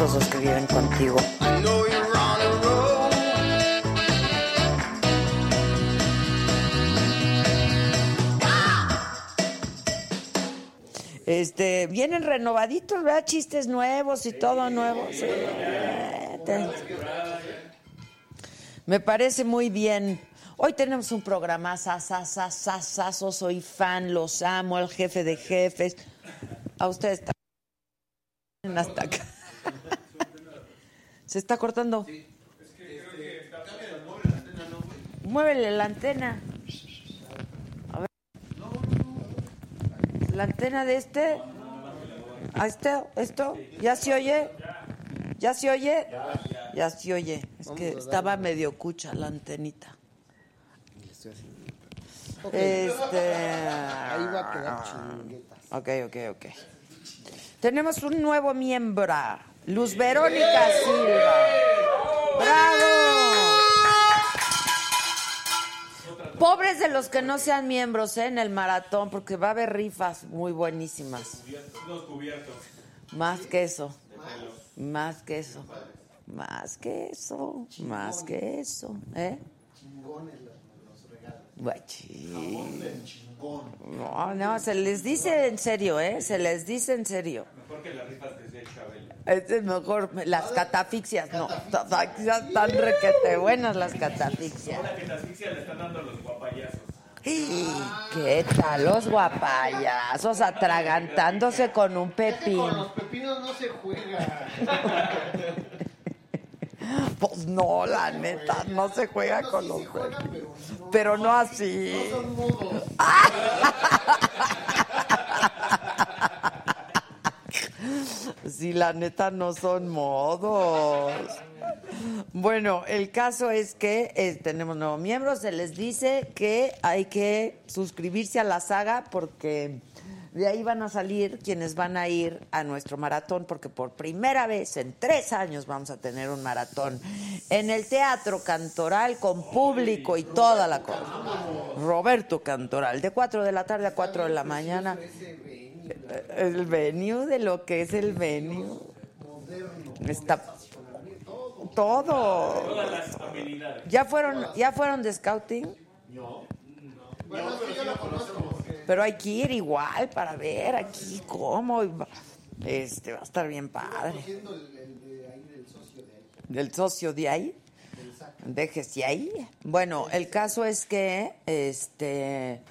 Estos dos que viven contigo. Este, vienen renovaditos, ¿verdad? Chistes nuevos y todo nuevo. Me parece muy bien. Hoy tenemos un programa sasasasasaso, soy fan, los amo, el jefe de jefes. A ustedes también hasta acá. Se está cortando. Muévele la antena. A ver. La antena de este. ¿A este? ¿Esto? ¿Ya se oye? ¿Ya se oye? Ya se oye. Es que estaba medio cucha la antenita. Este. Ahí va a quedar chinguetas. Ok, ok, ok. Tenemos un nuevo miembro, Luz Verónica Silva. ¡Bravo! Pobres de los que no sean miembros ¿eh? en el maratón, porque va a haber rifas muy buenísimas. Más que eso. Más que eso. Más que eso. Más que eso. ¿Eh? No, no, se les dice en serio, ¿eh? Se les dice en serio. Mejor que las rifas desde Chabelo. Es mejor, las catafixias, no. Ya están requete buenas las catafixias. La catafixia le están dando a los guapayazos. ¿Qué tal los guapayazos atragantándose con un pepín? Con los pepinos no se juega. Pues no, la neta, no se juega con los pepinos. Pero no así. No son mudos. Sí, la neta no son modos. Bueno, el caso es que eh, tenemos nuevos miembros. Se les dice que hay que suscribirse a la saga porque de ahí van a salir quienes van a ir a nuestro maratón, porque por primera vez en tres años vamos a tener un maratón en el Teatro Cantoral con público y toda la cosa. Roberto Cantoral, de 4 de la tarde a 4 de la mañana. El venue de lo que es el venue. Está todo. Todas las habilidades. ¿Ya fueron, ya fueron de scouting? Bueno, sí, yo lo conozco. Pero hay que ir igual para ver aquí cómo. Este va a estar bien padre. Siendo el, el de ahí del socio de ahí. ¿Del socio de ahí? Déjese ahí. Bueno, el caso es que este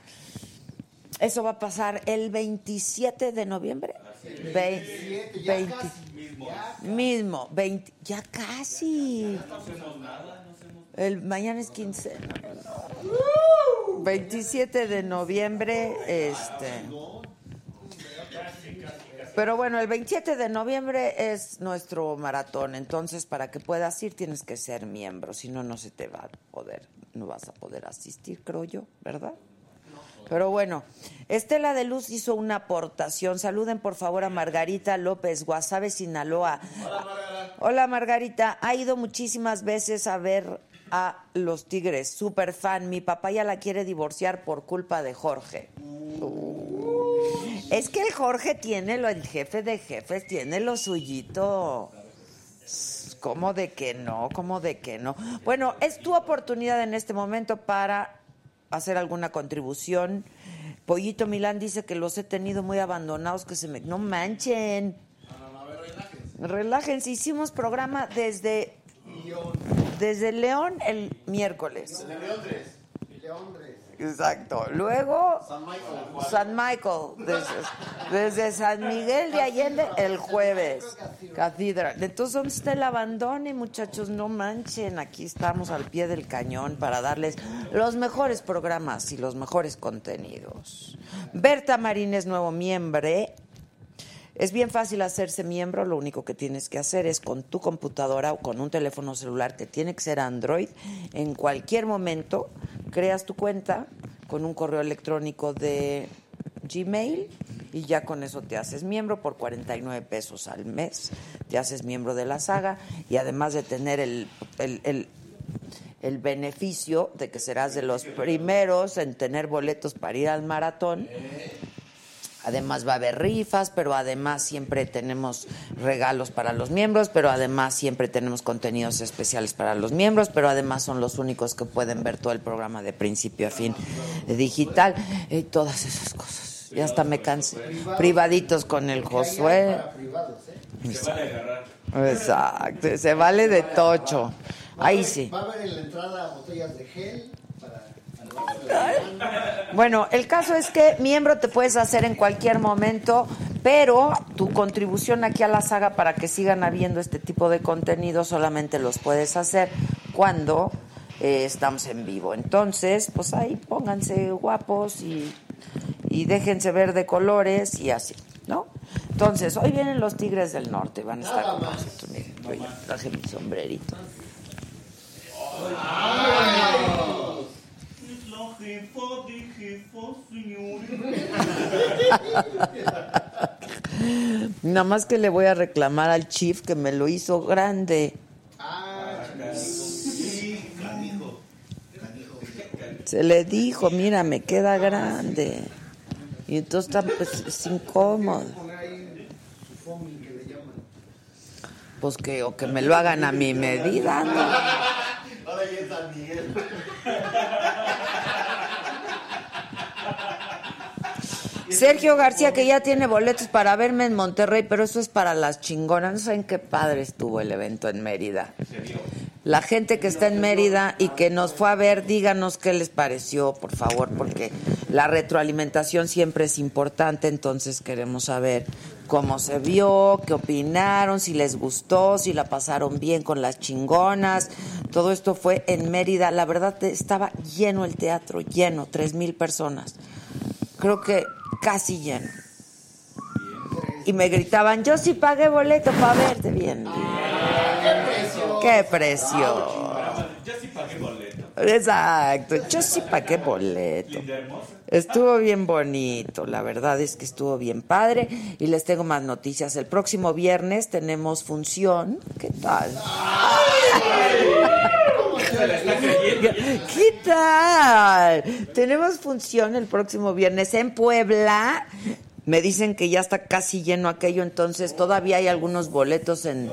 eso va a pasar el 27 de noviembre. Ve- 27, ya 20 casi. mismo, 20, ya casi. El mañana es 15. 27 de noviembre, este. Pero bueno, el 27 de noviembre es nuestro maratón, entonces para que puedas ir tienes que ser miembro, si no no se te va a poder, no vas a poder asistir, creo yo, ¿verdad? Pero bueno, Estela de Luz hizo una aportación. Saluden por favor a Margarita López, Guasave, Sinaloa. Hola Margarita, ha ido muchísimas veces a ver a los Tigres, super fan. Mi papá ya la quiere divorciar por culpa de Jorge. Es que el Jorge tiene lo, el jefe de jefes tiene lo suyito. ¿Cómo de que no? ¿Cómo de que no? Bueno, es tu oportunidad en este momento para hacer alguna contribución. Pollito Milán dice que los he tenido muy abandonados, que se me... No manchen. Relájense, hicimos programa desde desde León el miércoles. De León 3. León 3. Exacto. Luego San Michael. San Michael, desde, desde San Miguel de Allende el jueves. Catedral. Entonces, ¿dónde está el abandono, muchachos? No manchen, aquí estamos al pie del cañón para darles los mejores programas y los mejores contenidos. Berta Marín es nuevo miembro. Es bien fácil hacerse miembro, lo único que tienes que hacer es con tu computadora o con un teléfono celular que tiene que ser Android, en cualquier momento creas tu cuenta con un correo electrónico de Gmail y ya con eso te haces miembro por 49 pesos al mes, te haces miembro de la saga y además de tener el, el, el el beneficio de que serás de los primeros en tener boletos para ir al maratón. Además va a haber rifas, pero además siempre tenemos regalos para los miembros, pero además siempre tenemos contenidos especiales para los miembros, pero además son los únicos que pueden ver todo el programa de principio a fin eh, digital y todas esas cosas. Ya hasta me cansé. Privaditos con el Josué. ¿eh? Se vale agarrar. Exacto, se vale de tocho. Ahí sí. Va a haber en la entrada botellas de gel. Bueno, el caso es que miembro te puedes hacer en cualquier momento, pero tu contribución aquí a la saga para que sigan habiendo este tipo de contenido solamente los puedes hacer cuando eh, estamos en vivo. Entonces, pues ahí pónganse guapos y, y déjense ver de colores y así, ¿no? Entonces, hoy vienen los Tigres del Norte, van a estar con nosotros. Miren, traje mi sombrerito la jefa de jefos, señores. Nada más que le voy a reclamar al chief que me lo hizo grande. Se le dijo, mira, me queda grande. Y entonces está, pues, es incómodo. Poner ahí su foaming que le llaman. Pues que, o que me lo hagan a mi medida, ¿no? Ahora ya es San Miguel. Sergio García, que ya tiene boletos para verme en Monterrey, pero eso es para las chingonas. No saben qué padre estuvo el evento en Mérida. La gente que está en Mérida y que nos fue a ver, díganos qué les pareció, por favor, porque la retroalimentación siempre es importante, entonces queremos saber cómo se vio, qué opinaron, si les gustó, si la pasaron bien con las chingonas. Todo esto fue en Mérida. La verdad estaba lleno el teatro, lleno, tres mil personas. Creo que casi lleno. Y me gritaban, yo sí pagué boleto para verte bien. ¿Qué precio? Yo sí pagué boleto. Exacto, yo sí pagué boleto. Estuvo bien bonito, la verdad es que estuvo bien padre y les tengo más noticias. El próximo viernes tenemos función. ¿Qué tal? ¿Qué tal? Tenemos función el próximo viernes en Puebla. Me dicen que ya está casi lleno aquello, entonces todavía hay algunos boletos en,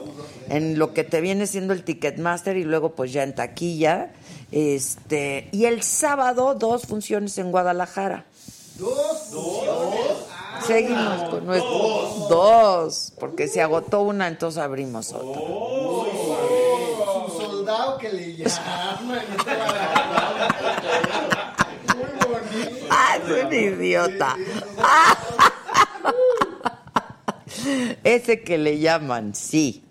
en lo que te viene siendo el Ticketmaster y luego pues ya en taquilla. Este, y el sábado dos funciones en Guadalajara. Dos. Dos. Seguimos con nuestro dos, porque se agotó una, entonces abrimos otra. Su soldado que le llama. Muy bonito. ¡Ah, es un idiota! Ese que le llaman, sí.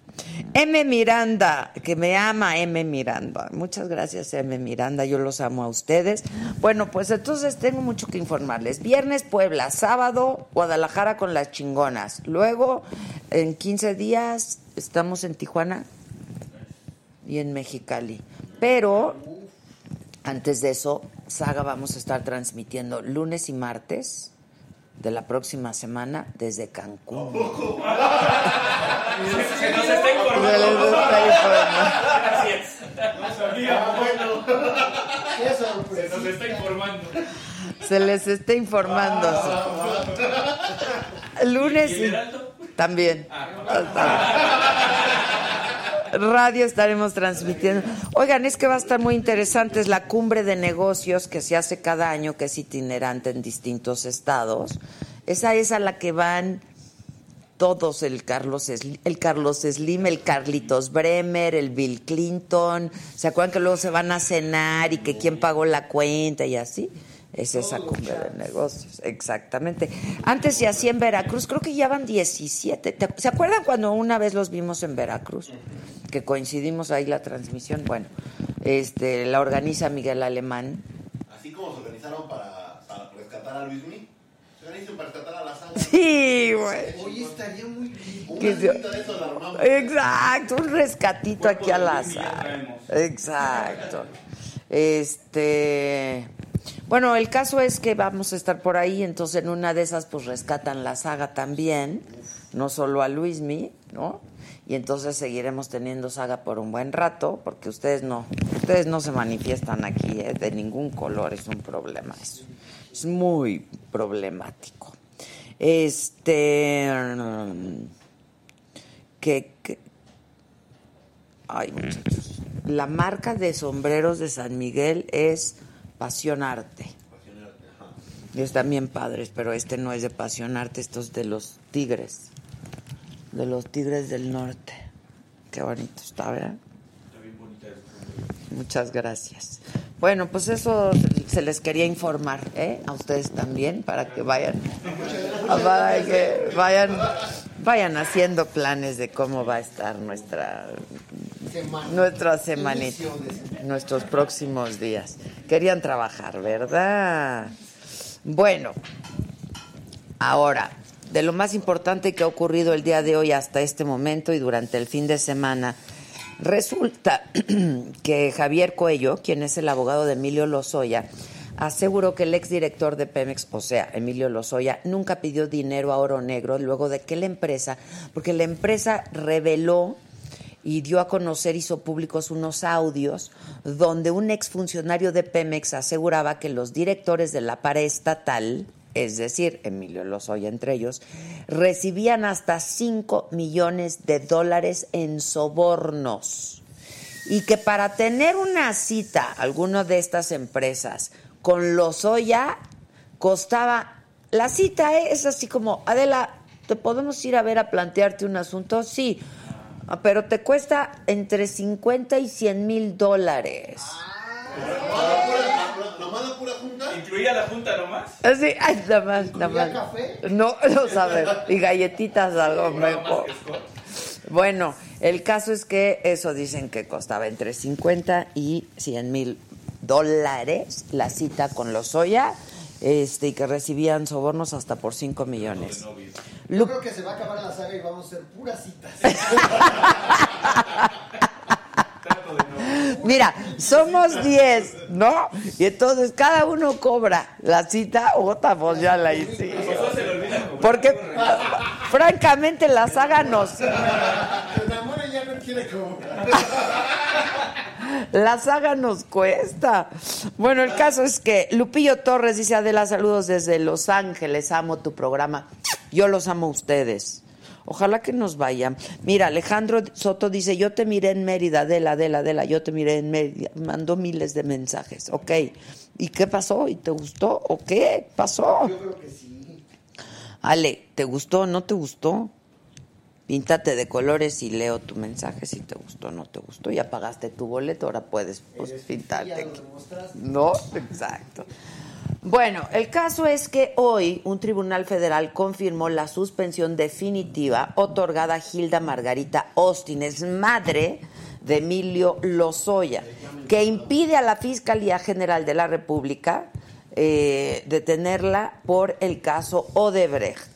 M. Miranda, que me ama M. Miranda. Muchas gracias, M. Miranda. Yo los amo a ustedes. Bueno, pues entonces tengo mucho que informarles. Viernes, Puebla. Sábado, Guadalajara con las chingonas. Luego, en 15 días, estamos en Tijuana y en Mexicali. Pero antes de eso, Saga vamos a estar transmitiendo lunes y martes de la próxima semana desde Cancún. Se nos está Se informando. les está informando. Gracias. No sabía. Bueno, Qué se nos está informando. Se les está informando. Lunes ¿Y el y Heraldo? también. Radio estaremos transmitiendo. Oigan, es que va a estar muy interesante. Es la cumbre de negocios que se hace cada año, que es itinerante en distintos estados. Esa es a la que van todos, el Carlos, Slim, el Carlos Slim, el Carlitos Bremer, el Bill Clinton, ¿se acuerdan que luego se van a cenar y que quién pagó la cuenta y así? Es esa cumbre de negocios, exactamente. Antes se hacía en Veracruz, creo que ya van 17. ¿Te- ¿Se acuerdan cuando una vez los vimos en Veracruz? Que coincidimos ahí la transmisión. Bueno, este la organiza Miguel Alemán. Así como se organizaron para, para rescatar a Luismi, se organizan para rescatar a la. Sí, güey. Oye, estaría muy bien. Una se- de eso la armamos. Exacto, un rescatito aquí al de azar. Luis Miguel traemos. Exacto. Este, bueno, el caso es que vamos a estar por ahí, entonces en una de esas pues rescatan la saga también, no solo a Luismi, ¿no? Y entonces seguiremos teniendo saga por un buen rato, porque ustedes no, ustedes no se manifiestan aquí ¿eh? de ningún color, es un problema eso. Es muy problemático. Este ay muchachos la marca de sombreros de San Miguel es Pasión Arte y están bien padres pero este no es de Pasión Arte esto es de los tigres. De los tigres del norte. Qué bonito está verdad Muchas gracias. Bueno, pues eso se les quería informar, ¿eh? A ustedes también, para que vayan, para que vayan, vayan haciendo planes de cómo va a estar nuestra Semana. nuestra semanita, nuestros próximos días. Querían trabajar, ¿verdad? Bueno, ahora, de lo más importante que ha ocurrido el día de hoy hasta este momento y durante el fin de semana, resulta que Javier Coello, quien es el abogado de Emilio Lozoya, aseguró que el exdirector de Pemex, o sea, Emilio Lozoya, nunca pidió dinero a Oro Negro luego de que la empresa, porque la empresa reveló y dio a conocer, hizo públicos unos audios donde un exfuncionario de Pemex aseguraba que los directores de la paraestatal, es decir, Emilio Lozoya entre ellos, recibían hasta 5 millones de dólares en sobornos. Y que para tener una cita, alguna de estas empresas, con Lozoya, costaba. La cita ¿eh? es así como, Adela, ¿te podemos ir a ver a plantearte un asunto? Sí, pero te cuesta entre 50 y 100 mil dólares. ¿Nomás la pura junta? ¿Incluía la junta nomás? Así, ay, nada más, nada ¿Incluía más. café? No, no sabes. Y galletitas a lo mejor. Bueno, el caso es que eso dicen que costaba entre 50 y 100 mil dólares la cita con los Soya este, y que recibían sobornos hasta por 5 millones. Yo creo que se va a acabar la saga y vamos a hacer puras citas. Mira, somos 10, ¿no? Y entonces cada uno cobra la cita, otra pues ya la hicimos. Porque francamente la saga nos, El amor ya no quiere cobrar. la saga nos cuesta. Bueno, el caso es que Lupillo Torres dice, Adela, saludos desde Los Ángeles, amo tu programa. Yo los amo a ustedes. Ojalá que nos vayan. Mira, Alejandro Soto dice, yo te miré en Mérida, Adela, Adela, Adela, yo te miré en Mérida. Mandó miles de mensajes. Ok. ¿Y qué pasó? ¿Y te gustó? ¿O qué pasó? Yo creo que sí. Ale, ¿te gustó o no te gustó? Píntate de colores y leo tu mensaje si te gustó o no te gustó. Ya pagaste tu boleto, ahora puedes pues, pintarte. No, exacto. Bueno, el caso es que hoy un tribunal federal confirmó la suspensión definitiva otorgada a Gilda Margarita Austin, es madre de Emilio Lozoya, que impide a la Fiscalía General de la República eh, detenerla por el caso Odebrecht.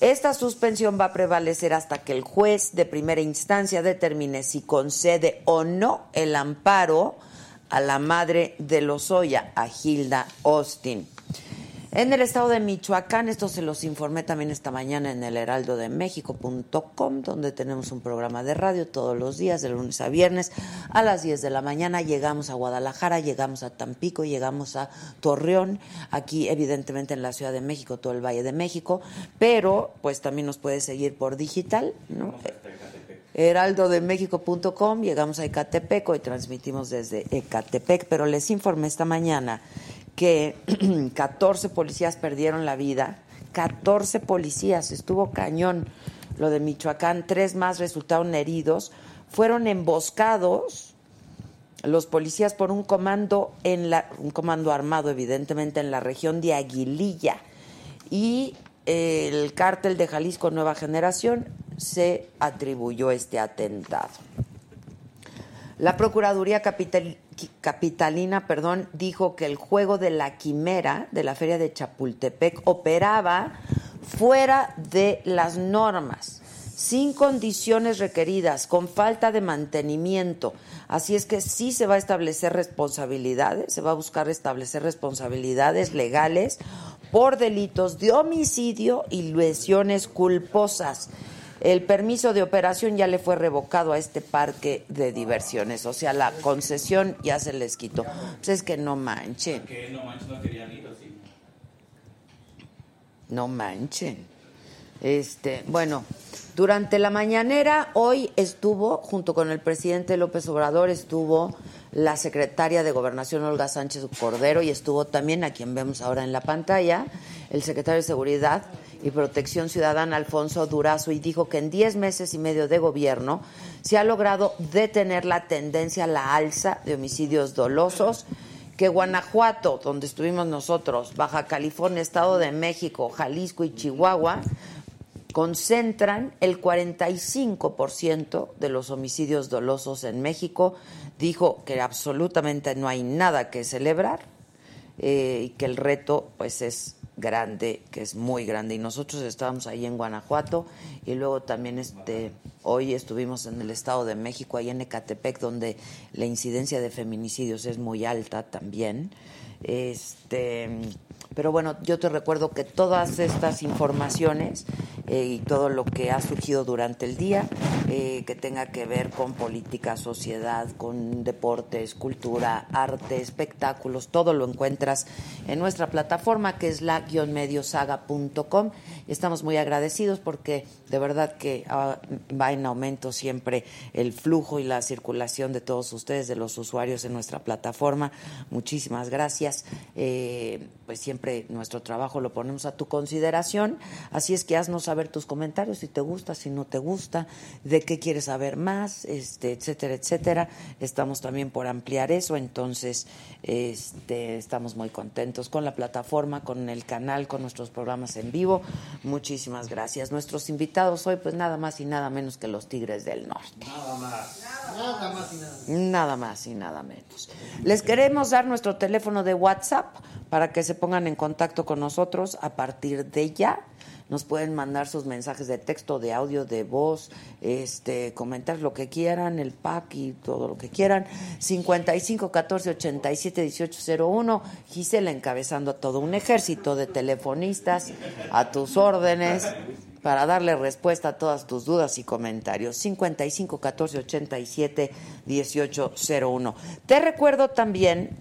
Esta suspensión va a prevalecer hasta que el juez de primera instancia determine si concede o no el amparo a la madre de Lozoya, a Hilda Austin. En el estado de Michoacán, esto se los informé también esta mañana en el heraldodemexico.com, donde tenemos un programa de radio todos los días, de lunes a viernes, a las 10 de la mañana. Llegamos a Guadalajara, llegamos a Tampico, llegamos a Torreón, aquí evidentemente en la Ciudad de México, todo el Valle de México, pero pues también nos puede seguir por digital, ¿no? heraldodemexico.com, llegamos a Ecatepec, hoy transmitimos desde Ecatepec, pero les informé esta mañana que 14 policías perdieron la vida, 14 policías, estuvo cañón. lo de Michoacán, tres más resultaron heridos, fueron emboscados los policías por un comando en la un comando armado evidentemente en la región de Aguililla y el cártel de Jalisco Nueva Generación se atribuyó este atentado. La Procuraduría Capital- Capitalina perdón, dijo que el juego de la quimera de la Feria de Chapultepec operaba fuera de las normas, sin condiciones requeridas, con falta de mantenimiento. Así es que sí se va a establecer responsabilidades, se va a buscar establecer responsabilidades legales por delitos de homicidio y lesiones culposas. El permiso de operación ya le fue revocado a este parque de diversiones, o sea, la concesión ya se les quitó. Pues es que no manchen, no manches, no querían ir así. no manchen. Este, bueno, durante la mañanera hoy estuvo, junto con el presidente López Obrador, estuvo la secretaria de Gobernación Olga Sánchez Cordero y estuvo también, a quien vemos ahora en la pantalla, el secretario de Seguridad y Protección Ciudadana Alfonso Durazo y dijo que en 10 meses y medio de gobierno se ha logrado detener la tendencia a la alza de homicidios dolosos que Guanajuato, donde estuvimos nosotros, Baja California, Estado de México, Jalisco y Chihuahua, concentran el 45% de los homicidios dolosos en México. Dijo que absolutamente no hay nada que celebrar eh, y que el reto pues es grande, que es muy grande. Y nosotros estábamos ahí en Guanajuato y luego también este hoy estuvimos en el Estado de México, ahí en Ecatepec, donde la incidencia de feminicidios es muy alta también. Este, pero bueno, yo te recuerdo que todas estas informaciones eh, y todo lo que ha surgido durante el día, eh, que tenga que ver con política, sociedad, con deportes, cultura, arte, espectáculos, todo lo encuentras en nuestra plataforma que es la-mediosaga.com. Estamos muy agradecidos porque de verdad que ah, va en aumento siempre el flujo y la circulación de todos ustedes, de los usuarios en nuestra plataforma. Muchísimas gracias. Eh, pues siempre nuestro trabajo lo ponemos a tu consideración. Así es que haznos saber tus comentarios, si te gusta, si no te gusta, de qué quieres saber más, este, etcétera, etcétera. Estamos también por ampliar eso, entonces este, estamos muy contentos con la plataforma, con el canal, con nuestros programas en vivo. Muchísimas gracias. Nuestros invitados hoy, pues nada más y nada menos que los Tigres del Norte. Nada más y nada. Nada más y nada menos. Les queremos dar nuestro teléfono de WhatsApp para que se pongan en contacto con nosotros a partir de ya. Nos pueden mandar sus mensajes de texto, de audio, de voz, este, comentar lo que quieran, el pack y todo lo que quieran. 55 14 87 18 01. Gisela encabezando a todo un ejército de telefonistas a tus órdenes para darle respuesta a todas tus dudas y comentarios. 55 14 87 18 01. Te recuerdo también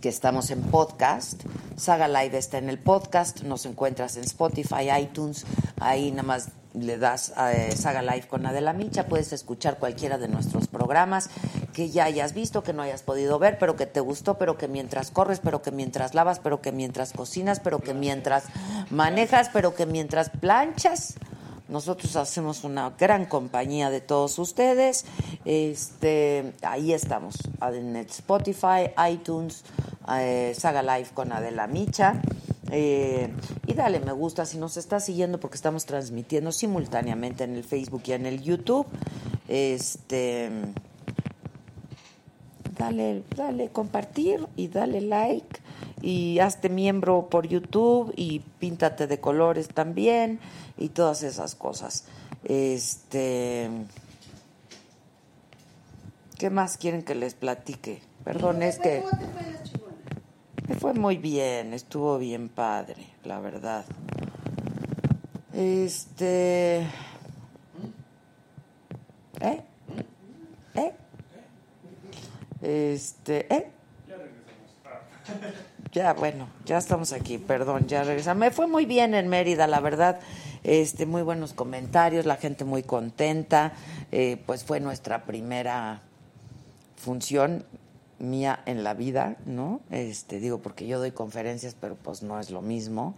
que estamos en podcast. Saga Live está en el podcast. Nos encuentras en Spotify, iTunes. Ahí nada más le das eh, Saga Live con Adela Micha. Puedes escuchar cualquiera de nuestros programas que ya hayas visto, que no hayas podido ver, pero que te gustó, pero que mientras corres, pero que mientras lavas, pero que mientras cocinas, pero que mientras manejas, pero que mientras planchas. Nosotros hacemos una gran compañía de todos ustedes. Este, ahí estamos, en Spotify, iTunes, eh, Saga Live con Adela Micha. Eh, y dale me gusta si nos estás siguiendo porque estamos transmitiendo simultáneamente en el Facebook y en el YouTube. Este, dale, dale compartir y dale like y hazte miembro por YouTube y píntate de colores también y todas esas cosas. Este, ¿qué más quieren que les platique? Perdón, es que me fue muy bien, estuvo bien padre, la verdad. Este, ¿eh? ¿Eh? Este, ¿eh? Ya, bueno, ya estamos aquí, perdón, ya regresamos. Me fue muy bien en Mérida, la verdad. Este, muy buenos comentarios, la gente muy contenta. Eh, pues fue nuestra primera función mía en la vida, ¿no? Este, digo, porque yo doy conferencias, pero pues no es lo mismo.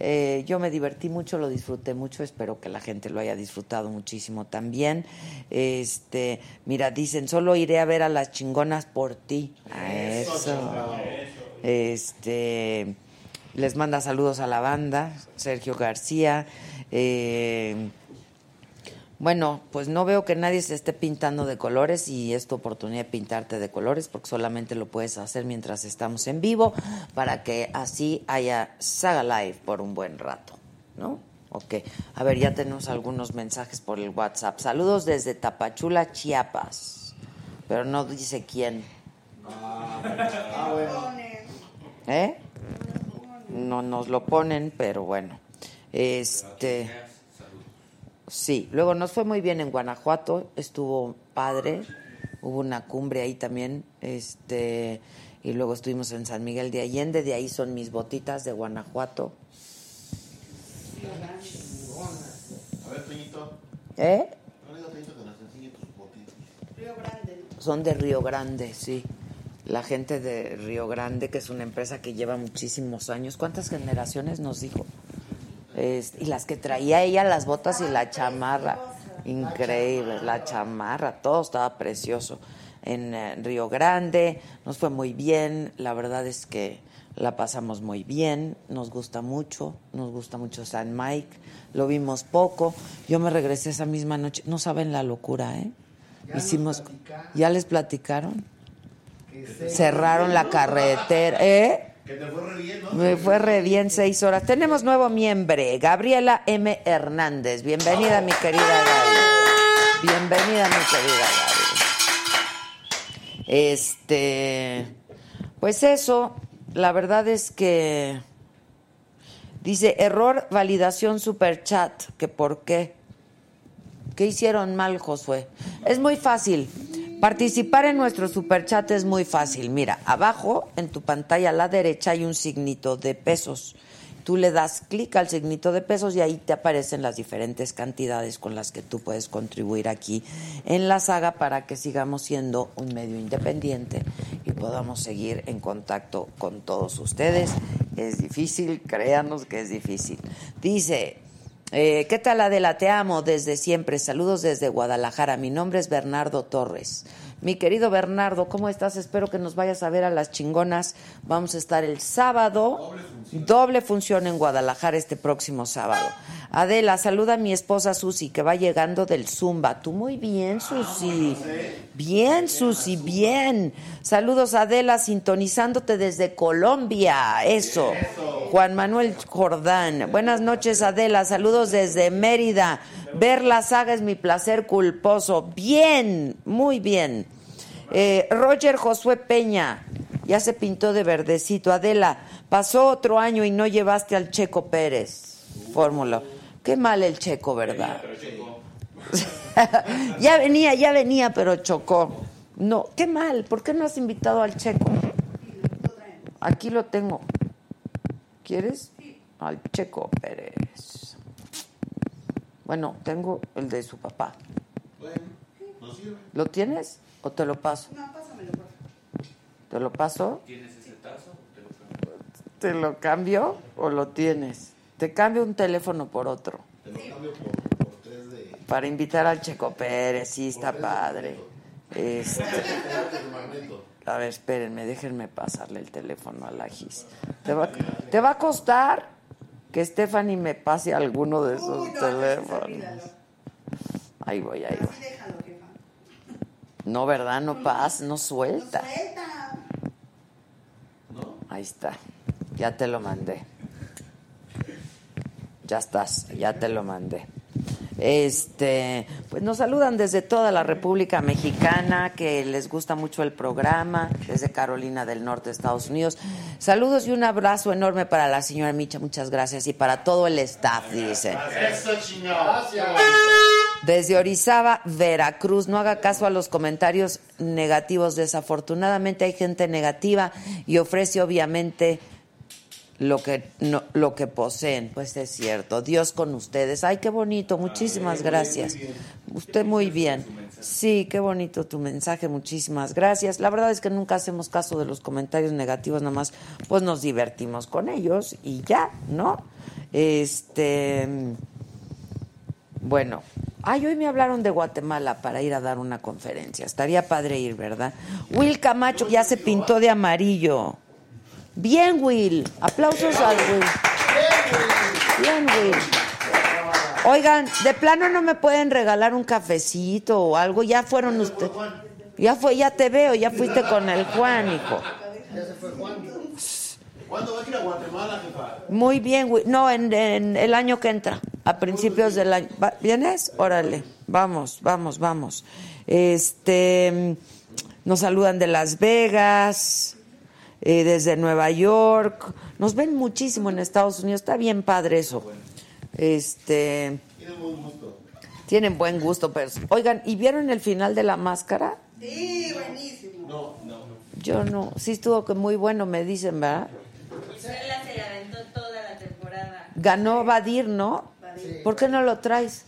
Eh, yo me divertí mucho, lo disfruté mucho, espero que la gente lo haya disfrutado muchísimo también. Este, mira, dicen, solo iré a ver a las chingonas por ti. A eso. Este, les manda saludos a la banda, Sergio García. Eh, bueno, pues no veo que nadie se esté pintando de colores y es tu oportunidad de pintarte de colores porque solamente lo puedes hacer mientras estamos en vivo para que así haya Saga Live por un buen rato, ¿no? Ok, a ver, ya tenemos algunos mensajes por el WhatsApp. Saludos desde Tapachula, Chiapas, pero no dice quién. ¿Eh? No nos lo ponen, pero bueno. Este. Sí, luego nos fue muy bien en Guanajuato, estuvo padre, hubo una cumbre ahí también, este, y luego estuvimos en San Miguel de Allende, de ahí son mis botitas de Guanajuato. A ver, Toñito. ¿Eh? Son de Río Grande, sí. La gente de Río Grande, que es una empresa que lleva muchísimos años. ¿Cuántas generaciones nos dijo? Es- y las que traía ella, las botas y la chamarra. Increíble, la chamarra, todo estaba precioso. En eh, Río Grande nos fue muy bien, la verdad es que la pasamos muy bien, nos gusta mucho, nos gusta mucho San Mike, lo vimos poco. Yo me regresé esa misma noche, no saben la locura, ¿eh? Hicimos, ¿ya les platicaron? Cerraron la carretera, ¿eh? Que te fue re bien, ¿no? Me fue re bien seis horas. Tenemos nuevo miembro, Gabriela M. Hernández. Bienvenida, mi querida Gaby. Bienvenida, mi querida Gaby. Este, pues eso, la verdad es que dice error validación superchat, que por qué. ¿Qué hicieron mal, Josué? Es muy fácil. Participar en nuestro superchat es muy fácil. Mira, abajo en tu pantalla a la derecha hay un signito de pesos. Tú le das clic al signito de pesos y ahí te aparecen las diferentes cantidades con las que tú puedes contribuir aquí en la saga para que sigamos siendo un medio independiente y podamos seguir en contacto con todos ustedes. Es difícil, créanos que es difícil. Dice, eh, ¿Qué tal Adela? Te amo desde siempre. Saludos desde Guadalajara. Mi nombre es Bernardo Torres. Mi querido Bernardo, ¿cómo estás? Espero que nos vayas a ver a las chingonas. Vamos a estar el sábado. Doble función, en Guadalajara este próximo sábado. Adela, saluda a mi esposa Susi, que va llegando del Zumba. Tú muy bien, Susi. Bien, Susi, bien. Saludos, Adela, sintonizándote desde Colombia. Eso. Juan Manuel Jordán. Buenas noches, Adela. Saludos desde Mérida. Ver la saga es mi placer culposo. Bien, muy bien. Eh, Roger Josué Peña. Ya se pintó de verdecito. Adela, pasó otro año y no llevaste al Checo Pérez. Fórmula. Qué mal el Checo, ¿verdad? ya venía, ya venía, pero chocó. No, qué mal. ¿Por qué no has invitado al Checo? Aquí lo tengo. ¿Quieres? Al Checo Pérez. Bueno, tengo el de su papá. Bueno. ¿Lo tienes o te lo paso? No, pásamelo. ¿Te lo paso? ¿Tienes ese tazo? Te lo cambio. ¿Te lo cambio o lo tienes? Te cambio un teléfono por otro. Te lo cambio por, por tres de. Para invitar al Checo Pérez, sí, está padre. Este, a ver, espérenme, déjenme pasarle el teléfono a la Gis. ¿Te va, te va a costar que Stephanie me pase alguno de esos teléfonos? Ahí voy, ahí voy. No, ¿verdad? No pasa, no suelta. Ahí está. Ya te lo mandé. Ya estás, ya te lo mandé. Este, pues nos saludan desde toda la República Mexicana, que les gusta mucho el programa, desde Carolina del Norte, Estados Unidos. Saludos y un abrazo enorme para la señora Micha, muchas gracias, y para todo el staff, dice. Desde Orizaba, Veracruz. No haga caso a los comentarios negativos. Desafortunadamente hay gente negativa y ofrece obviamente lo que no, lo que poseen, pues es cierto. Dios con ustedes. Ay, qué bonito, muchísimas gracias. Usted muy bien. Sí, qué bonito tu mensaje, muchísimas gracias. La verdad es que nunca hacemos caso de los comentarios negativos, nada más pues nos divertimos con ellos y ya, ¿no? Este bueno, ay, hoy me hablaron de Guatemala para ir a dar una conferencia. Estaría padre ir, ¿verdad? Will Camacho ya se pintó de amarillo. Bien, Will. Aplausos al Will. Bien, Will. Oigan, de plano no me pueden regalar un cafecito o algo. Ya fueron ustedes. Ya fue, ya te veo, ya fuiste con el Juan, hijo. ¿Cuándo vas a ir a Guatemala, jefa? Muy bien, Will. No, en, en el año que entra, a principios del año. ¿Vienes? Órale, vamos, vamos, vamos. Este, nos saludan de Las Vegas, eh, desde Nueva York. Nos ven muchísimo en Estados Unidos. Está bien padre eso. Este, Tiene buen gusto. tienen buen gusto, pero oigan, ¿y vieron el final de la máscara? Sí, buenísimo. No, no. Yo no, sí estuvo que muy bueno, me dicen, ¿verdad? Suela se la aventó toda la temporada. Ganó Badir, ¿no? ¿Por qué no lo traes?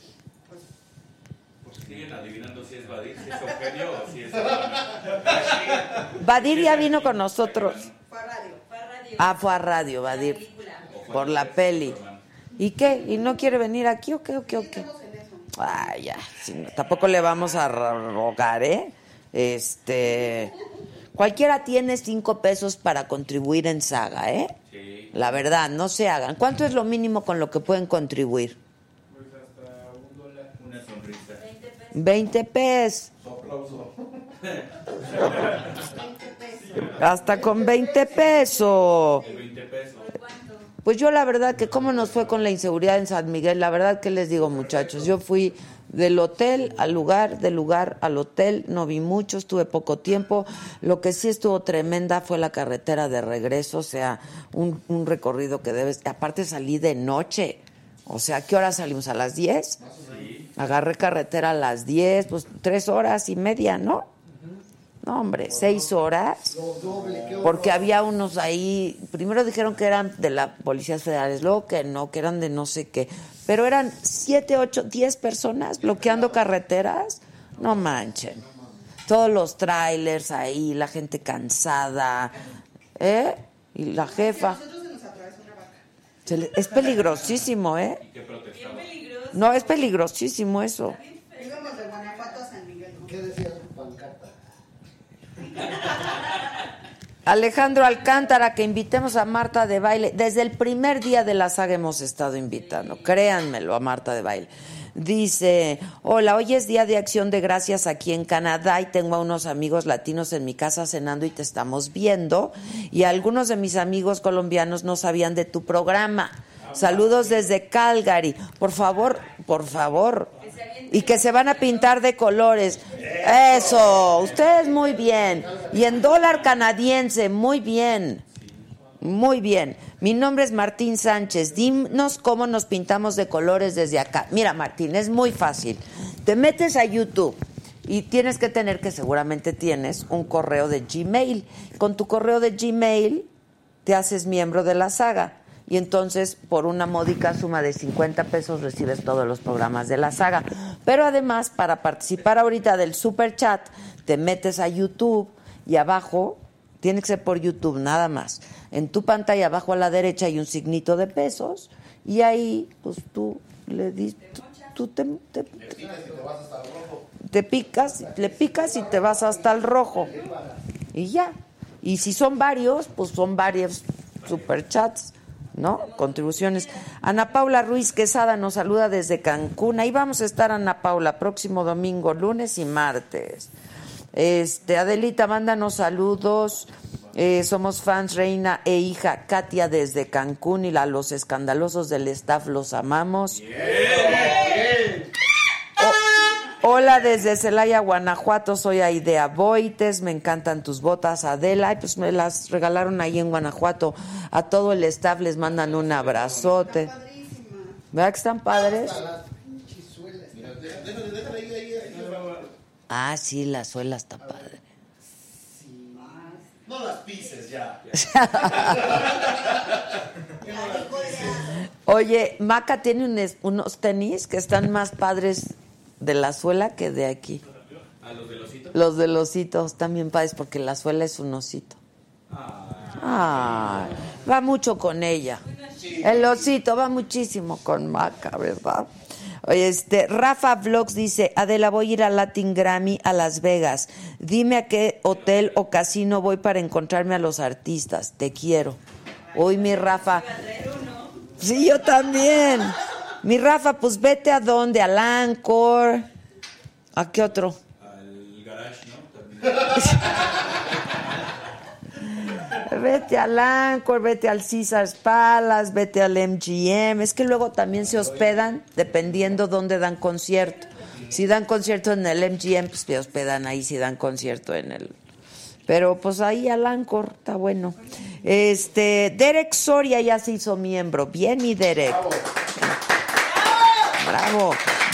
Siguen adivinando si es Badir, si es Eugenio o si es. Badir ya vino con nosotros. Fue a radio. Fue a radio. Ah, fue a radio, Badir. Por la peli. ¿Y qué? ¿Y no quiere venir aquí o qué o qué o qué? Ay, ya. si no, tampoco le vamos a rogar, ¿eh? Este. Cualquiera tiene cinco pesos para contribuir en Saga, ¿eh? Sí. La verdad, no se hagan. ¿Cuánto es lo mínimo con lo que pueden contribuir? Una sonrisa. 20 pesos. Hasta con 20 pesos. 20 pesos. Pues yo la verdad que cómo nos fue con la inseguridad en San Miguel, la verdad que les digo muchachos, yo fui del hotel al lugar, del lugar al hotel, no vi mucho, estuve poco tiempo, lo que sí estuvo tremenda fue la carretera de regreso, o sea, un, un recorrido que debes, aparte salí de noche, o sea, ¿a qué hora salimos? ¿A las 10? Agarré carretera a las 10, pues tres horas y media, ¿no? No, hombre, seis horas. Porque había unos ahí, primero dijeron que eran de la policías federales, luego que no, que eran de no sé qué. Pero eran siete, ocho, diez personas bloqueando carreteras. No manchen. Todos los trailers ahí, la gente cansada. ¿Eh? Y la jefa. Se le- es peligrosísimo, ¿eh? No, es peligrosísimo eso. Íbamos de Guanajuato a San Miguel. ¿no? ¿Qué decía su pancarta? Alejandro Alcántara, que invitemos a Marta de baile. Desde el primer día de la saga hemos estado invitando, créanmelo, a Marta de baile. Dice, hola, hoy es día de acción de gracias aquí en Canadá y tengo a unos amigos latinos en mi casa cenando y te estamos viendo. Y algunos de mis amigos colombianos no sabían de tu programa. Saludos desde Calgary. Por favor, por favor. Y que se van a pintar de colores. Eso, ustedes muy bien. Y en dólar canadiense, muy bien. Muy bien. Mi nombre es Martín Sánchez. Dinos cómo nos pintamos de colores desde acá. Mira, Martín, es muy fácil. Te metes a YouTube y tienes que tener, que seguramente tienes, un correo de Gmail. Con tu correo de Gmail te haces miembro de la saga. Y entonces, por una módica suma de 50 pesos, recibes todos los programas de la saga. Pero además, para participar ahorita del super chat, te metes a YouTube y abajo, tiene que ser por YouTube nada más. En tu pantalla, abajo a la derecha, hay un signito de pesos. Y ahí, pues tú le dices, tú, tú te, te- te picas, le picas y te vas hasta el rojo. Y ya. Y si son varios, pues son varios superchats, ¿no? Contribuciones. Ana Paula Ruiz Quesada nos saluda desde Cancún. Ahí vamos a estar, Ana Paula, próximo domingo, lunes y martes. Este, Adelita, mándanos saludos. Eh, somos fans, reina e hija Katia desde Cancún y la, los escandalosos del staff los amamos. Hola desde Celaya, Guanajuato, soy Aidea Boites, me encantan tus botas, Adela, y pues me las regalaron ahí en Guanajuato. A todo el staff les mandan un abrazote. ¿Verdad que están padres? Ah, sí, la suela está padre. No las pises ya. Oye, Maca tiene unos, unos tenis que están más padres de la suela que de aquí. ¿A los de osito? Los de los también padres porque la suela es un osito. Ah, va mucho con ella. El osito va muchísimo con Maca, ¿verdad? Oye, este, Rafa Vlogs dice, Adela, voy a ir a Latin Grammy a Las Vegas. Dime a qué hotel o casino voy para encontrarme a los artistas. Te quiero. Hoy mi Rafa. Sí, yo también. Mi Rafa, pues vete a dónde, al Anchor. ¿A qué otro? Al garage, ¿no? También. Vete al Anchor, vete al Caesars Palace, vete al MGM. Es que luego también se hospedan dependiendo dónde dan concierto. Si dan concierto en el MGM, pues se hospedan ahí. Si dan concierto en el. Pero pues ahí al Anchor, está bueno. Este, Derek Soria ya se hizo miembro. Bien, mi Derek. Bravo.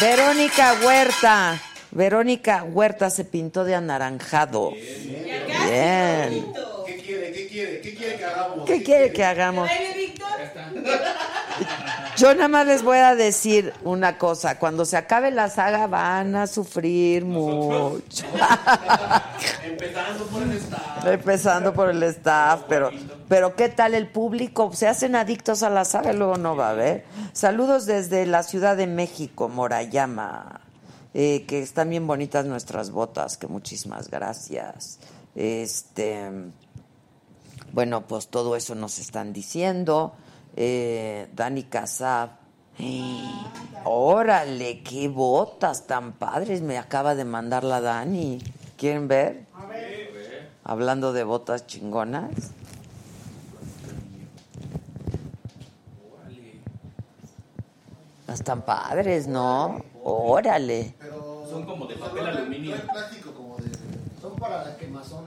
Verónica Huerta. Verónica Huerta se pintó de anaranjado. Bien. ¿Qué quiere? ¿Qué quiere? ¿Qué quiere que hagamos? ¿Qué quiere que hagamos? Yo nada más les voy a decir una cosa. Cuando se acabe la saga van a sufrir mucho. Empezando por el staff. Empezando por el staff, pero, pero ¿qué tal el público? Se hacen adictos a la saga y luego no va a haber. Saludos desde la Ciudad de México, Morayama. Eh, que están bien bonitas nuestras botas, que muchísimas gracias. Este, bueno, pues todo eso nos están diciendo. Eh, Dani Casab. Órale, qué botas tan padres me acaba de mandar la Dani. ¿Quieren ver? Hablando de botas chingonas. Están padres, ¿no? Órale. Pero Son como de papel aluminio. Plástico como de. Son para la quemazón.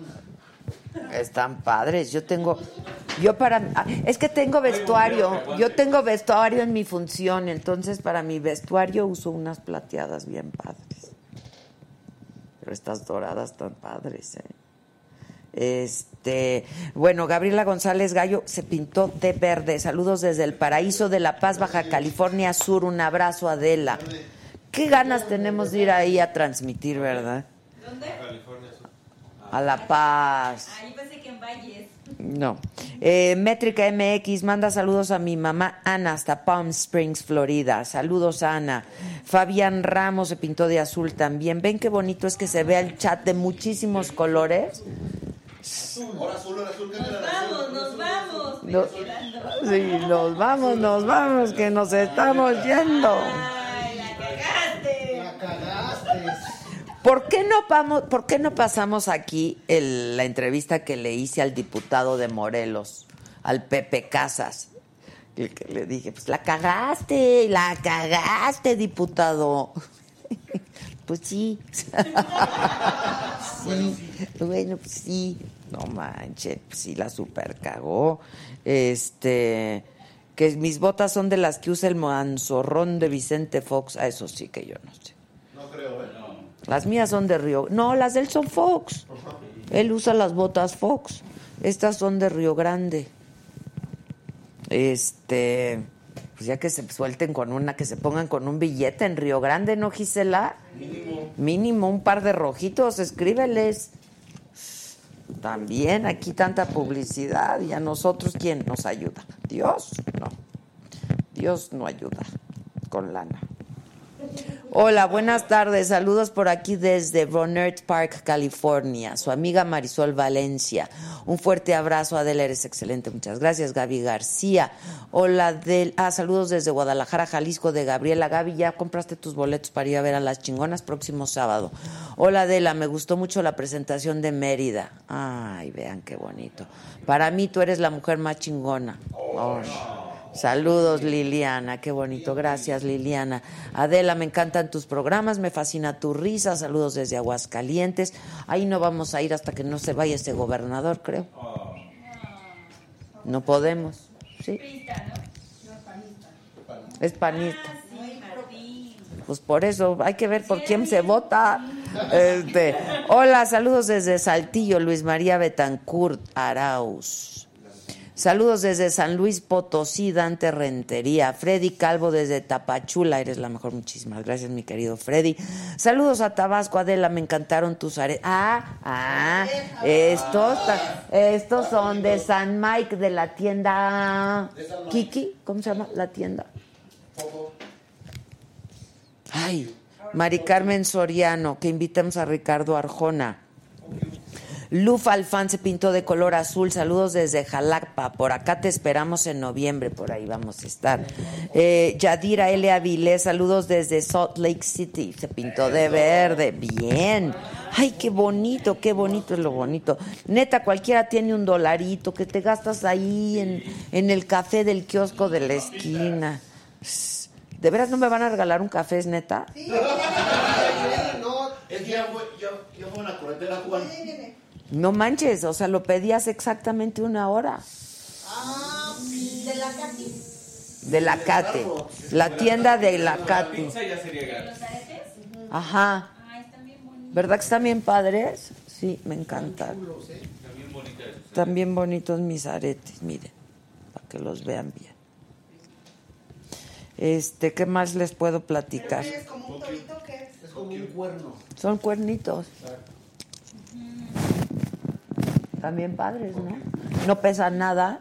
Están padres. Yo tengo, yo para, es que tengo vestuario. Yo tengo vestuario en mi función, entonces para mi vestuario uso unas plateadas bien padres. Pero estas doradas están padres, ¿eh? Este, bueno, Gabriela González Gallo se pintó de verde. Saludos desde el paraíso de La Paz, Baja California Sur. Un abrazo, Adela. Qué ganas tenemos de ir ahí a transmitir, ¿verdad? ¿Dónde? A La Paz. Ahí pensé que en Valles. No. Eh, Métrica MX manda saludos a mi mamá Ana hasta Palm Springs, Florida. Saludos, Ana. Fabián Ramos se pintó de azul también. ¿Ven qué bonito es que se vea el chat de muchísimos colores? Ahora azul, ahora azul. ¿qué Nos vamos, nos vamos. No. Sí, nos vamos, nos vamos, que nos estamos yendo. Ay, la cagaste. La cagaste. ¿Por qué no, vamos, por qué no pasamos aquí el- la entrevista que le hice al diputado de Morelos, al Pepe Casas? El que le dije, pues la cagaste, la cagaste, diputado. Pues sí. sí. Bueno, pues sí. No manches, pues sí la super cagó. Este, que mis botas son de las que usa el manzorrón de Vicente Fox. A eso sí que yo no sé. Las mías son de Río. No, las de él son Fox. Él usa las botas Fox. Estas son de Río Grande. Este, pues ya que se suelten con una, que se pongan con un billete en Río Grande, ¿no, Gisela? Mínimo. Mínimo un par de rojitos, escríbeles. También aquí tanta publicidad y a nosotros quién nos ayuda. Dios, no. Dios no ayuda con lana. Hola, buenas tardes. Saludos por aquí desde Ronert Park, California. Su amiga Marisol Valencia. Un fuerte abrazo, Adela, eres excelente. Muchas gracias, Gaby García. Hola, del... ah, saludos desde Guadalajara, Jalisco, de Gabriela. Gaby, ¿ya compraste tus boletos para ir a ver a las chingonas próximo sábado? Hola, Adela, me gustó mucho la presentación de Mérida. Ay, vean qué bonito. Para mí, tú eres la mujer más chingona. Saludos Liliana, qué bonito, gracias Liliana. Adela, me encantan tus programas, me fascina tu risa, saludos desde Aguascalientes. Ahí no vamos a ir hasta que no se vaya ese gobernador, creo. No podemos, ¿sí? Es panista. Martín. Pues por eso hay que ver por quién se vota. Este, hola, saludos desde Saltillo, Luis María Betancourt Arauz. Saludos desde San Luis Potosí, Dante Rentería. Freddy Calvo desde Tapachula, eres la mejor. Muchísimas gracias, mi querido Freddy. Saludos a Tabasco, Adela, me encantaron tus aretes. Ah, ah, estos, estos son de San Mike, de la tienda Kiki, ¿cómo se llama la tienda? Ay, Mari Carmen Soriano, que invitamos a Ricardo Arjona. Luf Alfán se pintó de color azul. Saludos desde Jalapa. Por acá te esperamos en noviembre. Por ahí vamos a estar. Eh, Yadira L. Avilés. Saludos desde Salt Lake City. Se pintó de verde. Bien. Ay, qué bonito, qué bonito es lo bonito. Neta, cualquiera tiene un dolarito que te gastas ahí en, en el café del kiosco de la esquina. ¿De veras no me van a regalar un café, es neta? No, es que ya fue, ya, ya fue una corretera, Juan. No manches, o sea, lo pedí hace exactamente una hora. Ah, de la Katy. De la Cate. La tienda de la Cate. Pizza ya sería gratis. Ajá. ¿Verdad que están bien padres? Sí, me encantan. También. Están bien bonitos mis aretes, miren, para que los vean bien. Este, ¿qué más les puedo platicar? ¿Es como un torito que es? Es como un cuerno. Son cuernitos. También padres, ¿no? No pesan nada,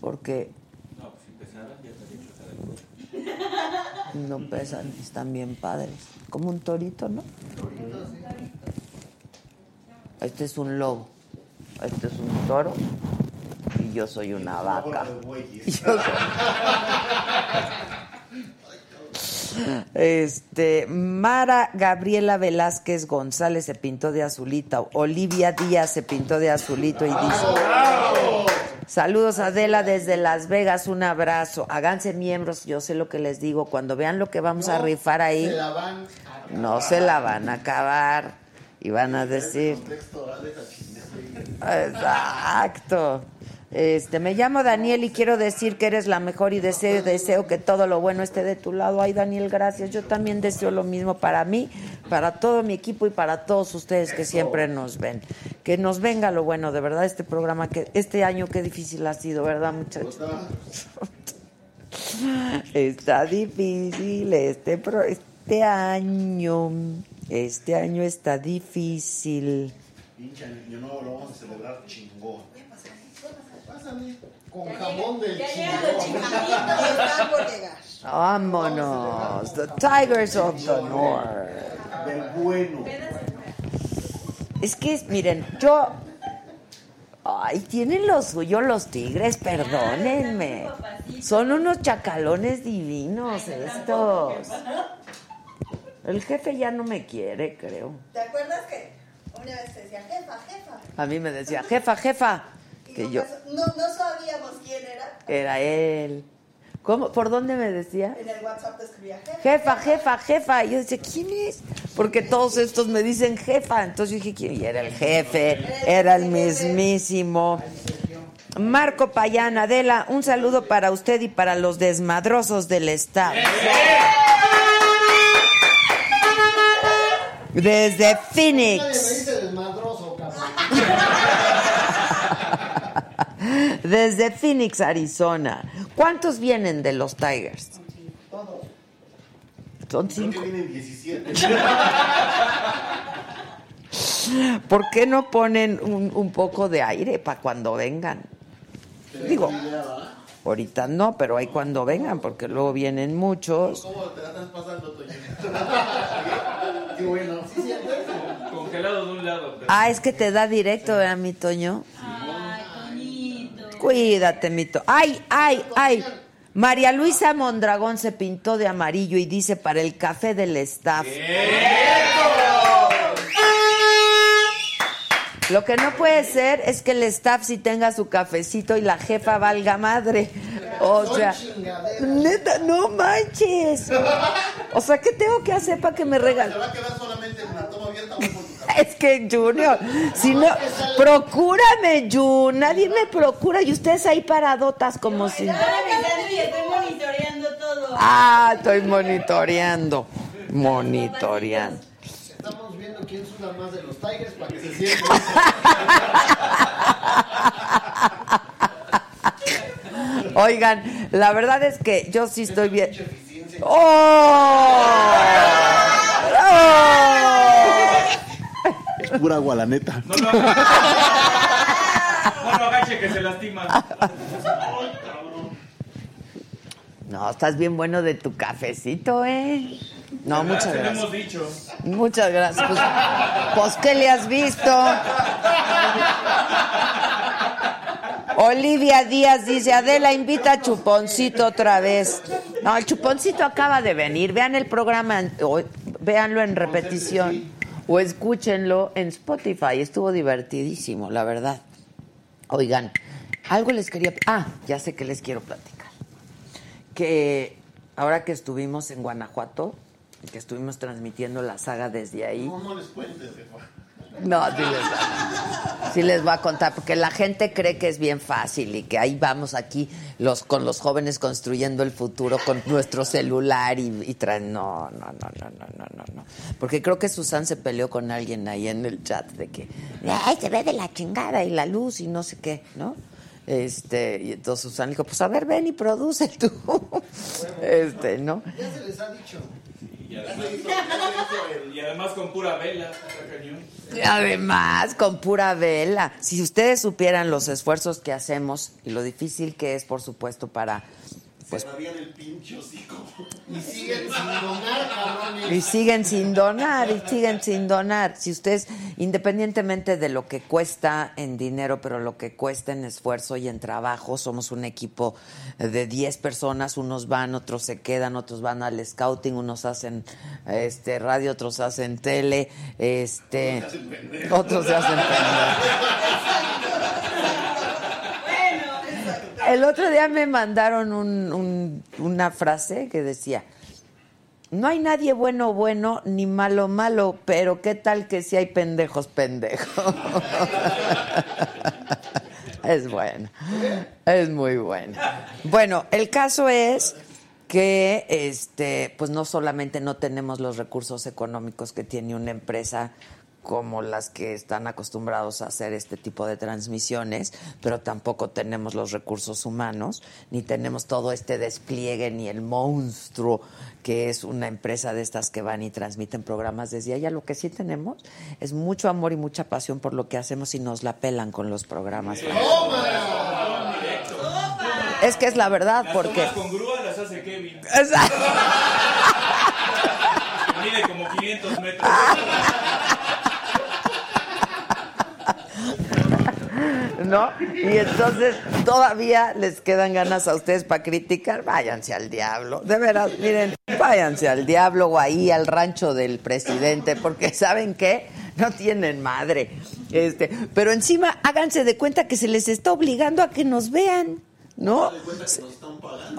porque No, pues si ya estaría no pesan, están bien padres. Como un torito, ¿no? Este es un lobo, este es un toro y yo soy una vaca. Yo soy- Este, Mara Gabriela Velázquez González se pintó de azulita. Olivia Díaz se pintó de azulito y dice: Saludos Adela desde Las Vegas, un abrazo. Háganse miembros, yo sé lo que les digo. Cuando vean lo que vamos a rifar ahí, Se la van a no se la van a acabar y van a decir. Exacto. Este, me llamo Daniel y quiero decir que eres la mejor y deseo, deseo que todo lo bueno esté de tu lado. Ay, Daniel, gracias. Yo también deseo lo mismo para mí, para todo mi equipo y para todos ustedes que siempre nos ven. Que nos venga lo bueno, de verdad, este programa, que este año qué difícil ha sido, ¿verdad, muchachos? Está difícil este, pro- este año. Este año está difícil. Pinche año nuevo lo vamos a celebrar chingón. Pásame. Con jamón del Ya chingón. llegan los chingaditos. Están por llegar. Vámonos. The Tigers of the North. Del bueno. Es que, miren, yo. Ay, tienen lo suyo los tigres, perdónenme. Son unos chacalones divinos estos. El jefe ya no me quiere, creo. ¿Te acuerdas que una vez te decía jefa, jefa? A mí me decía, jefa, jefa. Que no, yo. no, no sabíamos quién era. Era él. ¿Cómo? ¿Por dónde me decía? En el WhatsApp te escribía jefa. Jefa, jefa, jefa. Y yo decía, ¿quién es? Porque todos estos me dicen jefa. Entonces yo dije, ¿quién? Y era el jefe, era el mismísimo. Marco Payán, Adela, un saludo para usted y para los desmadrosos del staff. Desde Nadie me Phoenix, dice desmadroso, cabrón. desde Phoenix, Arizona. ¿Cuántos vienen de los Tigers? Todos. Son Creo que cinco. vienen 17. ¿Por qué no ponen un, un poco de aire para cuando vengan? Digo, ahorita no, pero hay cuando vengan, porque luego vienen muchos. ¿Cómo te la estás pasando, Toño? Qué bueno. Sí, sí, Congelado de un lado. Ah, es que te da directo, ¿verdad, mi Toño? Cuídate, mi Toño. ¡Ay, ay, ay! María Luisa Mondragón se pintó de amarillo y dice para el café del staff. Lo que no puede ser es que el staff sí tenga su cafecito y la jefa valga madre. O sea, neta, no manches. O sea, ¿qué tengo que hacer para que me Se regalen? va a quedar solamente en la toma abierta. Es que Junior, si no, procúrame, Jun. Nadie me procura y ustedes ahí paradotas como si. Estoy revisando y estoy monitoreando todo. Ah, estoy monitoreando. Monitoreando. Estamos viendo quién chifla más de los Tigers para que se sienten. Oigan, la verdad es que yo sí estoy bien. ¡Oh! ¡Oh! Pura agua, la neta. No lo agache. No lo agache que se lastima. No, estás bien bueno de tu cafecito, ¿eh? No, muchas lo gracias. hemos dicho. Muchas gracias. Pues, pues, ¿qué le has visto? Olivia Díaz dice, Adela, invita a Chuponcito otra vez. No, el Chuponcito acaba de venir. Vean el programa, o- véanlo en repetición o escúchenlo en Spotify. Estuvo divertidísimo, la verdad. Oigan, algo les quería... Ah, ya sé que les quiero platicar. Que ahora que estuvimos en Guanajuato, que estuvimos transmitiendo la saga desde ahí... No, les cuentes. No, sí les, va, sí les voy a contar, porque la gente cree que es bien fácil y que ahí vamos aquí los con los jóvenes construyendo el futuro con nuestro celular y, y traen... No, no, no, no, no, no, no, no. Porque creo que Susan se peleó con alguien ahí en el chat de que, ay, se ve de la chingada y la luz y no sé qué, ¿no? Este, y entonces Susan dijo, pues a ver, ven y produce tú. Este, ¿no? Ya se les ha dicho. Y además, y además con pura vela. está cañón. Y Además, con pura vela. Si ustedes supieran los esfuerzos que hacemos y lo difícil que es, por supuesto, para... Pues sabían el pinche hocico. Y siguen sin donar, cabrones. Y siguen sin donar, y siguen sin donar. Si ustedes, independientemente de lo que cuesta en dinero, pero lo que cuesta en esfuerzo y en trabajo, somos un equipo de 10 personas, unos van, otros se quedan, otros van al scouting, unos hacen este radio, otros hacen tele, este otros se hacen pendejos. El otro día me mandaron un- un- una frase que decía, no hay nadie bueno bueno ni malo malo, pero qué tal que si hay pendejos pendejos. es bueno, es muy bueno. Bueno, el caso es que este pues no solamente no tenemos los recursos económicos que tiene una empresa como las que están acostumbrados a hacer este tipo de transmisiones, pero tampoco tenemos los recursos humanos, ni tenemos todo este despliegue, ni el monstruo que es una empresa de estas que van y transmiten programas desde allá. Lo que sí tenemos es mucho amor y mucha pasión por lo que hacemos y nos la pelan con los programas. Es que es la verdad, Las porque... tomas con grúa las hace Kevin. Exacto. Mide como 500 metros. ¿no? Y entonces todavía les quedan ganas a ustedes para criticar, váyanse al diablo. De veras, miren, váyanse al diablo o ahí al rancho del presidente, porque ¿saben qué? No tienen madre. Este, pero encima háganse de cuenta que se les está obligando a que nos vean. ¿No?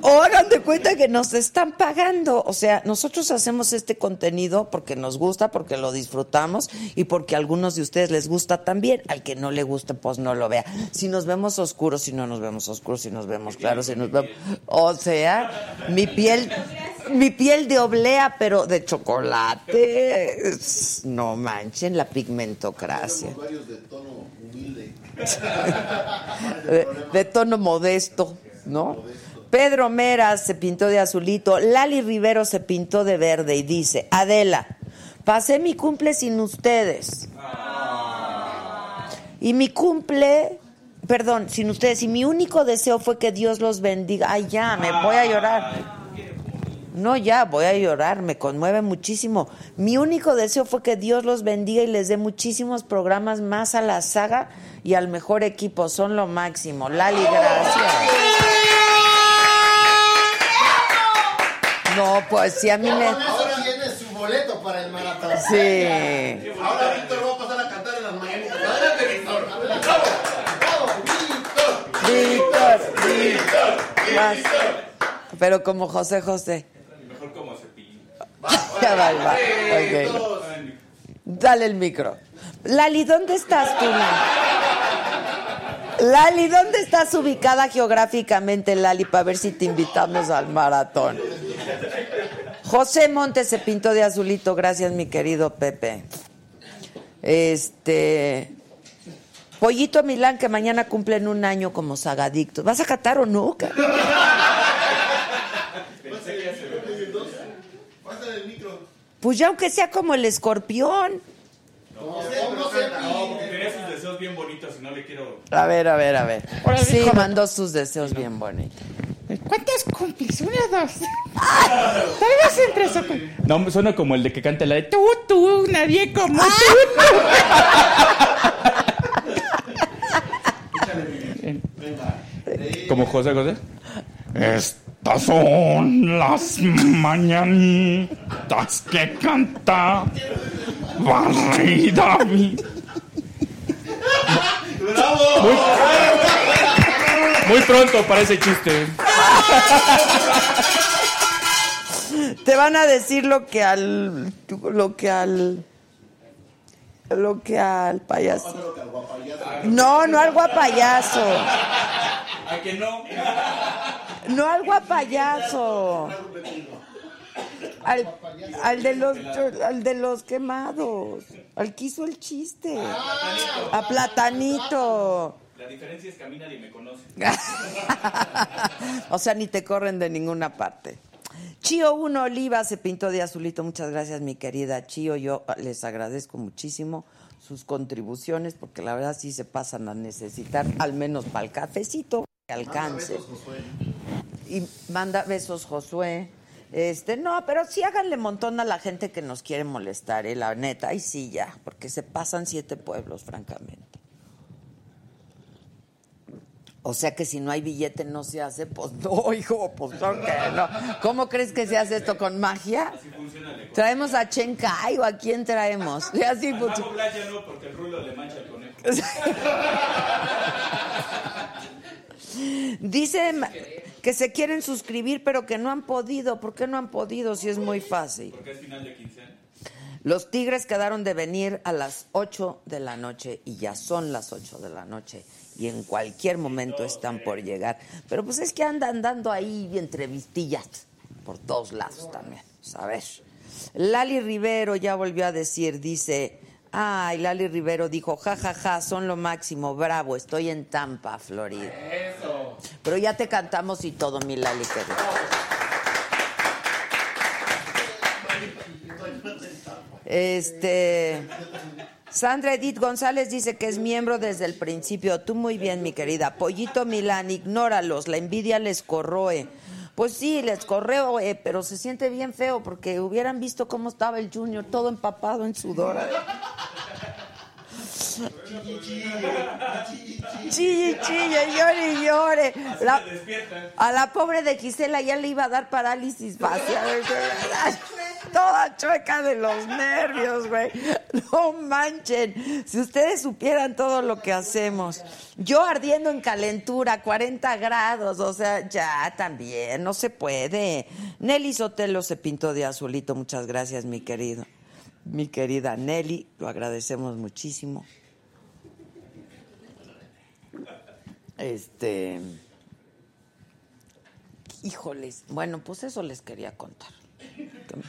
O hagan de cuenta que nos están pagando. O sea, nosotros hacemos este contenido porque nos gusta, porque lo disfrutamos y porque a algunos de ustedes les gusta también. Al que no le guste, pues no lo vea. Si nos vemos oscuros, si no nos vemos oscuros, si nos vemos claros, si nos vemos. O sea, mi piel, mi piel de oblea, pero de chocolate. No manchen la pigmentocracia. Varios de tono humilde. De, tono modesto, ¿no? Pedro Mera se pintó de azulito, Lali Rivero se pintó de verde y dice, Adela, pasé mi cumple sin ustedes. Y mi cumple, perdón, sin ustedes, y mi único deseo fue que Dios los bendiga. Ay, ya, me voy a llorar. No, ya, voy a llorar, me conmueve muchísimo. Mi único deseo fue que Dios los bendiga y les dé muchísimos programas más a la saga y al mejor equipo. Son lo máximo. Lali, gracias. No, pues sí, a mí me... Ahora tiene su boleto para el maratón. Sí. Ahora Víctor va a pasar a cantar en las mañanitas. Adelante, Víctor. ¡Bravo, Víctor! Víctor, Víctor. Más. Pero como José José. Ya va, va. Dale el micro. Lali, ¿dónde estás tú? Lali? Lali, ¿dónde estás ubicada geográficamente, Lali, para ver si te invitamos al maratón? José Montes se pintó de azulito, gracias mi querido Pepe. Este. Pollito Milán, que mañana cumplen un año como sagadictos. ¿Vas a catar o no? ca- Pásale el micro. Pues ya aunque sea como el escorpión. No sé, pero canta. No, porque tenía sus deseos bien bonitos y no le quiero. A ver, a ver, a ver. Ahora Sí, dijo- mandó sus deseos bien bonitos. ¿Cuántas cumples? Una, dos. Tal vez entre eso. No, suena como el de que canta la de tú, tú, nadie como tú. Como José José. Estas son las mañanitas que canta Barry David. Muy pronto para ese chiste. Te van a decir lo que al. Lo que al. Lo que al payaso. No, no al guapayaso. ¿A que no? No al guapayazo. Al, al de los al de los quemados. Al que hizo el chiste. A Platanito. La diferencia es que a mí nadie me conoce. o sea, ni te corren de ninguna parte. Chío Uno Oliva se pintó de azulito. Muchas gracias, mi querida Chío. Yo les agradezco muchísimo sus contribuciones porque la verdad sí se pasan a necesitar, al menos para el cafecito, alcance. Y manda besos, Josué. Este, no, pero sí háganle montón a la gente que nos quiere molestar, eh, la neta. Ay, sí, ya, porque se pasan siete pueblos, francamente. O sea que si no hay billete no se hace, pues no, hijo, pues no, que no. ¿Cómo crees que se hace esto con magia? Así funciona el eco. ¿Traemos a Chen Kai o a quién traemos? Y así, pues, no, porque el rulo le mancha el conejo. Dice que se quieren suscribir, pero que no han podido. ¿Por qué no han podido si es muy fácil? Porque es final de quincena. Los Tigres quedaron de venir a las 8 de la noche y ya son las 8 de la noche y en cualquier momento están por llegar. Pero pues es que andan dando ahí entrevistillas por todos lados también, ¿sabes? Lali Rivero ya volvió a decir, dice, ay, Lali Rivero dijo, ja, ja, ja, son lo máximo, bravo, estoy en Tampa, Florida. Pero ya te cantamos y todo, mi Lali querida. Este. Sandra Edith González dice que es miembro desde el principio. Tú muy bien, mi querida. Pollito Milán, ignóralos. La envidia les corroe. Pues sí, les corroe, pero se siente bien feo porque hubieran visto cómo estaba el Junior, todo empapado en sudor. Chille, chille, llore y llore. La- a la pobre de Gisela ya le iba a dar parálisis facial. Toda chueca de los nervios, güey. No manchen. Si ustedes supieran todo lo que hacemos. Yo ardiendo en calentura, 40 grados. O sea, ya también, no se puede. Nelly Sotelo se pintó de azulito. Muchas gracias, mi querido. Mi querida Nelly, lo agradecemos muchísimo. Este. Híjoles. Bueno, pues eso les quería contar.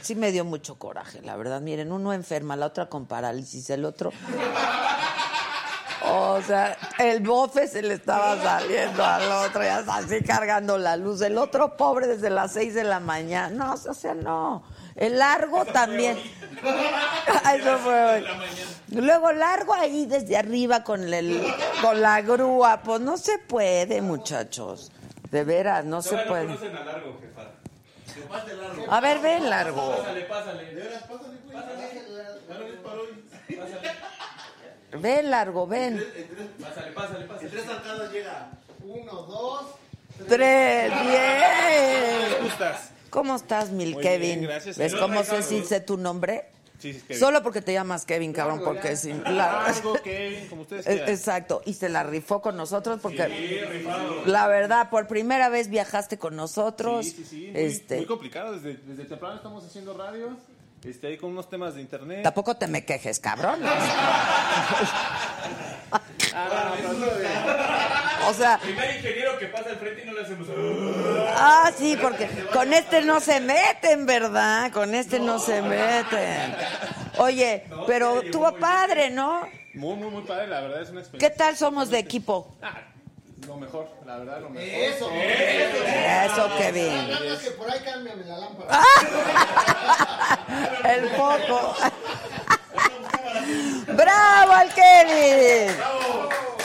Sí me dio mucho coraje, la verdad. Miren, uno enferma, la otra con parálisis, el otro. O sea, el bofe se le estaba saliendo al otro, ya así cargando la luz. El otro pobre desde las seis de la mañana. No, o sea, no. El largo también. Eso fue hoy. Luego largo ahí desde arriba con, el, con la grúa. Pues no se puede, muchachos. De veras, no se Todavía no puede. conocen a largo, jefa. A ver, ven largo. Pásale, pásale. Ven largo, ven. Pásale, pásale, pásale. Tres arcadas llega. Uno, dos. Tres, bien. ¿Cómo estás? ¿Cómo estás, Mil Muy Kevin? bien, gracias. ¿Ves cómo sé es si sé tu nombre? Sí, sí, Kevin. Solo porque te llamas Kevin, cabrón, porque sin Largo, Kevin, como ustedes Eh, quieran. Exacto, y se la rifó con nosotros porque la verdad, por primera vez viajaste con nosotros. Sí, sí, sí. Muy, este, muy complicado. Desde, desde temprano estamos haciendo radio. Este, ahí con unos temas de internet. tampoco te me quejes, cabrón. o sea, Primer ingeniero que pasa al frente y no le hacemos. ah, sí, porque con este no se meten, ¿verdad? Con este no, se meten. Oye, Pero tuvo padre, ¿no? Muy, muy, muy padre, la verdad es una ¿Qué experiencia. tal somos de equipo? Ah, lo mejor, la verdad, lo mejor. Eso, Eso, Kevin. Más que por ahí cámbiame la lámpara. El foco. ¡Bravo al Kevin!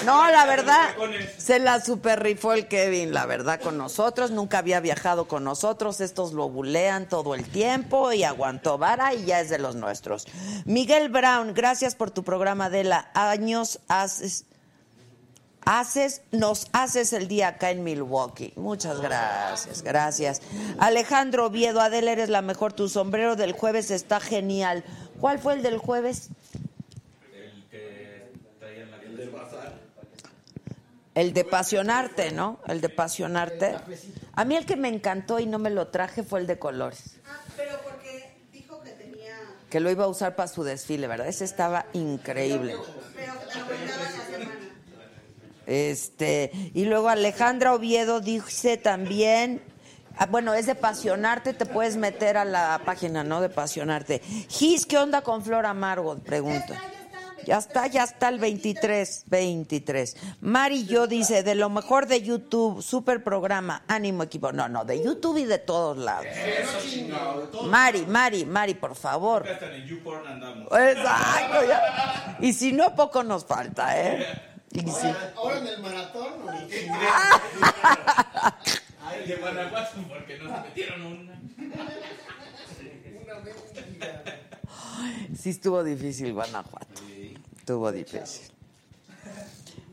No, la verdad, se la super rifó el Kevin, la verdad, con nosotros. Nunca había viajado con nosotros. Estos lo bulean todo el tiempo y aguantó vara y ya es de los nuestros. Miguel Brown, gracias por tu programa de la años haces. Haces, nos haces el día acá en Milwaukee. Muchas gracias, gracias. Alejandro Oviedo, Adela, eres la mejor. Tu sombrero del jueves está genial. ¿Cuál fue el del jueves? El que la El del bazar. El de pasionarte, ¿no? El de pasionarte. A mí el que me encantó y no me lo traje fue el de colores. Ah, pero porque dijo que tenía. Que lo iba a usar para su desfile, ¿verdad? Ese estaba increíble. Pero semana. Este, y luego Alejandra Oviedo dice también, ah, bueno, es de Pasionarte, te puedes meter a la página, ¿no? De Pasionarte. Gis, ¿qué onda con Flor Amargo? Pregunto. Ya está, ya está el 23, 23. Mari yo dice, de lo mejor de YouTube, super programa, ánimo equipo. No, no, de YouTube y de todos lados. Mari, Mari, Mari, por favor. Exacto, ya. Y si no, poco nos falta, ¿eh? Ahora, ahora en el maratón. Ay, de Guanajuato, porque nos metieron una. Una mendiga. Sí estuvo difícil Guanajuato. Estuvo difícil.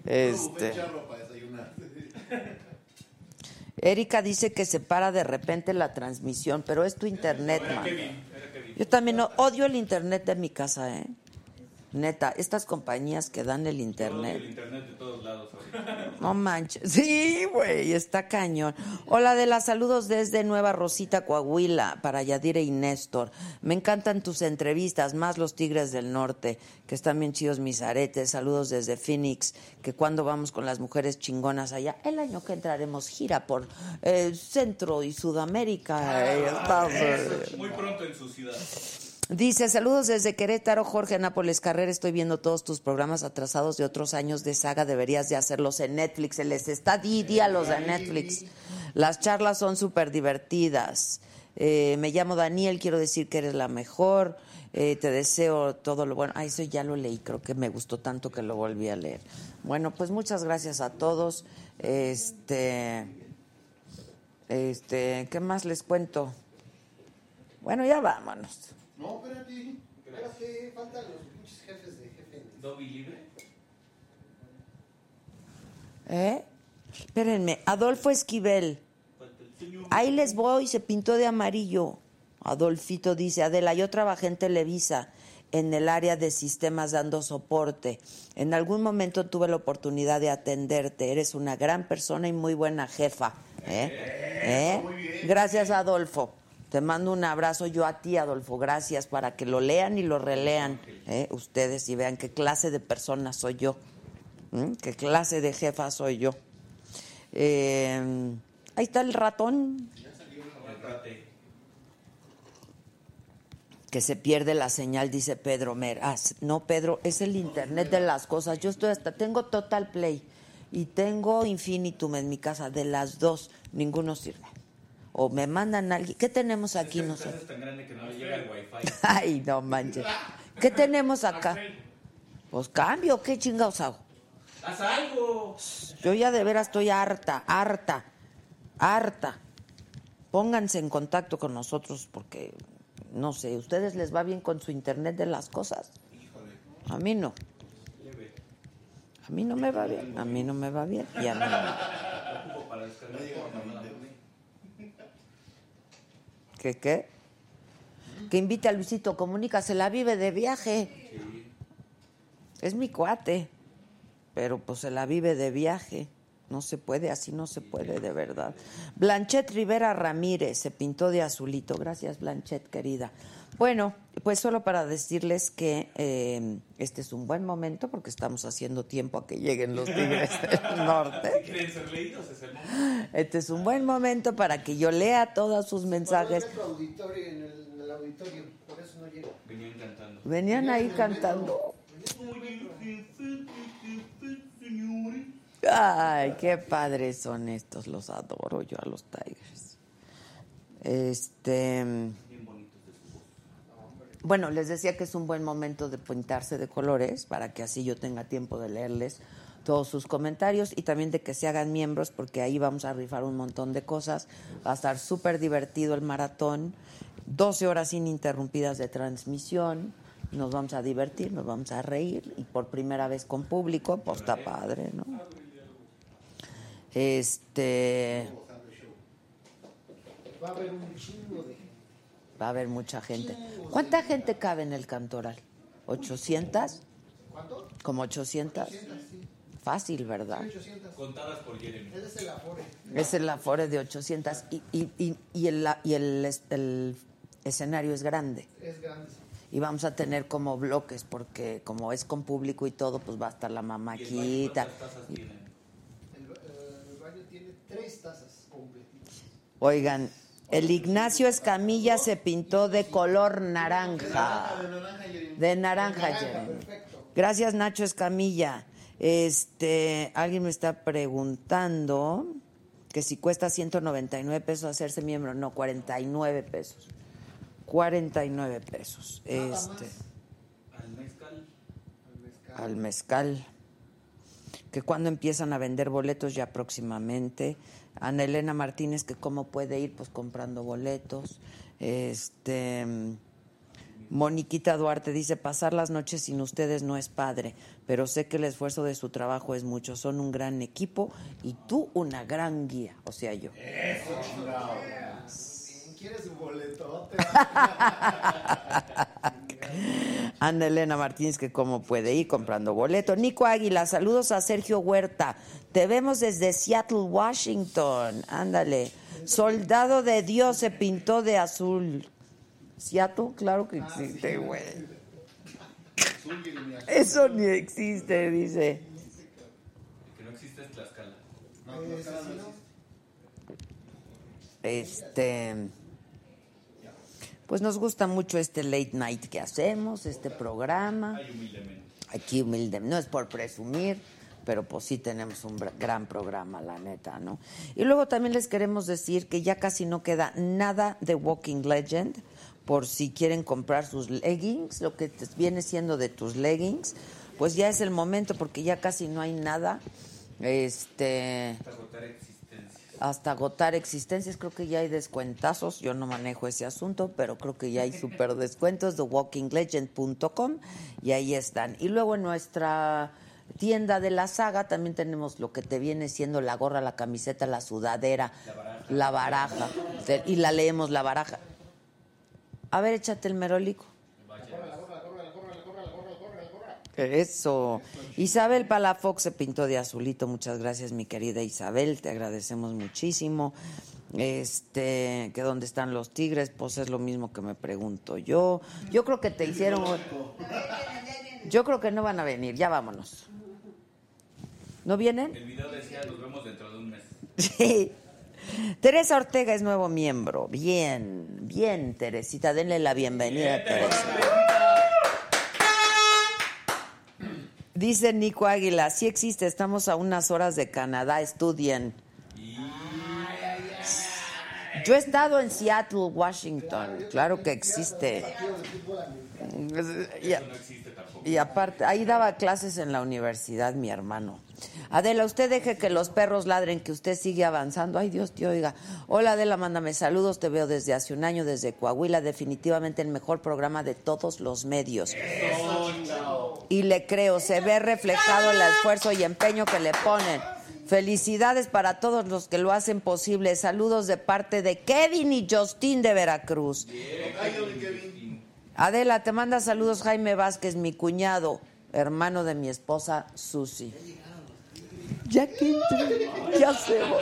Este. Erika dice que se para de repente la transmisión, pero es tu internet, man. Yo también no- odio el internet de mi casa, ¿eh? Neta, estas compañías que dan el internet. El internet de todos lados. No manches. Sí, güey, está cañón. Hola de las saludos desde Nueva Rosita, Coahuila, para Yadira y Néstor. Me encantan tus entrevistas, más los Tigres del Norte, que están bien chidos mis aretes. Saludos desde Phoenix, que cuando vamos con las mujeres chingonas allá, el año que entraremos gira por eh, Centro y Sudamérica. Eh, está- Muy pronto en su ciudad. Dice, saludos desde Querétaro, Jorge Nápoles Carrera, estoy viendo todos tus programas atrasados de otros años de saga, deberías de hacerlos en Netflix, se les está di, di a los de Netflix. Las charlas son súper divertidas. Eh, me llamo Daniel, quiero decir que eres la mejor, Eh, te deseo todo lo bueno. Ah, eso ya lo leí, creo que me gustó tanto que lo volví a leer. Bueno, pues muchas gracias a todos. Este, este, ¿qué más les cuento? Bueno, ya vámonos. No, espérate. Espérate, faltan los pinches jefes de jefe. ¿Dobby libre? ¿Eh? Espérenme, Adolfo Esquivel. Ahí les voy, se pintó de amarillo. Adolfito dice, Adela, yo trabajé en Televisa en el área de sistemas dando soporte. En algún momento tuve la oportunidad de atenderte. Eres una gran persona y muy buena jefa. ¿Eh? ¿Eh? Gracias, Adolfo. Te mando un abrazo yo a ti, Adolfo. Gracias para que lo lean y lo relean ¿eh? ustedes y vean qué clase de persona soy yo. ¿Qué clase de jefa soy yo? Eh, ahí está el ratón que se pierde la señal, dice Pedro Mer. Ah, no, Pedro, es el internet de las cosas. Yo estoy hasta, tengo Total Play y tengo Infinitum en mi casa. De las dos, ninguno sirve. O me mandan a alguien. ¿Qué tenemos aquí nosotros? es tan grande que no le llega el wifi. Ay, no manches. ¿Qué tenemos acá? Pues cambio, ¿qué chingados hago? ¡Haz algo! Yo ya de veras estoy harta, harta, harta. Pónganse en contacto con nosotros porque, no sé, ¿ustedes les va bien con su internet de las cosas? A mí no. A mí no me va bien, a mí no me va bien. Y a mí no. ¿Qué qué? Que invite a Luisito Comunica, se la vive de viaje. Es mi cuate, pero pues se la vive de viaje. No se puede, así no se puede, de verdad. Blanchet Rivera Ramírez se pintó de azulito. Gracias, Blanchet, querida. Bueno, pues solo para decirles que eh, este es un buen momento porque estamos haciendo tiempo a que lleguen los Tigres del Norte. Si quieren ser leídos, es el momento. Este es un buen momento para que yo lea todos sus mensajes. Nuestro auditorio en el, en el auditorio, por eso no Venían cantando. Venían ahí cantando. Ay, qué padres son estos, los adoro yo a los Tigers. Este. Bueno, les decía que es un buen momento de pintarse de colores para que así yo tenga tiempo de leerles todos sus comentarios y también de que se hagan miembros porque ahí vamos a rifar un montón de cosas. Va a estar súper divertido el maratón, 12 horas ininterrumpidas de transmisión. Nos vamos a divertir, nos vamos a reír y por primera vez con público, pues está padre, ¿no? Este. Va a haber un chingo de. Va a haber mucha gente. ¿Cuánta gente cabe en el Cantoral? ¿800? ¿Cuánto? ¿Como 800? Fácil, ¿verdad? 800. Contadas por Jeremy. Ese es el Afore. Es el afore de 800 y, y, y, y el, y el, el escenario es grande. Es grande. sí. Y vamos a tener como bloques porque como es con público y todo, pues va a estar la mamaquita. El, el baño tiene tres tazas completitas. Oigan, el Ignacio Escamilla se pintó de color naranja. De naranja. Gracias, Nacho Escamilla. Este, alguien me está preguntando que si cuesta 199 pesos hacerse miembro. No, 49 pesos. 49 pesos. Este, Al mezcal. al mezcal. Que cuando empiezan a vender boletos ya próximamente. Ana Elena Martínez, que cómo puede ir, pues comprando boletos. Este Moniquita Duarte dice, pasar las noches sin ustedes no es padre, pero sé que el esfuerzo de su trabajo es mucho. Son un gran equipo y tú una gran guía, o sea yo. ¿Quieres un boletote? Ana Elena Martínez, que cómo puede ir comprando boleto. Nico Águila, saludos a Sergio Huerta. Te vemos desde Seattle, Washington. Ándale. Soldado de Dios se pintó de azul. ¿Seattle? Claro que existe, güey. Eso ni existe, dice. Que no existe es Tlaxcala. Este. Pues nos gusta mucho este late night que hacemos, este programa. Aquí humildemente, no es por presumir, pero pues sí tenemos un gran programa, la neta, ¿no? Y luego también les queremos decir que ya casi no queda nada de Walking Legend, por si quieren comprar sus leggings, lo que viene siendo de tus leggings, pues ya es el momento porque ya casi no hay nada. Este Hasta agotar existencia. hasta agotar existencias. Creo que ya hay descuentazos. Yo no manejo ese asunto, pero creo que ya hay super descuentos de walkinglegend.com y ahí están. Y luego en nuestra tienda de la saga también tenemos lo que te viene siendo la gorra, la camiseta, la sudadera, la baraja. Y la leemos la baraja. A ver, échate el merolico. Eso. Isabel Palafox se pintó de azulito. Muchas gracias, mi querida Isabel. Te agradecemos muchísimo. Este, que dónde están los tigres, pues es lo mismo que me pregunto yo. Yo creo que te hicieron. Yo creo que no van a venir. Ya vámonos. ¿No vienen? El video decía, nos vemos dentro de un mes. Sí. Teresa Ortega es nuevo miembro. Bien, bien, Teresita. Denle la bienvenida, Teresa. Dice Nico Águila, sí existe, estamos a unas horas de Canadá, estudien. Yo he estado en Seattle, Washington, claro que existe. Y, y aparte, ahí daba clases en la universidad mi hermano. Adela, usted deje que los perros ladren, que usted sigue avanzando. Ay, Dios te oiga. Hola, Adela, mándame saludos. Te veo desde hace un año, desde Coahuila. Definitivamente el mejor programa de todos los medios. Y le creo, se ve reflejado el esfuerzo y empeño que le ponen. Felicidades para todos los que lo hacen posible. Saludos de parte de Kevin y Justin de Veracruz. Adela, te manda saludos Jaime Vázquez, mi cuñado, hermano de mi esposa Susi. Ya que entré, ¿qué hacemos?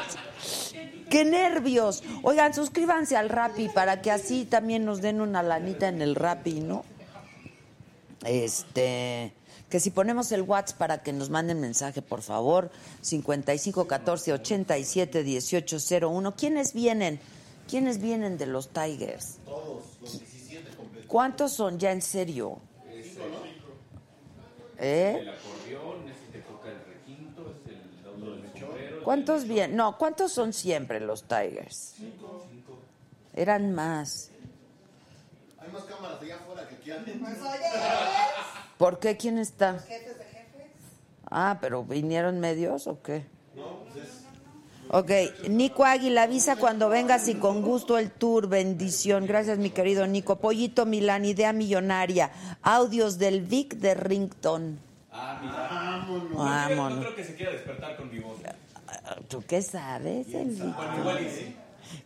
¡Qué nervios! Oigan, suscríbanse al Rappi para que así también nos den una lanita en el Rappi, ¿no? Este, que si ponemos el WhatsApp para que nos manden mensaje, por favor, 55 14 87 18 01. ¿Quiénes vienen? ¿Quiénes vienen de los Tigers? Todos, los 17 completos. ¿Cuántos son ya en serio? ¿Eh? El acordeón, ese que toca el requinto, es el doble del sombrero. ¿Cuántos bien? No, ¿cuántos son siempre los Tigers? Eran más. Hay más cámaras allá afuera que aquí adentro. Pues oye, ¿Por qué? ¿Quién está? jefes de jefes. Ah, pero ¿vinieron medios o qué? No, pues es. Ok, Nico Águila, avisa cuando vengas y con gusto el tour. Bendición. Gracias, mi querido Nico. Pollito Milán, idea millonaria. Audios del Vic de Rington. Ah, mira. Vámonos. No, Vámonos. creo que se quiera despertar con mi voz. ¿Tú qué sabes.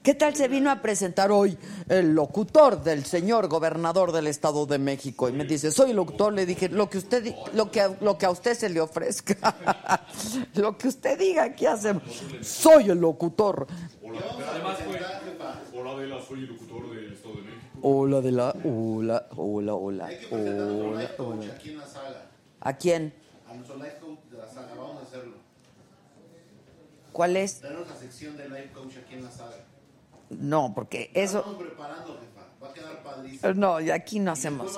¿Qué tal se vino a presentar hoy el locutor del señor gobernador del Estado de México? Y me dice, soy locutor. Le dije, lo que usted, lo que, lo que a usted se le ofrezca, lo que usted diga, aquí hacemos. Soy el locutor. Pero además fue. Hola, Adela, soy el locutor del Estado de México. Hola de la, hola, hola, hola, Hay que presentar a nuestro hola, hola. la. ¿A quién? A nuestro de la saga. Vamos a hacerlo. ¿Cuál es? Tenemos la sección de life coach aquí en la saga. No, porque eso, Estamos preparando, jefa. Va a quedar padrísimo. no, y aquí no hacemos.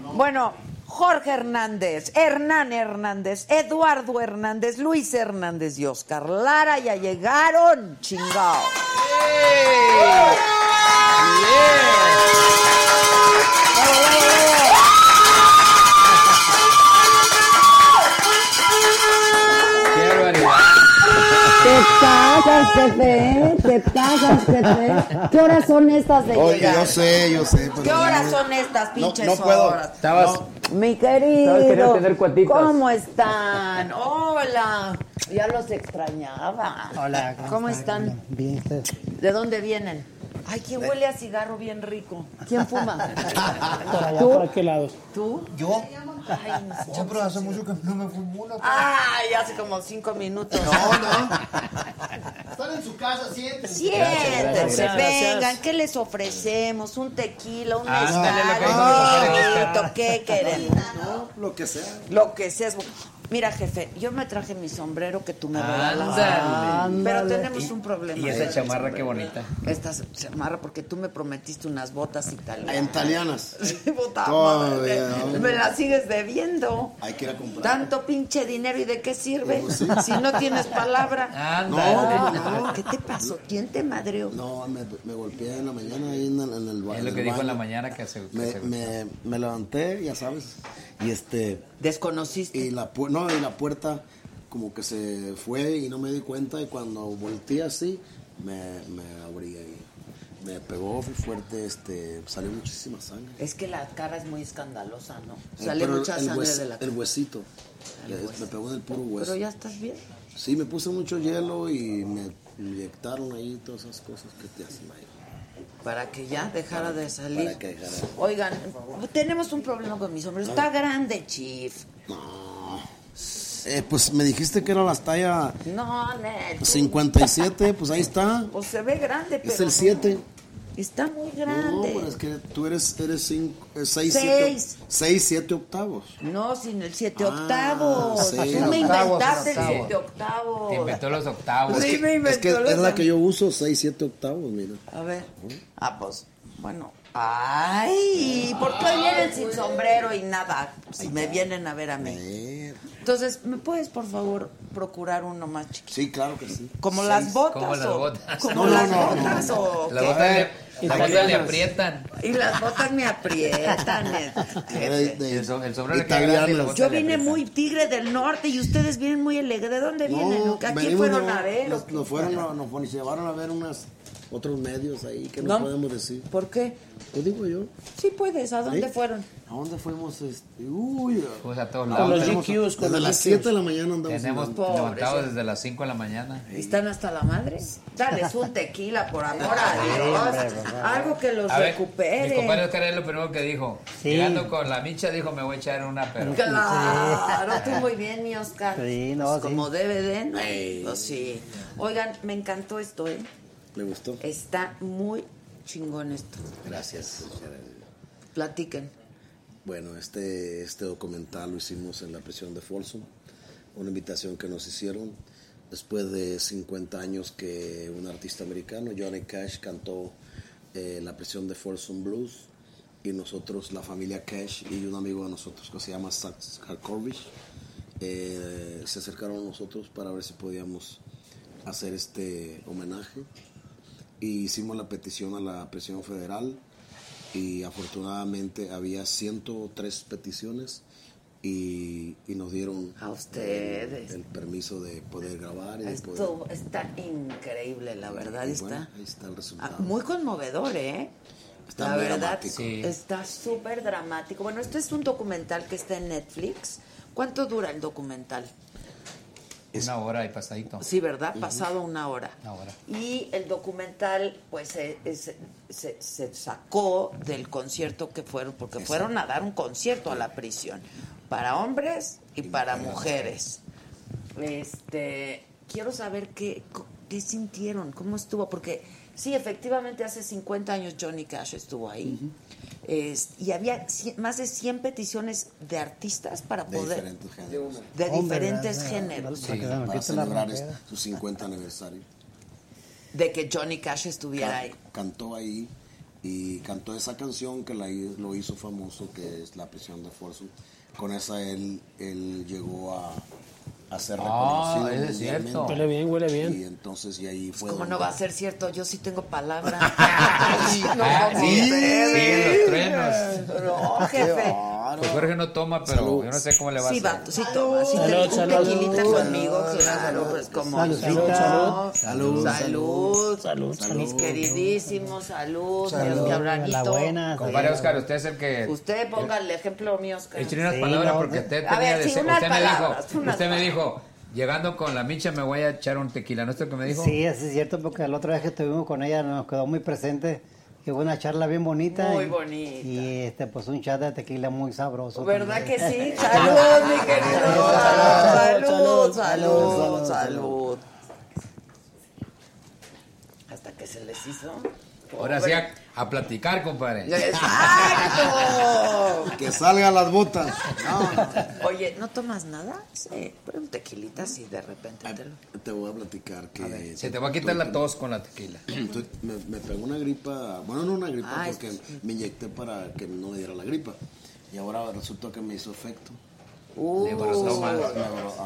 no- Bueno, Jorge Hernández, Hernán Hernández, Eduardo Hernández, Luis Hernández y Oscar Lara ya llegaron, chingao. Qué Te pasas, jefe, te pasas, jefe. ¿Qué horas son estas de Oye, llegar? yo sé, yo sé. pero ¿Qué no- horas son estas pinches no puedo. horas? Estabas. Mi querido, tener cuatitas. ¿cómo están? Hola, ya los extrañaba. Hola, ¿cómo están? Bien. ¿De dónde vienen? Ay, ¿quién huele a cigarro bien rico? ¿Quién fuma? Por allá, ¿Tú? por aquel lado. ¿Tú? ¿Yo? Ay, no sé. Ya, pero hace mucho que no me fumo una. Ay, hace como cinco minutos. No, no. Están en su casa, siéntense. Siéntense, Gracias, vengan, gracias. ¿qué les ofrecemos? Un tequila, un Ándale, lo que mezcal, un vinito. ¿qué queremos? Lo que sea. Lo que sea. es Mira, jefe, yo me traje mi sombrero que tú me regalas. Ándale. Pero tenemos un problema. Y esa chamarra, qué bonita. Esta chamarra, porque tú me prometiste unas botas italianas. Italianas. Sí, hombre. Me las sigues debiendo. Hay que ir a comprar. Tanto pinche dinero y de qué sirve Pues sí. si no tienes palabra. Ándale. No, ¿Qué te pasó? ¿Quién te madreó? No, me, me golpeé en la mañana ahí en el, en el ba- Es en lo que dijo en la baño. mañana que se. que Me, se- me, me levanté, ya sabes, y este Desconociste. y la no, y la puerta como que se fue y no me di cuenta y cuando volteé así me, me abrí ahí. Me pegó fue fuerte, este, salió muchísima sangre. Es que la cara es muy escandalosa, ¿no? Eh, Sale pero mucha sangre hues- de la El huesito. Le- Me pegó en el puro hueso. Pero ya estás bien. Sí, me puse mucho hielo y me inyectaron ahí todas esas cosas que te hacen ahí. Para que ya dejara de salir. Para que dejara. Oigan, tenemos un problema con mi sombrero. Está grande, Chief. No. Eh, pues me dijiste que era las talla No, Nel. 57, pues ahí está. Pues se ve grande, pero. Es el no. 7. Está muy No, grande. pues es que tú eres 6, Seis. 7 6, 7 octavos. No, sin el 7 Ah, octavos. sí. Tú me octavos, inventaste el sin 7 octavos. Te inventó los octavos. Sí, me Es inventó que los es la que yo uso, 6, 7 octavos, mira. A ver. Ah, pues, bueno. Ay, ¿por qué hoy vienen sin sombrero y nada? Si me vienen a ver a mí. Entonces, ¿me puedes, por favor, procurar uno más chiquito? Sí, claro que sí. Como las botas. Como las o- botas. Como No, las no, no, botas o Las qué? botas le, las botas le aprietan. Y las botas me aprietan. El, el italianas. botas Yo vine muy tigre del norte y ustedes vienen muy alegre. ¿De dónde vienen? ¿A quién venimos fueron a ver? Nos, o nos fueron, nos, nos llevaron a ver unas otros medios ahí que no, No. podemos decir. ¿Por qué? Lo digo yo. Sí puedes. ¿A dónde ¿Sí? fueron? ¿A dónde fuimos? Este? Uy, Pues a todos Con lados. los Tenemos, GQs, con desde los las GQs. 7 de la mañana andamos. tenemos levantados desde las 5 de la mañana. ¿Están hasta la madre? Dales un tequila, por amor a Dios. Algo que los A ver, recupere. mi compadre Oscar es lo primero que dijo. Sí. Llegando con la micha dijo, me voy a echar una, pero... Claro, tú muy bien, mi Oscar. Sí, no, Pues sí. Como debe de, ¿no? Pues sí. Oigan, me encantó esto, ¿eh? ¿Le gustó? Está muy chingón esto. Gracias. Platiquen. Bueno, este, este documental lo hicimos en la prisión de Folsom, una invitación que nos hicieron después de 50 años que un artista americano, Johnny Cash, cantó eh, la prisión de Folsom Blues y nosotros, la familia Cash y un amigo de nosotros que se llama Zach Corvish, eh, se acercaron a nosotros para ver si podíamos hacer este homenaje. Y hicimos la petición a la presión federal y afortunadamente había 103 peticiones y, y nos dieron A ustedes. el, el permiso de poder grabar y de poder... Esto está increíble, la verdad y está. bueno, ahí está el Ah, resultado. muy conmovedor, ¿eh? Está la muy verdad, dramático. Sí. está súper dramático. Bueno, este es un documental que está en Netflix. ¿Cuánto dura el documental? Una hora y pasadito. Sí, ¿verdad? Pasado una hora. Una hora. Y el documental, pues, se, es- se- se sacó del concierto que fueron, porque fueron a dar un concierto a la prisión, para hombres y para mujeres. Este, quiero saber qué, qué sintieron, cómo estuvo, porque sí, efectivamente hace 50 años Johnny Cash estuvo ahí. Es- y había cien- más de 100 peticiones de artistas para de poder... diferentes géneros. De diferentes géneros. Sí, para celebrar su 50 aniversario. De que Johnny Cash estuviera ahí. Cantó ahí y cantó esa canción que la lo hizo famoso, que es La prisión de Folsom. Con esa él, él llegó a, a ser Ah, reconocido. es cierto. Huele bien, huele bien. Y entonces, y ahí fue. ¿Cómo donde- no va a ser cierto? Yo sí tengo palabra. no, Ah, como sí, ustedes. sí, los truenos. No, jefe. Pues Jorge no toma, pero Salud. yo no sé cómo le va Sí, a hacer. va, sí toma. Sí, Salud, un salud. tequilita conmigo, claro, pues como Salud, salud. Salud, salud, Salud, salud. Mis queridísimos, salud, Salud. Dios que habrán La buena. Compadre Oscar, usted es el que... Usted ponga el ejemplo mío, Oscar. Eche unas Sí, palabras no, porque usted tenía usted me dijo, usted me dijo, llegando con la micha me voy a echar un tequila, ¿no es lo que me dijo? Sí, así es cierto, porque la otra vez que estuvimos con ella nos quedó muy presente. Y fue una charla bien bonita. Muy y- bonita. Y este, pues un chat de tequila muy sabroso. ¿Verdad que sí? Salud, mi querido. Salud, salud, salud. Hasta que se les hizo. Ahora sí a, platicar, compadre. ¡Exacto! Que salgan las botas. Oye, ¿no tomas nada? Sí, pero un tequilita así de repente te lo... Te voy a platicar que. Se te va a quitar la tos con la tequila. Estoy- me, me pegó una gripa, bueno, no una gripa Ay, porque me inyecté para que no me diera la gripa. Y ahora resultó que me hizo efecto. Uh,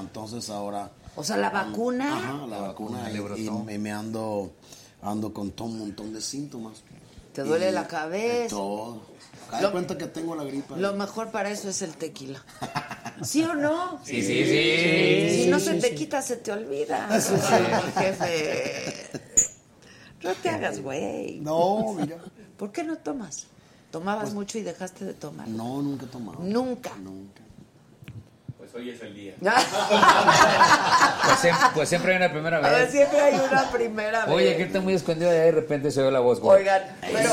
Entonces ahora... O sea, la vacuna. Ajá, la vacuna. y- y, me, me ando, ando con todo un montón de síntomas. Te duele Y- la cabeza. Todo. Cae Lo- cuenta que tengo la gripa. Lo mejor para eso es el tequila. ¿Sí o no? Sí, sí, sí. Si no se te quita, se te olvida. Mi jefe. No te hagas, güey. No, mira. ¿Por qué no tomas? ¿Tomabas mucho y dejaste de tomar? No, nunca he tomado. Nunca. Nunca. Pues hoy es el día. Pues, siem- pues siempre hay una primera vez. siempre hay una primera vez. Oye, que está muy escondido y de repente se ve la voz, güey. Oigan, pero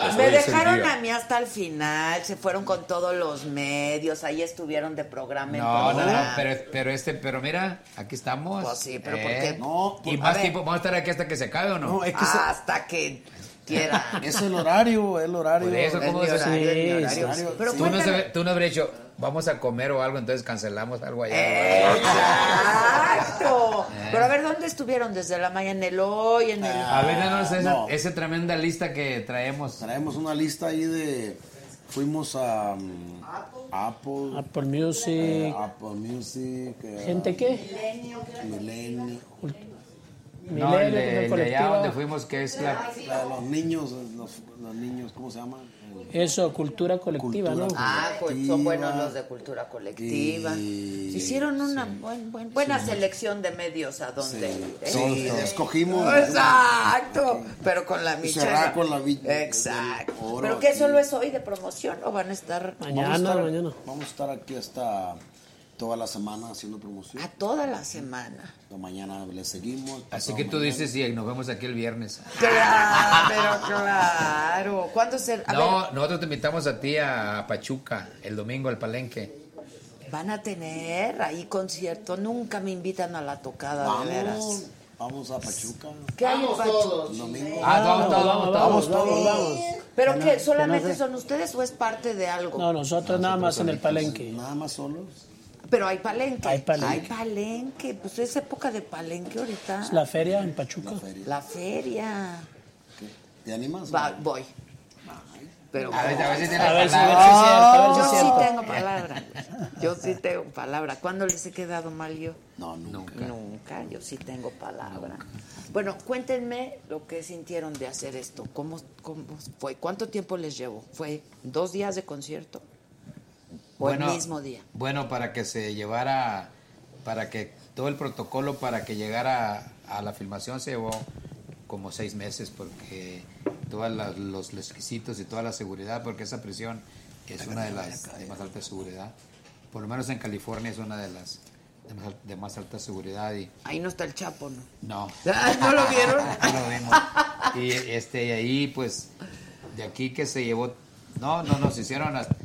Pues me dejaron a mí hasta el final, se fueron con todos los medios, ahí estuvieron de programa en No, no, no, pero, pero este, pero mira, aquí estamos. Pues sí, pero Eh, ¿por qué? No, Y por- más a ver. tiempo, vamos a estar aquí hasta que se acabe o no. No, es que Hasta que quiera. es el horario, el horario. Por eso, Es ¿cómo se- horario, es mi Sí, horario. sí. Pero tú, no sabes- tú no habrías dicho, vamos a comer o algo, entonces cancelamos algo allá. Exacto. Pero a ver, ¿dónde estuvieron? Desde la mañana en el hoy, en el... A ver, danos esa, No. esa tremenda lista que traemos. Traemos una lista ahí de. Fuimos a um, Apple, Apple Music. eh, Apple Music, eh, ¿Gente qué? Milenio, No, el de, el de allá donde fuimos, que es la... la- los niños, los, los niños, ¿cómo se llama? Eso, cultura colectiva, Cultura ¿no? Ah, pues son buenos los de cultura colectiva. Y- Hicieron una buen- buen- buena selección de medios a donde... Sí, ¿eh? escogimos. Exacto, pero con la michela. con la Exacto. oro ¿Pero qué aquí. solo es hoy de promoción o van a estar Vamos a Mañana, estar- mañana. Vamos a estar aquí hasta toda la semana haciendo promoción. a toda la semana? La mañana le seguimos. Así que tú mañana. dices y nos vemos aquí el viernes. Claro, pero claro. ¿Cuándo se.? A No, ver, nosotros te invitamos a ti a Pachuca el domingo al Palenque. van a tener ahí concierto. Nunca me invitan a la tocada, de Vamos, veras. vamos a Pachuca. ¿Qué hay en Vamos Pachuca? todos. Domingo. Ah, vamos, todos, vamos, todos. vamos, vamos, vamos. ¿Pero Que qué? que ¿Solamente no son ustedes o es parte de algo? No, nosotros nada más en el palenque. Nada más solos. Pero hay palenque. Hay palenque. Hay palenque. Pues es época de palenque ahorita. Es la feria en Pachuca. La feria. ¿Te animas? Va, voy. Pero A ver, a ver si tiene A ver si- palabra. a ver si es cierto, a ver si yo sí tengo palabra. Yo sí tengo palabra. ¿Cuándo les he quedado mal yo? No, nunca. Nunca, yo sí tengo palabra. Bueno, cuéntenme lo que sintieron de hacer esto. ¿Cómo, cómo fue? ¿Cuánto tiempo les llevó? ¿Fue dos días de concierto? ¿O el mismo día? Bueno, para que se llevara, para que todo el protocolo para que llegara a la filmación se llevó como seis meses porque todos los requisitos y toda la seguridad, porque esa prisión es una de las de más alta seguridad. Por lo menos en California es una de las de más, de más alta seguridad y Ahí no está el Chapo, ¿no? no. ¿No lo vieron? No lo vimos. Y este, ahí, pues, de aquí que se llevó. No, no, nos hicieron hasta,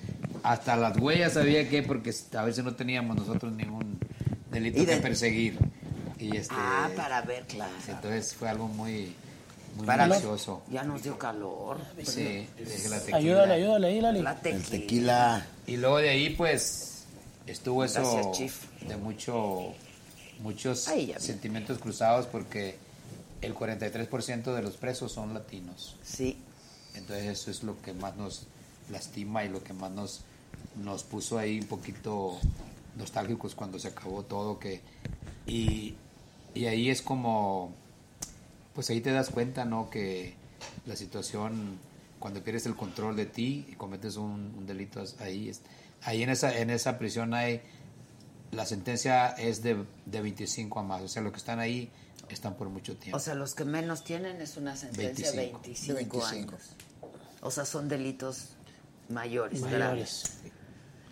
hasta las huellas, había que, porque a veces no teníamos nosotros ningún delito de- que perseguir. Y este, Ah, para ver, claro. entonces fue algo muy, muy Para delicioso. Ya nos dio calor. Sí, dejé la tequila. Ayúdale, ayúdale ahí, Lali. La tequila. Tequila. Y luego de ahí, pues, estuvo eso Gracias, Chief. de mucho, muchos sentimientos cruzados porque el 43% de los presos son latinos. Sí. Entonces eso es lo que más nos lastima y lo que más nos, nos puso ahí un poquito nostálgicos cuando se acabó todo. que Y, y ahí es como, pues ahí te das cuenta, ¿no? Que la situación, cuando pierdes el control de ti y cometes un, un delito ahí, es- ahí en esa, en esa prisión hay, la sentencia es de, de 25 a más, o sea, los que están ahí están por mucho tiempo. O sea, los que menos tienen es una sentencia de 25. 25, De 25. años. O sea, son delitos mayores, Mayores. graves.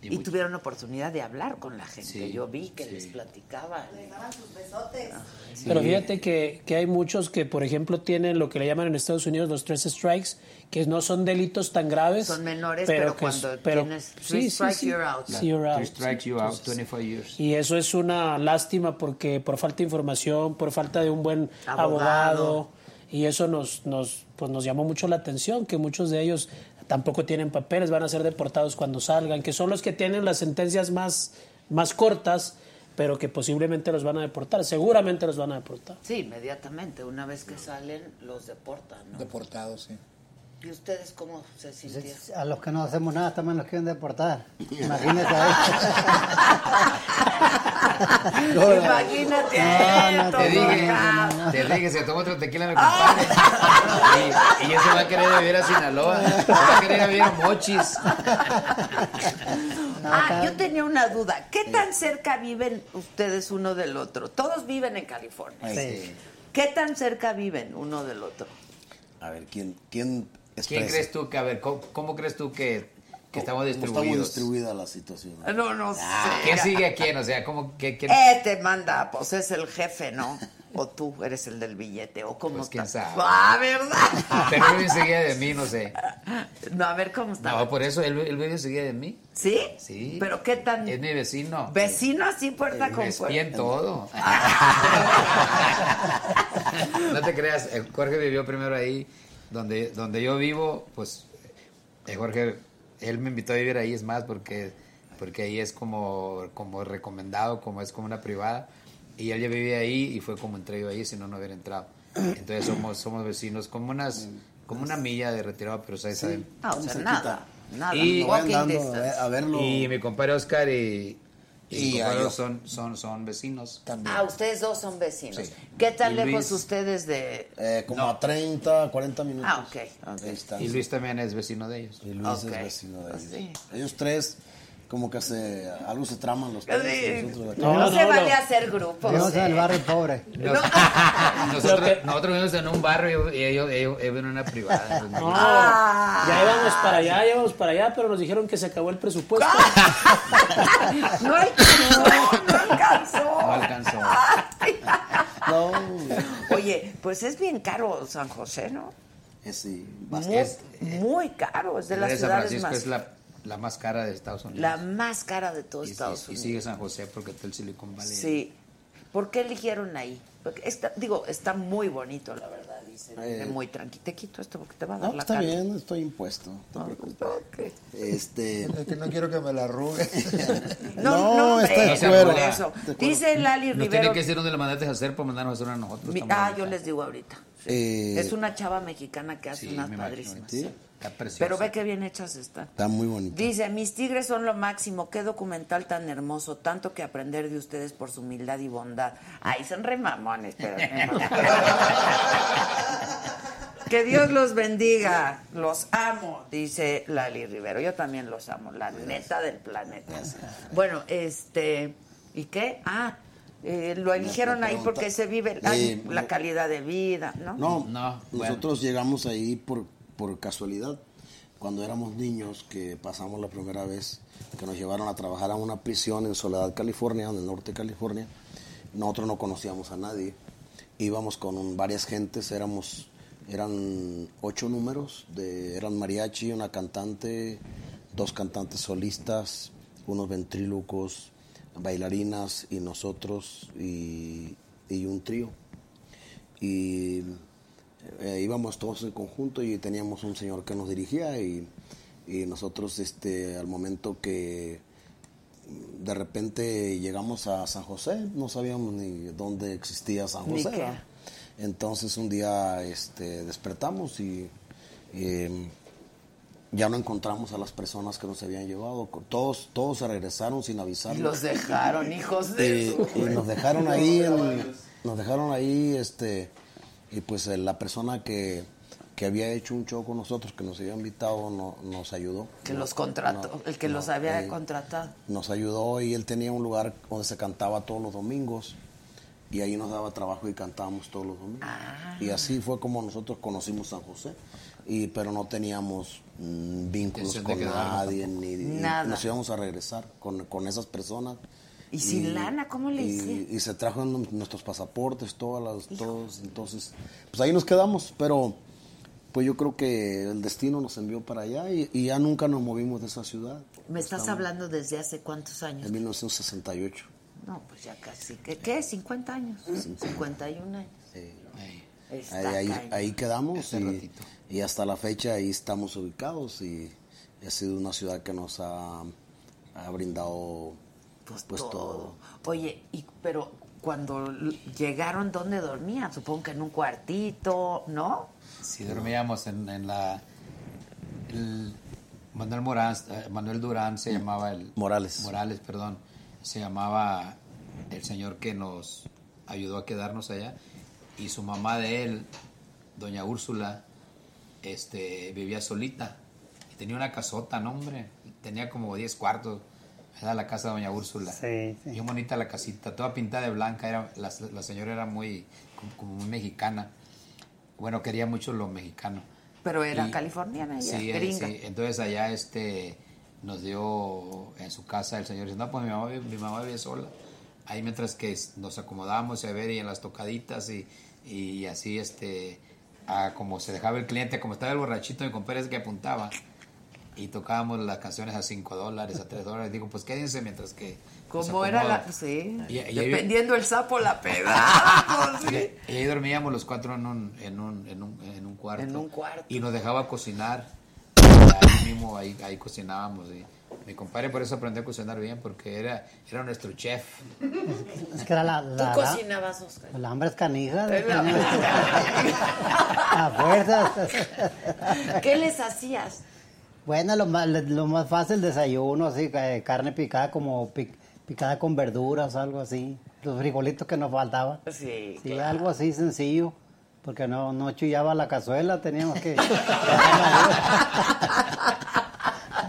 Y, tuvieron oportunidad de hablar con la gente. Sí, Yo vi que sí. les platicaban. Les daban sus besotes. Pero fíjate que, que hay muchos que, por ejemplo, tienen lo que le llaman en Estados Unidos los tres strikes, que no son delitos tan graves. Son menores, pero cuando pero- tienes sí, three sí, strikes, sí. you're out. Sí, you're out. Three strikes you out, Entonces, 25 years. Y eso es una lástima porque por falta de información, por falta de un buen Abogado. abogado, y eso nos, nos, pues nos llamó mucho la atención, que muchos de ellos tampoco tienen papeles, van a ser deportados cuando salgan, que son los que tienen las sentencias más, más cortas, pero que posiblemente los van a deportar, seguramente los van a deportar. Sí, inmediatamente. Una vez que salen, los deportan, ¿no? Deportados, sí. ¿Y ustedes cómo se sintieron? A los que no hacemos nada también nos quieren deportar. Imagínate. Imagínate a No, no, esto, Te dije, te dije, se toma otro tequila mi compadre. Y, y ese va a querer vivir a Sinaloa. Va a querer vivir a Mochis. Ah, yo tenía una duda. ¿Qué tan cerca viven ustedes uno del otro? Todos viven en California. Sí. ¿Qué tan cerca viven uno del otro? A ver, ¿quién, quién ¿Quién crees tú que, a ver, cómo, cómo crees tú que, que estamos ¿Cómo está muy distribuidos? distribuida la situación? No, no sé. ¿Quién sigue a quién? O sea, ¿cómo, qué, quién? Eh, te manda, pues es el jefe, ¿no? O tú eres el del billete, o cómo Pues, quién está. sabe. Ah, ¿verdad? Pero él enseguida de mí, no sé. No, a ver cómo está. No, por eso él, él vive enseguida de mí. ¿Sí? Sí. ¿Pero qué tan Es mi vecino. vecino así puerta Me con puerta? todo. no te creas, eh, Jorge vivió primero ahí, donde, donde yo vivo, pues eh, Jorge, él me invitó a vivir ahí, es más, porque, porque ahí es como, como recomendado, como es como una privada, y él ya vivía ahí y fue como entré yo ahí, si no, no hubiera entrado. Entonces somos, somos vecinos, como unas, como una milla de retirado, pero ¿sabes? saben. Ah, o sea, nada. Nada. Y- andando, distance. a verlo. Y mi compadre Oscar y, y, yo. son, son, son vecinos. También. Ah, ustedes dos son vecinos. Sí. ¿Qué tan Y lejos Luis- ustedes de...? Eh, como a 30, 40 minutos. Ah, ok. ok. Ahí está. Y Luis también es vecino de ellos. Y Luis Ok. es vecino de ellos. Sí. Ellos tres, como que se, algo se traman los tres. Sí. nosotros. No, No, se no, vale no. hacer grupos. Vivimos en ¿eh? el barrio pobre. Nosotros, nosotros vivimos en un barrio y ellos, ellos, ellos viven en una privada. No, Ah. ya íbamos para allá, ya íbamos para allá, pero nos dijeron que se acabó el presupuesto. No alcanzó, no alcanzó. No alcanzó. No, Oye, pues es bien caro San José, ¿no? es sí, Muy, Es- muy caro, es de las San ciudades Francisco más... es la, la más cara de Estados Unidos. la más cara de todo y, Estados y- y Unidos. sigue San José porque está el Silicon Valley. Sí. ¿Por qué eligieron ahí? Porque está, digo, está muy bonito, la verdad, dice. Eh. muy tranquilo. Te quito esto porque te va a dar No, la está cara. bien, estoy impuesto. no te preocupes. Este, Es que no quiero que me la arrugue. No, no, No, está no, acuerdo. por eso. Dice Lali Rivero... tiene que decir dónde le mandaste a hacer para mandarnos a hacer una a nosotros. Mi- ah, yo les digo ahorita. eh, Es una chava mexicana que hace Sí, unas imagino, padrísimas. ¿sí? Está preciosa. Pero ve qué bien hechas están. Está muy bonito. Dice, mis tigres son lo máximo, qué documental tan hermoso, tanto que aprender de ustedes por su humildad y bondad. Ay, son re mamones, pero... que Dios los bendiga, los amo, dice Lali Rivero. Yo también los amo, la neta del planeta. Bueno, este, ¿y qué? Ah, eh, lo eligieron ahí porque se vive la, Eh, la calidad de vida, ¿no? No, nosotros llegamos ahí por, por casualidad. Cuando éramos niños, que pasamos la primera vez, que nos llevaron a trabajar a una prisión en Soledad, California, en el norte de California, nosotros no conocíamos a nadie. Íbamos con varias gentes, éramos, eran ocho números, eran mariachi, una cantante, dos cantantes solistas, unos ventrílocos, bailarinas y nosotros y, y un trío y eh, íbamos todos en conjunto y teníamos un señor que nos dirigía y, y nosotros este al momento que de repente llegamos a San José no sabíamos ni dónde existía San José entonces un día este despertamos y, ya no encontramos a las personas que nos habían llevado. Todos todos se regresaron sin avisar. Los dejaron, hijos de y, nos dejaron ahí en- nos dejaron ahí este y pues eh, la persona que, que había hecho un show con nosotros que nos había invitado no- nos ayudó Que los contrató, No, el que no, los había eh, contratado. nos ayudó y él tenía un lugar donde se cantaba todos los domingos y ahí nos daba trabajo y cantábamos todos los domingos Ah. y así fue como nosotros conocimos San José y pero no teníamos mm, vínculos con nadie ni y Nada. nos íbamos a regresar con, con esas personas Y sin lana, ¿cómo le y, hice? y se trajo nu- nuestros pasaportes todas las todos entonces pues ahí nos quedamos pero pues yo creo que el destino nos envió para allá y, y ya nunca nos movimos de esa ciudad ¿Me estás Estamos- hablando desde hace cuántos años? en 1968 No, pues ya casi. ¿Qué? qué? ¿50 años? 51 años. Está ahí, ahí, ahí quedamos y, y hasta la fecha ahí estamos ubicados y ha sido una ciudad que nos ha, ha brindado pues, todo. Oye, y, pero cuando llegaron, ¿dónde dormían? Supongo que en un cuartito, ¿no? Sí, dormíamos en, en la... el- Manuel Morán, eh, Manuel Durán se llamaba el... Morales. Morales, perdón. Se llamaba el señor que nos ayudó a quedarnos allá. Y su mamá de él, doña Úrsula, este, vivía solita. Y tenía una casota, ¿no, hombre? Tenía como 10 cuartos. Era la casa de doña Úrsula. Sí, sí. Bien bonita la casita, toda pintada de blanca. Era, la, la señora era muy, como, como muy mexicana. Bueno, quería mucho lo mexicano. Pero era Y- californiana, ella, Sí, eh, gringa. sí. Entonces allá este nos dio en su casa el señor dice, no, pues mi mamá, vive- mi mamá vive sola. Ahí mientras que nos acomodamos y a ver y en las tocaditas y, y así este a como se dejaba el cliente, como estaba el borrachito mi compadre es que apuntaba y tocábamos las canciones a 5 dólares, a 3 dólares. Digo, pues quédense mientras que... Como era la... acomodo". Sí. Y- y ahí- Dependiendo el sapo, la peda. Y, y ahí dormíamos los cuatro en un, en un, en un, en un cuarto. En un cuarto. Y nos dejaba cocinar. Ahí mismo, ahí, ahí cocinábamos. Y mi compadre por eso aprendió a cocinar bien, porque era, era nuestro chef. Es que era la... ¿Tú la, la- cocinabas, Oscar? la hambre es canija. Es la- A fuerzas. ¿Qué les hacías? Bueno, lo más, lo más fácil, desayuno, así, eh, carne picada como pic- picada con verduras, algo así. Los frijolitos que nos faltaban. Sí, Sí, claro. algo así sencillo, porque no, no chullaba la cazuela, teníamos que...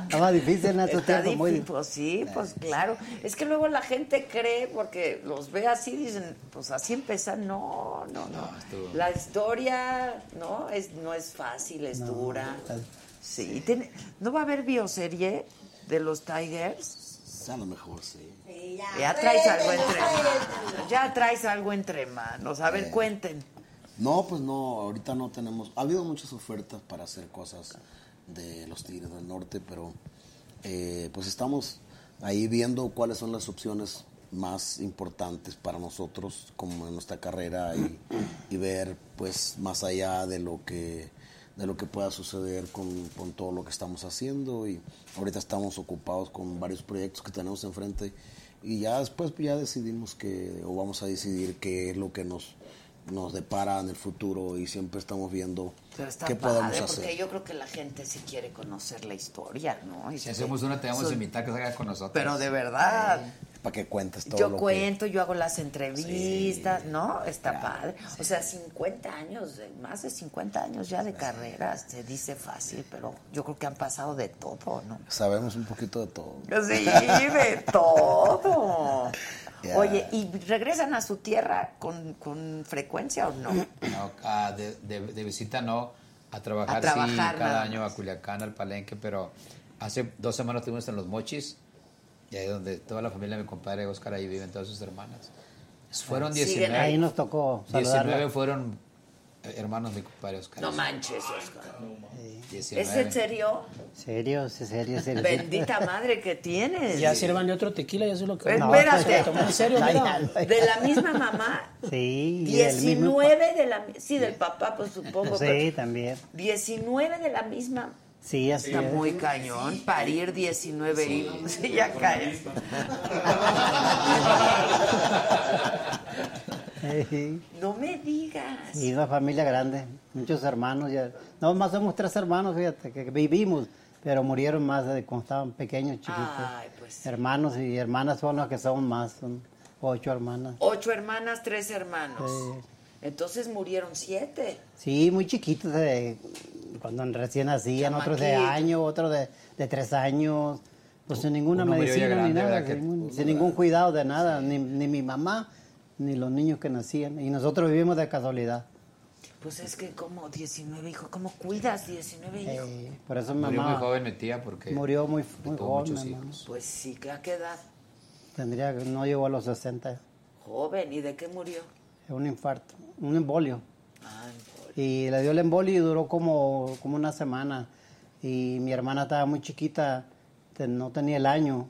Estaba difícil en esos Está tiempos, muy difícil, pues sí, pues claro. Es que luego la gente cree, porque los ve así, dicen, pues así empiezan. No, no, no. estuvo- La historia, ¿no? Es, no es fácil, es dura. Sí, tiene- ¿no va a haber bioserie de los Tigers? a lo mejor sí Ya traes algo entre manos. Ya traes algo entre manos. A ver, Eh. cuenten. No, pues no, ahorita no tenemos. Ha habido muchas ofertas para hacer cosas de los Tigres del Norte, pero eh, pues estamos ahí viendo cuáles son las opciones más importantes para nosotros como en nuestra carrera y, y ver pues más allá de lo que de lo que pueda suceder con, con todo lo que estamos haciendo y ahorita estamos ocupados con varios proyectos que tenemos enfrente y ya después ya decidimos que o vamos a decidir qué es lo que nos nos depara en el futuro y siempre estamos viendo Pero está qué padre, podemos porque hacer. yo creo que la gente sí quiere conocer la historia, ¿no? Y Si hacemos una, te vamos a invitar que salga con nosotros. Pero de verdad. Para que cuentes todo Yo lo que... cuento, yo hago las entrevistas, ¿no? Está padre. O sea, 50 años, más de 50 años ya de carrera, se dice fácil, pero yo creo que han pasado de todo, ¿no? Sabemos un poquito de todo. Sí, de todo. Ya. Oye, ¿y regresan a su tierra con, con frecuencia o no? No, ah, de, de- de visita no. A trabajar, A trabajar sí, cada año a Culiacán, al Palenque, pero hace dos semanas estuvimos en Los Mochis, y ahí donde toda la familia de mi compadre Oscar, ahí viven todas sus hermanas. Fueron Siguen 19. ahí. Ahí nos tocó saludarla. 19 fueron eh, hermanos de mi compadre Oscar. No manches, Oscar. 19. ¿Es en serio? Serio, sí, serio, serio. Bendita madre que tienes. Ya sírvanle otro tequila, ya sé lo que... No, Espérate. en serio, No, mira. ya, ¿De la misma mamá? Sí. y del mismo 19 de la... Sí, del papá, pues supongo. Sí, pero también. 19 de la misma... Sí, así Está es. muy cañón parir 19 hijos. Sí, ya caes. Sí. No me digas. Y una familia grande, muchos hermanos. Ya. No, más somos tres hermanos, fíjate, que vivimos, pero murieron más de cuando estaban pequeños, chiquitos. Ay, pues. Hermanos y hermanas son los que son más, son ocho hermanas. Ocho hermanas, tres hermanos. Sí. Entonces murieron siete. Sí, muy chiquitos, de, cuando recién nacían, otros de año, otros de, de tres años, pues sin ninguna medicina ni nada, sin, ningún- sin ningún cuidado de nada, ni, ni mi mamá, ni los niños que nacían. Y nosotros vivimos de casualidad. Pues es que como 19 hijos, ¿cómo cuidas 19 hijos? Eh, por eso mi Murió mamá muy joven mi tía porque murió muy, muy joven. mi mamá. hijos. Pues sí, ¿a qué edad? Tendría, no llegó a los 60. Joven, ¿y de qué murió? Un infarto, un embolio. Ay, Y le dio el embolio y duró como, como una semana. Y mi hermana estaba muy chiquita, no tenía el año.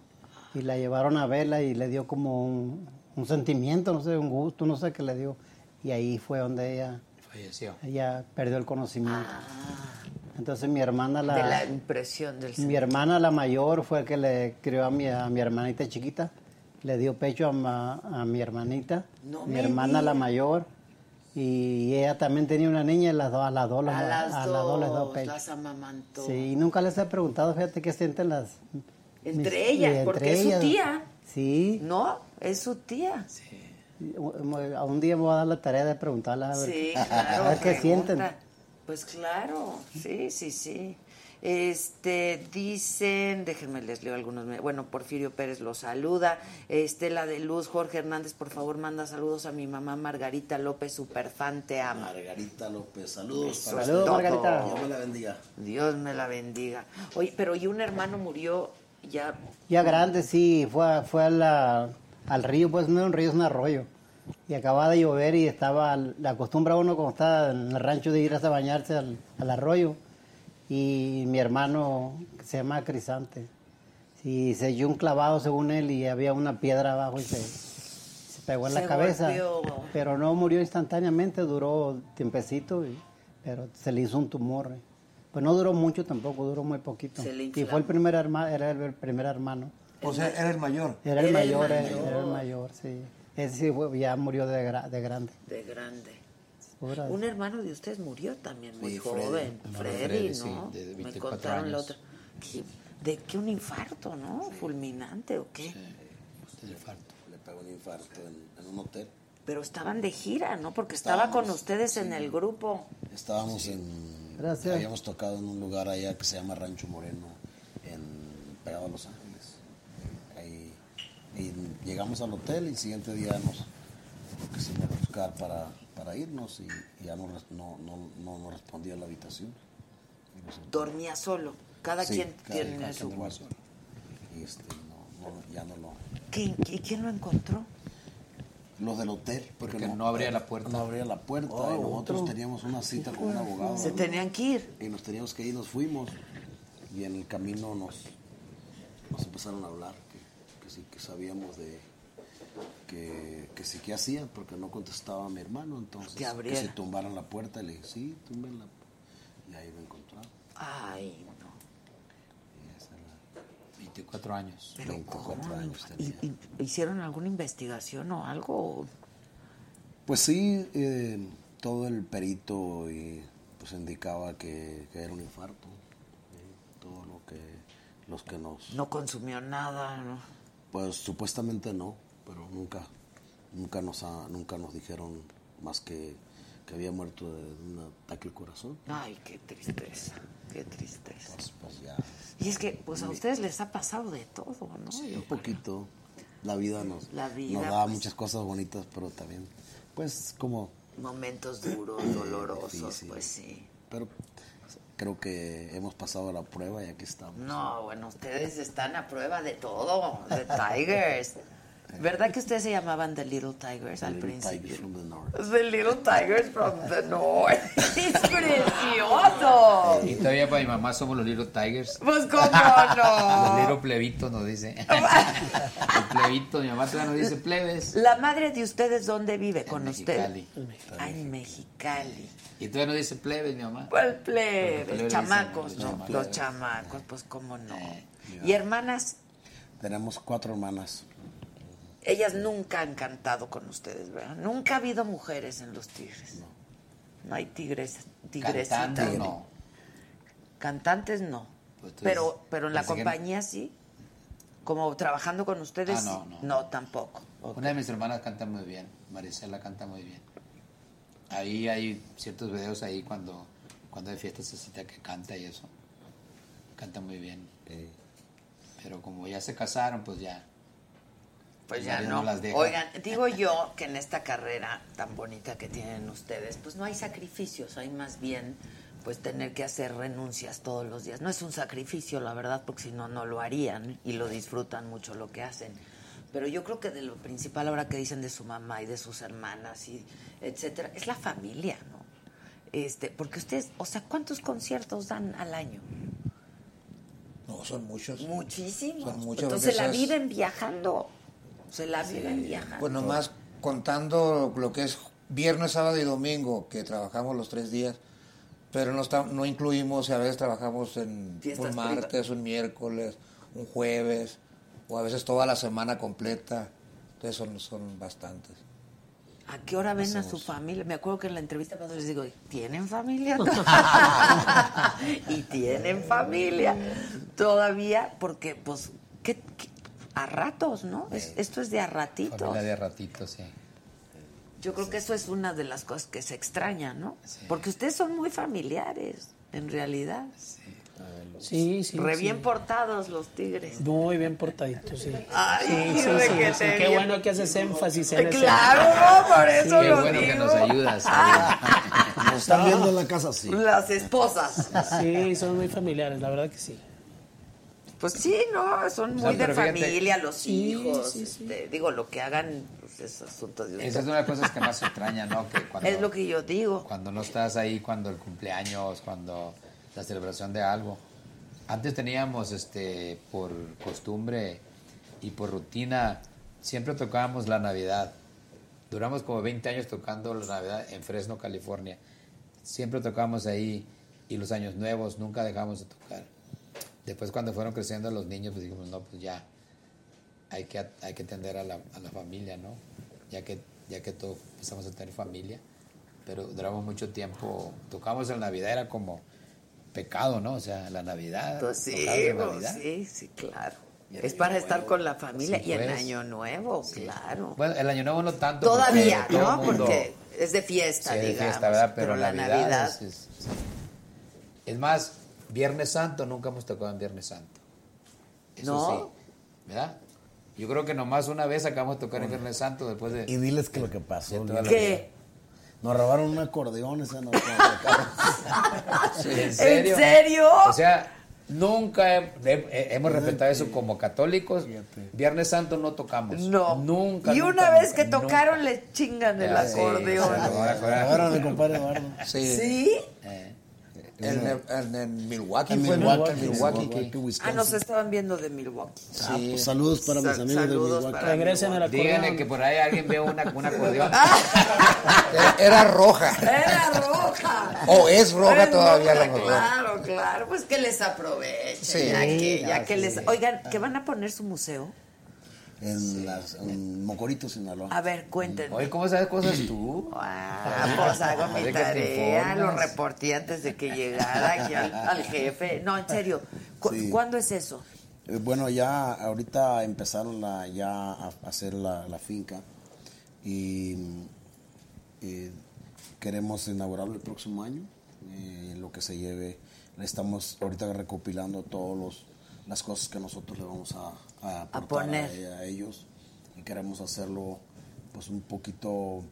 Y la llevaron a verla y le dio como un, un sentimiento, no sé, un gusto, no sé qué le dio. Y ahí fue donde ella, falleció. ella perdió el conocimiento. Entonces mi hermana la... Ah. de la impresión del Mi hermana, la mayor, fue el que le crió a mi, a mi hermanita chiquita. Le dio pecho a, ma- a mi hermanita. No mi hermana, la mayor. Y ella también tenía una niña y las dos, a las dos, A las- las a dos, las dos les dio pecho. las amamantó. Sí, y nunca les he preguntado, fíjate, qué sienten las... Entre mis- ellas, entre porque es su ellas. tía. Sí. ¿No? Es su tía. A un día me voy a dar la tarea de preguntarles a ver, Sí, a claro. ver qué sienten. Pues claro, sí, sí, sí. Este, dicen, déjenme les leo algunos. Bueno, Porfirio Pérez los saluda. Estela de Luz, Jorge Hernández, por favor, manda saludos a mi mamá Margarita López, super fan, te ama. Margarita López, saludos. Para es usted. todo. Dios me la bendiga. Dios me la bendiga. Oye, pero y un hermano murió ya. Ya grande, sí, fue, a- fue a la- al río, pues no era un río, es un arroyo. Y acababa de llover y estaba, la costumbre uno cuando está en el rancho de ir a bañarse al, al arroyo. Y mi hermano, que se llama Crisante, y se dio un clavado según él y había una piedra abajo y se, se pegó en Se la cabeza. golpeó. Pero no murió instantáneamente, duró tiempecito, y- pero se le hizo un tumor. Pues no duró mucho tampoco, duró muy poquito. Se le Y fue el primer hermano, era el primer hermano. O sea, era el mayor. Era el Era mayor, era, mayor. era el mayor, sí. Ese sí fue- ya murió de, gra- de grande. De grande. Un hermano de ustedes murió también muy Sí, joven. Freddy, Freddy, sí, ¿no? de Me 24 contaron la años. otra. ¿Qué- ¿De qué un infarto, no? Fulminante o qué? del infarto. Le pegó un infarto en, en un hotel. Pero estaban de gira, ¿no? Porque estaba con ustedes en el grupo. Estábamos en. Gracias. Habíamos tocado en un lugar allá que se llama Rancho Moreno, en pegado a Los Ángeles. Ahí, y llegamos al hotel y el siguiente día nos quisimos buscar para, para irnos y, y ya no, no, no, no nos respondía la habitación. Y Dormía solo. Cada Sí, quien cada- tiene cada su quien solo. Y este, no, no, ya no lo. ¿Quién, qui- quién lo encontró? Los del hotel. Porque no abría la puerta. No abría la puerta. Oh, y nosotros otro. teníamos una cita con un abogado. Se tenían que ir. Y nos teníamos que ir, nos fuimos. Y en el camino nos, nos empezaron a hablar que, que sí, que sabíamos de. Que, que sí, que hacían, porque no contestaba a mi hermano. Entonces, Que se tumbaran la puerta. Y le dije, sí, tumbenla. Y ahí lo encontraron. Ay, no. Y esa era 24 años. Pero 24 ¿cómo? años ¿Y- tenía. y- ¿Hicieron alguna investigación o algo? Pues sí, eh, todo el perito y, pues indicaba que, que era un infarto. eh, todo lo que los que nos No consumió nada, ¿no? pues supuestamente no, pero nunca nunca nos ha- nunca nos dijeron más que que había muerto de un ataque al corazón. Ay, qué tristeza, qué tristeza. Pues ya Y es que, pues a ustedes les ha pasado de todo, ¿no? Sí, un poquito. La vida nos, La vida, nos da pues. muchas cosas bonitas, pero también, pues, como... Momentos duros, dolorosos, pues sí. Pero creo que hemos pasado la prueba y aquí estamos. No, bueno, ustedes están a prueba de todo, de Tigers. ¿Verdad que ustedes se llamaban The Little Tigers al Little principio? Tigers from the north. The Little Tigers from the North. ¡Es precioso! Y todavía para mi mamá somos los Little Tigers. Pues cómo no. Los Little Plebitos nos dice. El plebito, mi mamá todavía nos dice plebes. La madre de ustedes, ¿dónde vive con ustedes? Mexicali. Ah, en Mexicali. Y todavía nos dice plebes, mi mamá. ¿Cuál plebe? Porque plebe chamacos, dicen, ¿no? los Los chamacos. chamacos, pues cómo no. ¿Y hermanas? Tenemos cuatro hermanas. Ellas nunca han cantado con ustedes, ¿verdad? Nunca ha habido mujeres en los tigres. No, hay tigres, tigresitas. Cantando, no. Cantantes no. Pues pero, pero en la que- compañía sí. Como trabajando con ustedes, Ah, no, sí. no. tampoco. Una de mis hermanas canta muy bien. Marisela canta muy bien. Ahí hay ciertos videos ahí cuando, cuando hay fiestas así de que canta y eso. Canta muy bien. Pero como ya se casaron, pues ya. Pues ya no. las deja. Oigan, digo yo que en esta carrera tan bonita que tienen ustedes, pues no hay sacrificios, hay más bien pues tener que hacer renuncias todos los días. No es un sacrificio, la verdad, porque si no, no lo harían y lo disfrutan mucho lo que hacen. Pero yo creo que de lo principal ahora que dicen de su mamá y de sus hermanas y etcétera, es la familia, ¿no? Este, porque ustedes, o sea, ¿cuántos conciertos dan al año? No, son muchos. Muchísimos. Son muchas Entonces la viven viajando. Se la viven viajando. Pues nomás contando lo que es viernes, sábado y domingo, que trabajamos los tres días, pero no, está, no incluimos, a veces trabajamos en Fiestas un martes, un miércoles, un jueves, o a veces toda la semana completa. Entonces son, son bastantes. ¿A qué hora ven a su familia? Me acuerdo que en la entrevista cuando les digo, ¿tienen familia? y tienen familia todavía, porque pues, ¿qué, qué? A ratos, ¿no? Es- esto es de a ratitos. Familia de ratitos, sí. Yo creo que eso es una de las cosas que se extraña, ¿no? Porque ustedes son muy familiares, en realidad. Sí, sí. Re sí. bien portados los tigres. Muy bien portaditos, sí. Ay, sí, sí, sí, que sí. Qué bueno que haces énfasis en eso. Claro, por eso Qué lo bueno que digo. nos ayudas. Nos están viendo en la casa, sí. Las esposas. Sí, son muy familiares, la verdad que sí. Pues sí, no, son O sea, muy de fíjate- familia, los Sí, hijos. sí, sí. este, digo, lo que hagan pues, es asunto de Esa es una de las cosas que más extraña, ¿no? Que cuando, Es lo que yo digo. cuando no estás ahí, cuando el cumpleaños, cuando la celebración de algo. Antes teníamos, este, por costumbre y por rutina, siempre tocábamos la Navidad. Duramos como 20 años tocando la Navidad en Fresno, California. Siempre tocábamos ahí y los años nuevos nunca dejamos de tocar. Después cuando fueron creciendo los niños, pues dijimos, no, pues ya, hay que, hay que atender a la, a la familia, ¿no? Ya que, ya que todos empezamos a tener familia. Pero duramos mucho tiempo, tocamos en Navidad, era como pecado, ¿no? O sea, la Navidad. Pues sí, pues Navidad. sí, sí, claro. El Es para estar con la familia Sí, y en pues. Año Nuevo, claro. Bueno, el Año Nuevo no tanto. Todavía, porque ¿no? el mundo- Porque es de fiesta, Sí, de digamos. fiesta, ¿verdad? Pero, la Navidad, Navidad. Es, es- es más, Viernes Santo, nunca hemos tocado en Viernes Santo. Eso ¿No? sí, ¿verdad? Yo creo que nomás una vez acabamos de tocar en Viernes Santo después de... Y diles que lo que pasó. ¿Qué? Nos robaron un acordeón esa noche. ¿En serio? ¿En serio? O sea, nunca he- he- hemos respetado eso como católicos. Viernes Santo no tocamos. No. Nunca. Y nunca, una vez nunca, que nunca. tocaron le chingan el Ya, acordeón. sí, ahora, ahora. Agárrame, compadre Eduardo. Sí. ¿Sí? Eh, En, en- en Milwaukee En. Milwaukee, En Milwaukee, Milwaukee. Ah, nos estaban viendo de Milwaukee. Ah, pues saludos para mis Sa- amigos de Milwaukee. Regresen al Díganle acordeón. que por ahí alguien ve una, un acordeón. Era, era roja. Era roja. O es roja todavía a lo roja, mejor. Claro, claro. Pues que les aprovechen. Sí. ya que, ya Ah, que sí. les... Oigan, ¿que van a poner su museo? En, las, en Mocorito, Sinaloa. A ver, cuéntenme. Oye, ¿cómo sabes cosas tú? Ah, pues hago mi tarea, lo reporté antes de que llegara aquí al, al jefe. No, en serio, ¿cu- Sí. ¿cuándo es eso? Eh, Bueno, ya ahorita empezaron la, ya a hacer la, la finca y, eh, queremos inaugurarlo el próximo año, eh, lo que se lleve. Estamos ahorita recopilando todos los las cosas que nosotros le vamos a, a, aportar poner. a, a ellos y queremos hacerlo pues un poquito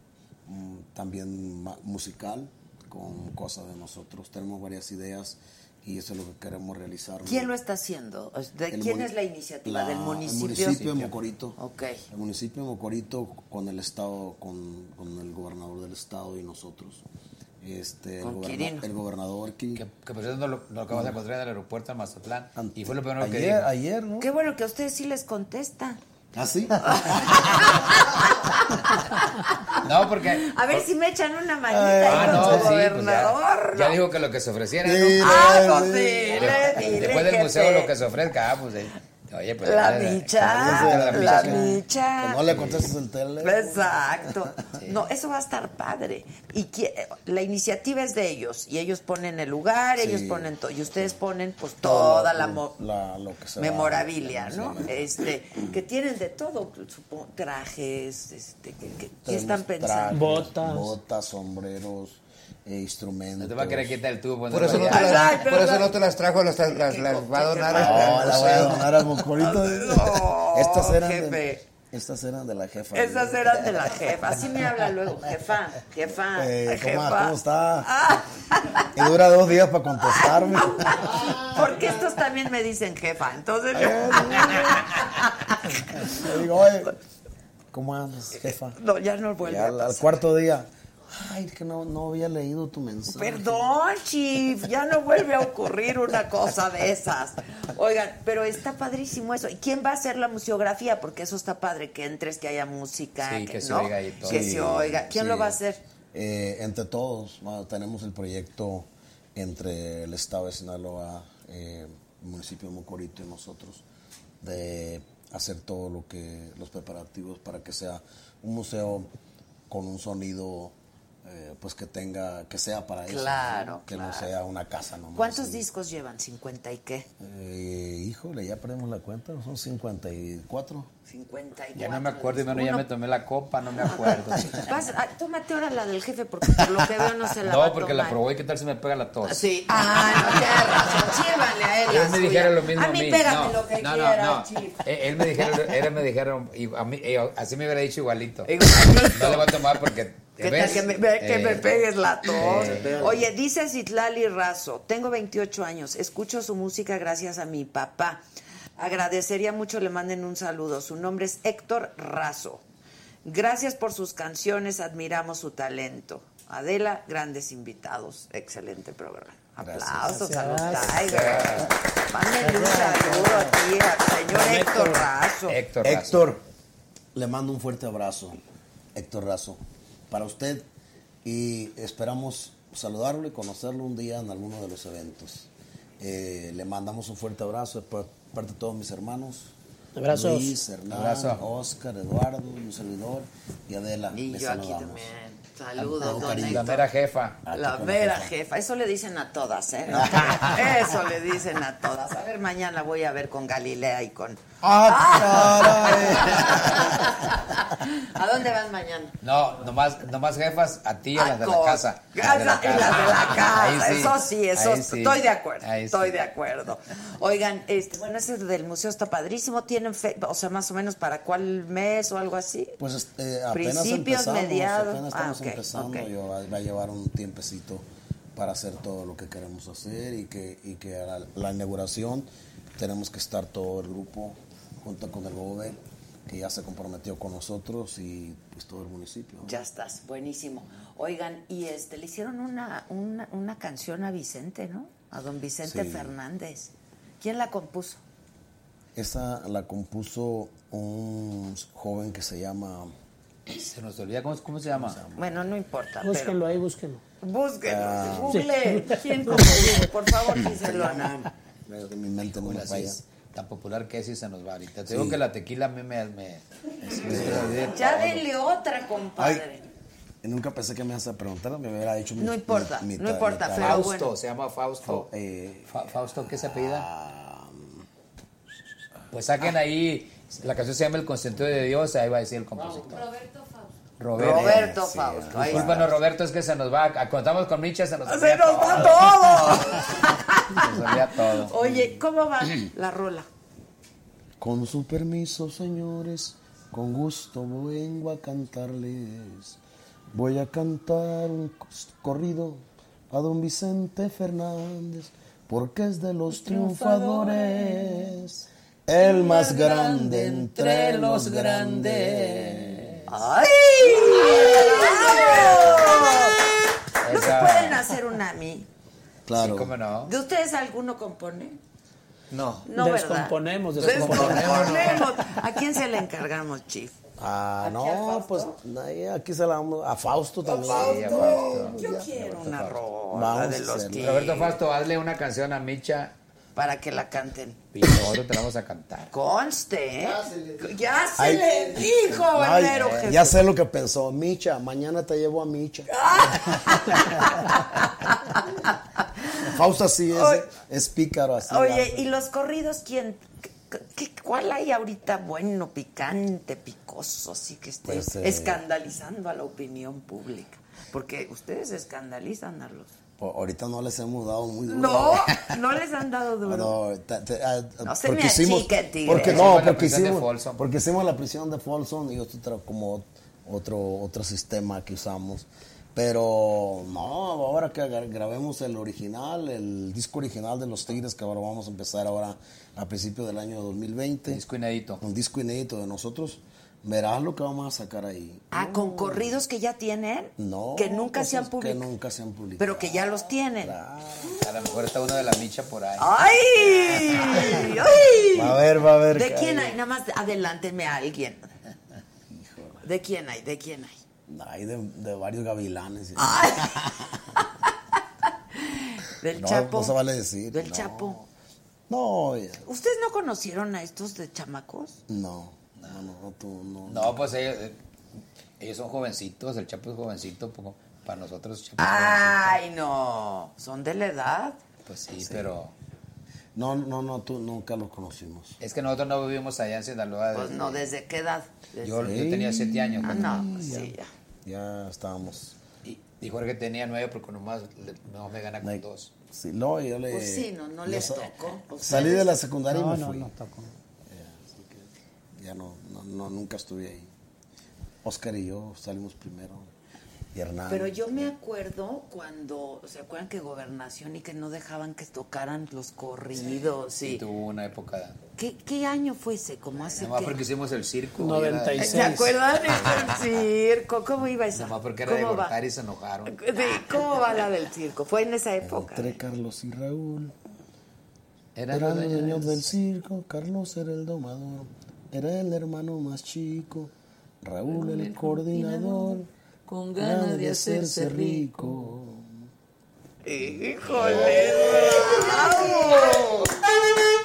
mm, también musical con cosas de nosotros. Tenemos varias ideas y eso es lo que queremos realizar. ¿Quién lo está haciendo? ¿De El quién es la iniciativa? la- ¿Del municipio? El municipio de Mocorito. Ok. El municipio de Mocorito con el estado, con, con el gobernador del estado y nosotros. Este, el, goberna- el gobernador Quirino. Que, que por cierto no lo, lo acabamos de encontrar en el aeropuerto de Mazatlán. Y fue lo primero que ayer, dijo. ayer, ¿no? Qué bueno que a ustedes sí les contesta. ¿Ah, sí? No, porque... A ver si me echan una manita ahí Ah, con no, su sí, pues gobernador. ya, ya dijo que lo que se ofreciera, ¿no? Ah, pues sí, dile, dile, Después del museo lo que se ofrezca, ah, pues... eh, Oye, pues... La micha, la micha. Que no le contestes el teléfono. Exacto. No, eso va a estar padre. Y la iniciativa es de ellos. Y ellos ponen el lugar, Sí. ellos ponen todo. Y ustedes ponen pues toda la, mo- la- lo que se va- memorabilia, ¿no? Este, que tienen de todo, supongo, trajes, este, que, que- ¿qué Tenemos están pensando? trajes, Botas, sombreros, eh, instrumentos. No te va a querer quitar el tubo. Por eso, no te las, por eso no te las trajo, las, las, las va a donar. No, la voy a donar al Mocorito. No, estas, eran jefe. de, estas eran de la jefa. Esas eran de la jefa. Así me habla luego, jefa, jefa, Eh, ¿cómo, jefa. ¿Cómo está? Y dura dos días para contestarme. Porque estos también me dicen jefa, entonces Le digo, oye, ¿cómo andas, jefa? No, ya no vuelve Y a al, cuarto día, ay, que no, no había leído tu mensaje. Perdón, chief, ya no vuelve a ocurrir una cosa de esas. Oigan, pero está padrísimo eso. ¿Y quién va a hacer la museografía? Porque eso está padre, que entres, que haya música, Sí, que se ¿no? oiga ahí todo. Que Sí, se oiga. ¿Quién sí. lo va a hacer? Eh, entre todos, bueno, tenemos el proyecto entre el Estado de Sinaloa, eh, el municipio de Mocorito y nosotros, de hacer todo lo que, los preparativos para que sea un museo con un sonido, eh, pues que tenga, que sea para eso, Claro, que no sea una casa nomás. ¿Cuántos y- discos llevan? ¿50 y qué? Eh, híjole, ya perdimos la cuenta, son 54. 54. Ya no me acuerdo, y bueno, ya me tomé la copa, no me acuerdo. Vas- ah, tómate ahora la del jefe, porque por lo que veo no se la va a No, porque la probó y qué tal si me pega la tos. Sí. Ah, no, tienes razón. Sírvanle a él. Él me dijeron lo mismo a A mí. mí pégame no, lo que no, quieras, no, no. chief. Él, me él me dijeron, y a mí, eh, así me hubiera dicho igualito. Igualito. No le voy a tomar porque. ¿Qué ¿ves? tal que me, que Eh, me pegues la tos? eh, Oye, dice Citlali Razo, tengo 28 años, escucho su música gracias a mi papá. Agradecería mucho le manden un saludo. Su nombre es Héctor Razo. Gracias por sus canciones, admiramos su talento. Adela, grandes invitados. Excelente programa. Aplausos a los. Tigers. Mándenle un saludo aquí al señor Héctor Razo. Héctor Razo. Héctor, le mando un fuerte abrazo, Héctor Razo, para usted y esperamos saludarlo y conocerlo un día en alguno de los eventos. Eh, le mandamos un fuerte abrazo de par- parte de todos mis hermanos. Abrazos. Luis, Hernán, Abrazo. Oscar, Eduardo, un servidor y Adela. Y les yo aquí saludamos. también. Saludos, don. La mera jefa. La vera jefa. jefa, eso le dicen a todas, ¿eh? Eso le dicen a todas. A ver, mañana voy a ver con Galilea y con... ¿A dónde van mañana? No, nomás, nomás jefas, a ti y a las de la casa. Casa y las de la casa. Sí, Eso sí, eso sí. estoy de acuerdo. Ahí sí. Estoy de acuerdo. Oigan, este, bueno, ese del museo está padrísimo. ¿Tienen fe, o sea, más o menos para cuál mes o algo así? Pues este, apenas Principios, empezamos, mediados. apenas Ah, estamos empezando, yo- va, va a llevar un tiempecito para hacer todo lo que queremos hacer y que, y que a la, la inauguración tenemos que estar todo el grupo junto con el GOBE que ya se comprometió con nosotros y pues todo el municipio. ¿no? Ya estás, buenísimo. Oigan, y este, le hicieron una, una, una canción a Vicente, ¿no? A don Vicente Sí. Fernández. ¿Quién la compuso? Esa la compuso un joven que se llama... Se nos olvida, ¿cómo, cómo se llama? Bueno, no importa. Búsquenlo ahí, búsquenlo. Búsquenlo, Ah. google. ¿Quién compuso? Por favor. De mi mente no me falla. Tan popular que es y se nos va ahorita. Te Sí. digo que la tequila a mí me... me- me- Ya denle otra, compadre. Nunca pensé que me ibas a preguntar, me hubiera dicho mi- No importa, mi- mi no ta- importa, mi pero Fausto, bueno. se llama Fausto. eh, Fa- Fausto, ¿qué se apellida? Ah, Pues saquen ahí, la canción se llama El consentido de Dios, ahí va a decir el compositor. Roberto Roberto. Roberto Fausto. ahí Discúlpanos, Roberto, es que se nos va. a- Contamos con Micha, se nos olvida ¡Se nos va todo! Se nos todo. Oye, ¿cómo va la rola? Con su permiso, señores, con gusto vengo a cantarles. Voy a cantar un corrido a don Vicente Fernández, porque es de los triunfadores, el más grande entre los grandes. ¡Ay! ¿No se pueden hacer una a mí? Claro. Sí, ¿cómo no? ¿De ustedes alguno compone? No. No, ¿verdad? Descomponemos, Descomponemos. ¿A quién se le encargamos, Chief? Ah, no, pues ahí, aquí se la vamos a Fausto también. Sí, a Fausto. Yo quiero una rola Vamos de a los. Roberto Fausto, hazle una canción a Micha Para que la canten. y nosotros te la vamos a cantar. Conste, ¿eh? Ya se Ay, le dijo, Ay, Valero Jesús. ya sé lo que pensó. Micha, mañana te llevo a Micha. Fausto así es, Oye. es pícaro así. Oye, ¿y los corridos quién? ¿Qué- qué- ¿Cuál hay ahorita bueno, picante, picoso, así que esté Pues, eh, escandalizando a la opinión pública? Porque ustedes escandalizan a los... Ahorita no les hemos dado muy duro. No, no les han dado duro. Ta- ah, No se porque me hicimos, achique, tigre. porque no, la porque prisión de hicimos, Folsom. porque hicimos la prisión de Folsom y otro como otro otro sistema que usamos. Pero no, ahora que gra- grabemos el original, el disco original de los Tigres que ahora vamos a empezar ahora a principios del año 2020. Disco inédito. Un disco inédito de nosotros. Verás lo que vamos a sacar ahí. Ah, con corridos que ya tienen. No, Que nunca se han publicado. Que nunca se han publicado. Pero que ya los tienen. A lo mejor está uno de la Micha por ahí. ¡Ay! ¡Ay! Va a ver, va a ver. ¿De quién hay. hay? Nada más adelántenme a alguien. ¿De quién hay? ¿De quién hay? Hay de, de varios gavilanes. Del No, Chapo. no se vale decir, Del no. Chapo. No, ya- ¿Ustedes no conocieron a estos de chamacos? no, no, no, no, tú, no. No, pues ellos, eh, ellos son jovencitos, el Chapo es jovencito, poco- para nosotros Chapo es Ay, no. Son de la edad. Pues sí, pero No, no, no, tú nunca los conocimos. es que nosotros no vivimos allá en Sinaloa. Pues desde- no, ¿desde qué edad? Desde- yo, yo tenía siete años. Ah, cuando- no, pues sí, ya. Ya estábamos. Y, y Jorge tenía nueve porque nomás, le- no me gana con dos. Sí, no, yo le. Pues sí, no, no yo les sa- tocó. Pues Salí de la secundaria No, y me no, fui. no tocó. Ya no, no, no, nunca estuve ahí. Oscar y yo salimos primero. Y Hernán. Pero yo me acuerdo cuando, ¿se acuerdan que gobernación y que no dejaban que tocaran los corridos? Sí, Sí. tuvo una época. ¿Qué, qué año fue ese? ¿Cómo hace Nomás que- porque hicimos el circo. 96. ¿Se acuerdan? En el circo. ¿Cómo iba esa? Nomás porque era de ¿Cómo va? Gortari y se enojaron. Sí, ¿Cómo va la del circo? Fue en esa época. Entre Carlos y Raúl. Eran Eran los dueños del circo. Carlos era el domador. Era el hermano más chico. Raúl el coordinador. Con ganas de hacerse rico. ¡Híjole! ¡Bravo!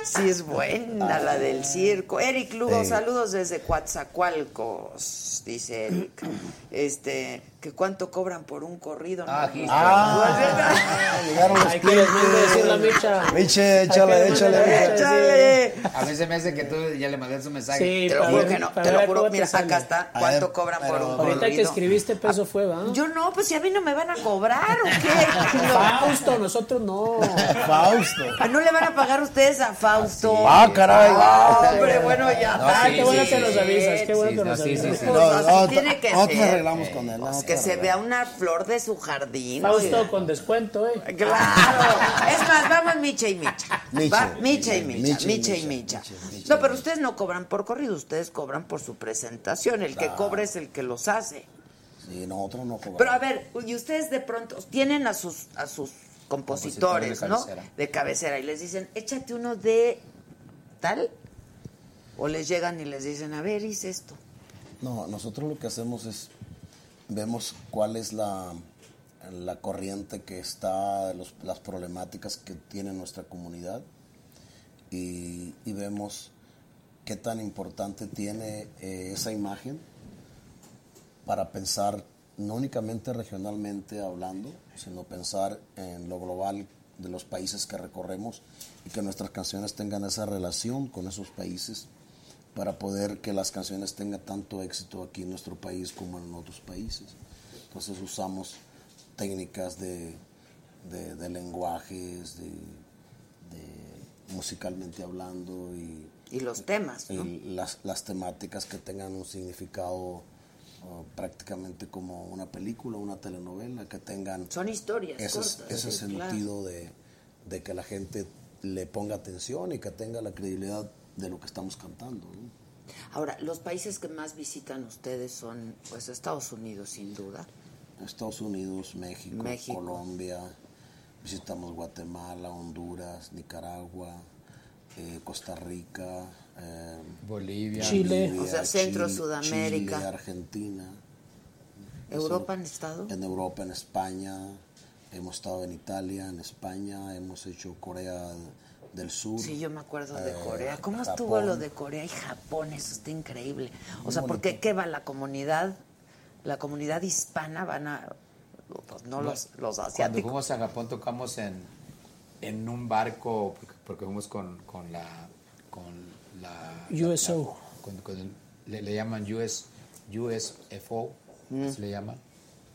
Sí, es buena la del circo. Eric Lugo, Sí. saludos desde Coatzacoalcos, dice Eric. Este, que cuánto cobran por un corrido. ¿no? Ah, aquí está. Ah, llegaron los Hay que decir la micha. Miche, échale, échale, échale. ¡Échale! A mí se me hace que tú ya le mandaste un mensaje. Sí, Te lo juro ver- que no, te lo juro. Mira, sale. acá está. ¿Cuánto ver, cobran por un Ahorita que corrido? escribiste peso fue, ¿va? Yo no, pues si a mí no me van a cobrar, ¿o qué? No. Fausto, nosotros no. Fausto. Ah, ¿No le van a pagar ustedes a Fausto? Ah, caray. Ah, hombre, bueno, ya. No, sí, qué bueno sí, que nos avisas, qué bueno que no, nos sí, sí, avisas. sí. No, así no, tiene que nosotros ser. arreglamos con él. Que se vea una flor de su jardín. Fausto oiga. con descuento, ¿eh? Claro. Es más, vamos Micha y Micha. Miche. Va, Micha y Micha, Micha y Micha, Micha. No, pero Micha. ustedes no cobran por corrido, ustedes cobran por su presentación. El que cobra es el que los hace. Sí, nosotros no cobramos. Pero a ver, y ustedes de pronto tienen a sus a sus compositores, Compositores de ¿no? cabecera. De cabecera y les dicen, "Échate uno de tal." O les llegan y les dicen, "A ver, hice esto." No, nosotros lo que hacemos es vemos cuál es la, la corriente que está, las problemáticas que tiene nuestra comunidad y, y vemos qué tan importante tiene eh, esa imagen para pensar no únicamente regionalmente hablando, sino pensar en lo global de los países que recorremos y que nuestras canciones tengan esa relación con esos países para poder que las canciones tengan tanto éxito aquí en nuestro país como en otros países. Entonces usamos técnicas de, de, de lenguajes, de, de musicalmente hablando y, Y los temas, ¿no? y las, las temáticas que tengan un significado uh, prácticamente como una película, una telenovela, que tengan... Son historias ese, cortas, ese sí, sentido de, de que la gente le ponga atención y que tenga la credibilidad de lo que estamos cantando. ¿no? Ahora, los países que más visitan ustedes son, pues, Estados Unidos, sin duda. Estados Unidos, México, México. Colombia, visitamos Guatemala, Honduras, Nicaragua, eh, Costa Rica, eh, Bolivia. Chile. O sea, Centro, Chile, Sudamérica. Chile, Argentina. ¿Europa han estado? En Europa, en España, hemos estado en Italia, en España, hemos hecho Corea del Sur. Sí, yo me acuerdo de eh, Corea. ¿Cómo Japón. estuvo lo de Corea y Japón? Eso está increíble. O Muy sea, bonito. ¿por qué, qué va la comunidad? La comunidad hispana van a... pues, no los, los Cuando asiáticos. fuimos a Japón tocamos en, en un barco, porque, porque fuimos con, con la... Con la USO. la- con- con- le, le llaman US, USFO, así le llaman.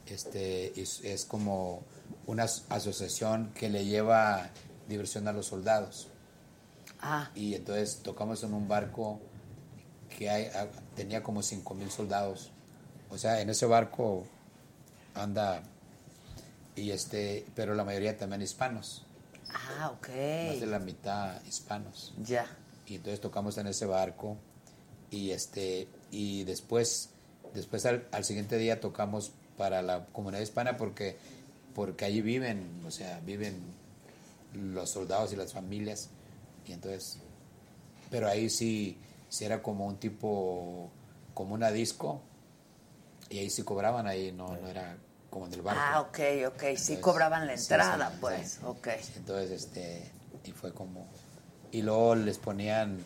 Este, es, es como una as- asociación que le lleva diversión a los soldados. Ah, Y entonces tocamos en un barco que hay, ah, tenía como 5 mil soldados. O sea, en ese barco anda, y este, pero la mayoría también hispanos. ah, ok. Más de la mitad hispanos. Ya. Y entonces tocamos en ese barco y este y después después al, al siguiente día tocamos para la comunidad hispana porque porque allí viven, o sea, viven los soldados y las familias y entonces pero ahí sí, sí era como un tipo como una disco y ahí sí cobraban ahí no, no era como en el barco. Ah, ok, ok. Sí Entonces, cobraban la sí, entrada, sí, pues. sí. Ok. Entonces, este, y fue como, y luego les ponían,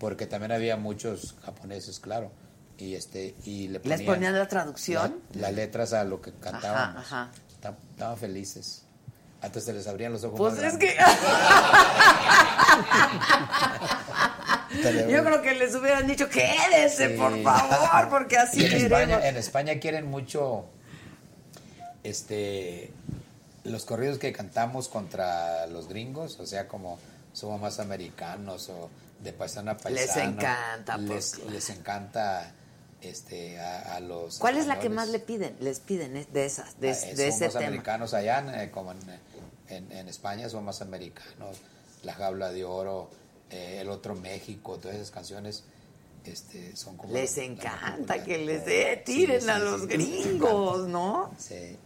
porque también había muchos japoneses, claro, y este, y le ponían, ¿Les ponían la traducción? la- las letras a lo que cantábamos. Ajá, ajá. Estaban felices. Antes se les abrían los ojos Pues más es grandes. que... Yo creo que les hubieran dicho, quédese, Sí. por favor, porque así en. España, en España quieren mucho este los corridos que cantamos contra los gringos, o sea, como somos más americanos o de paisano a paisano. Les encanta, pues, les, les encanta este a, a los ¿Cuál es la que más le piden? Les piden eh, de esas, de, Ah, de eh, ese más tema. americanos allá, eh, como en, en- en España son más americanos. La Jaula de Oro, eh, El Otro México, todas esas canciones este, son como... Les encanta que les dé, tiren Sí, a los sí, gringos, ¿no? Sí.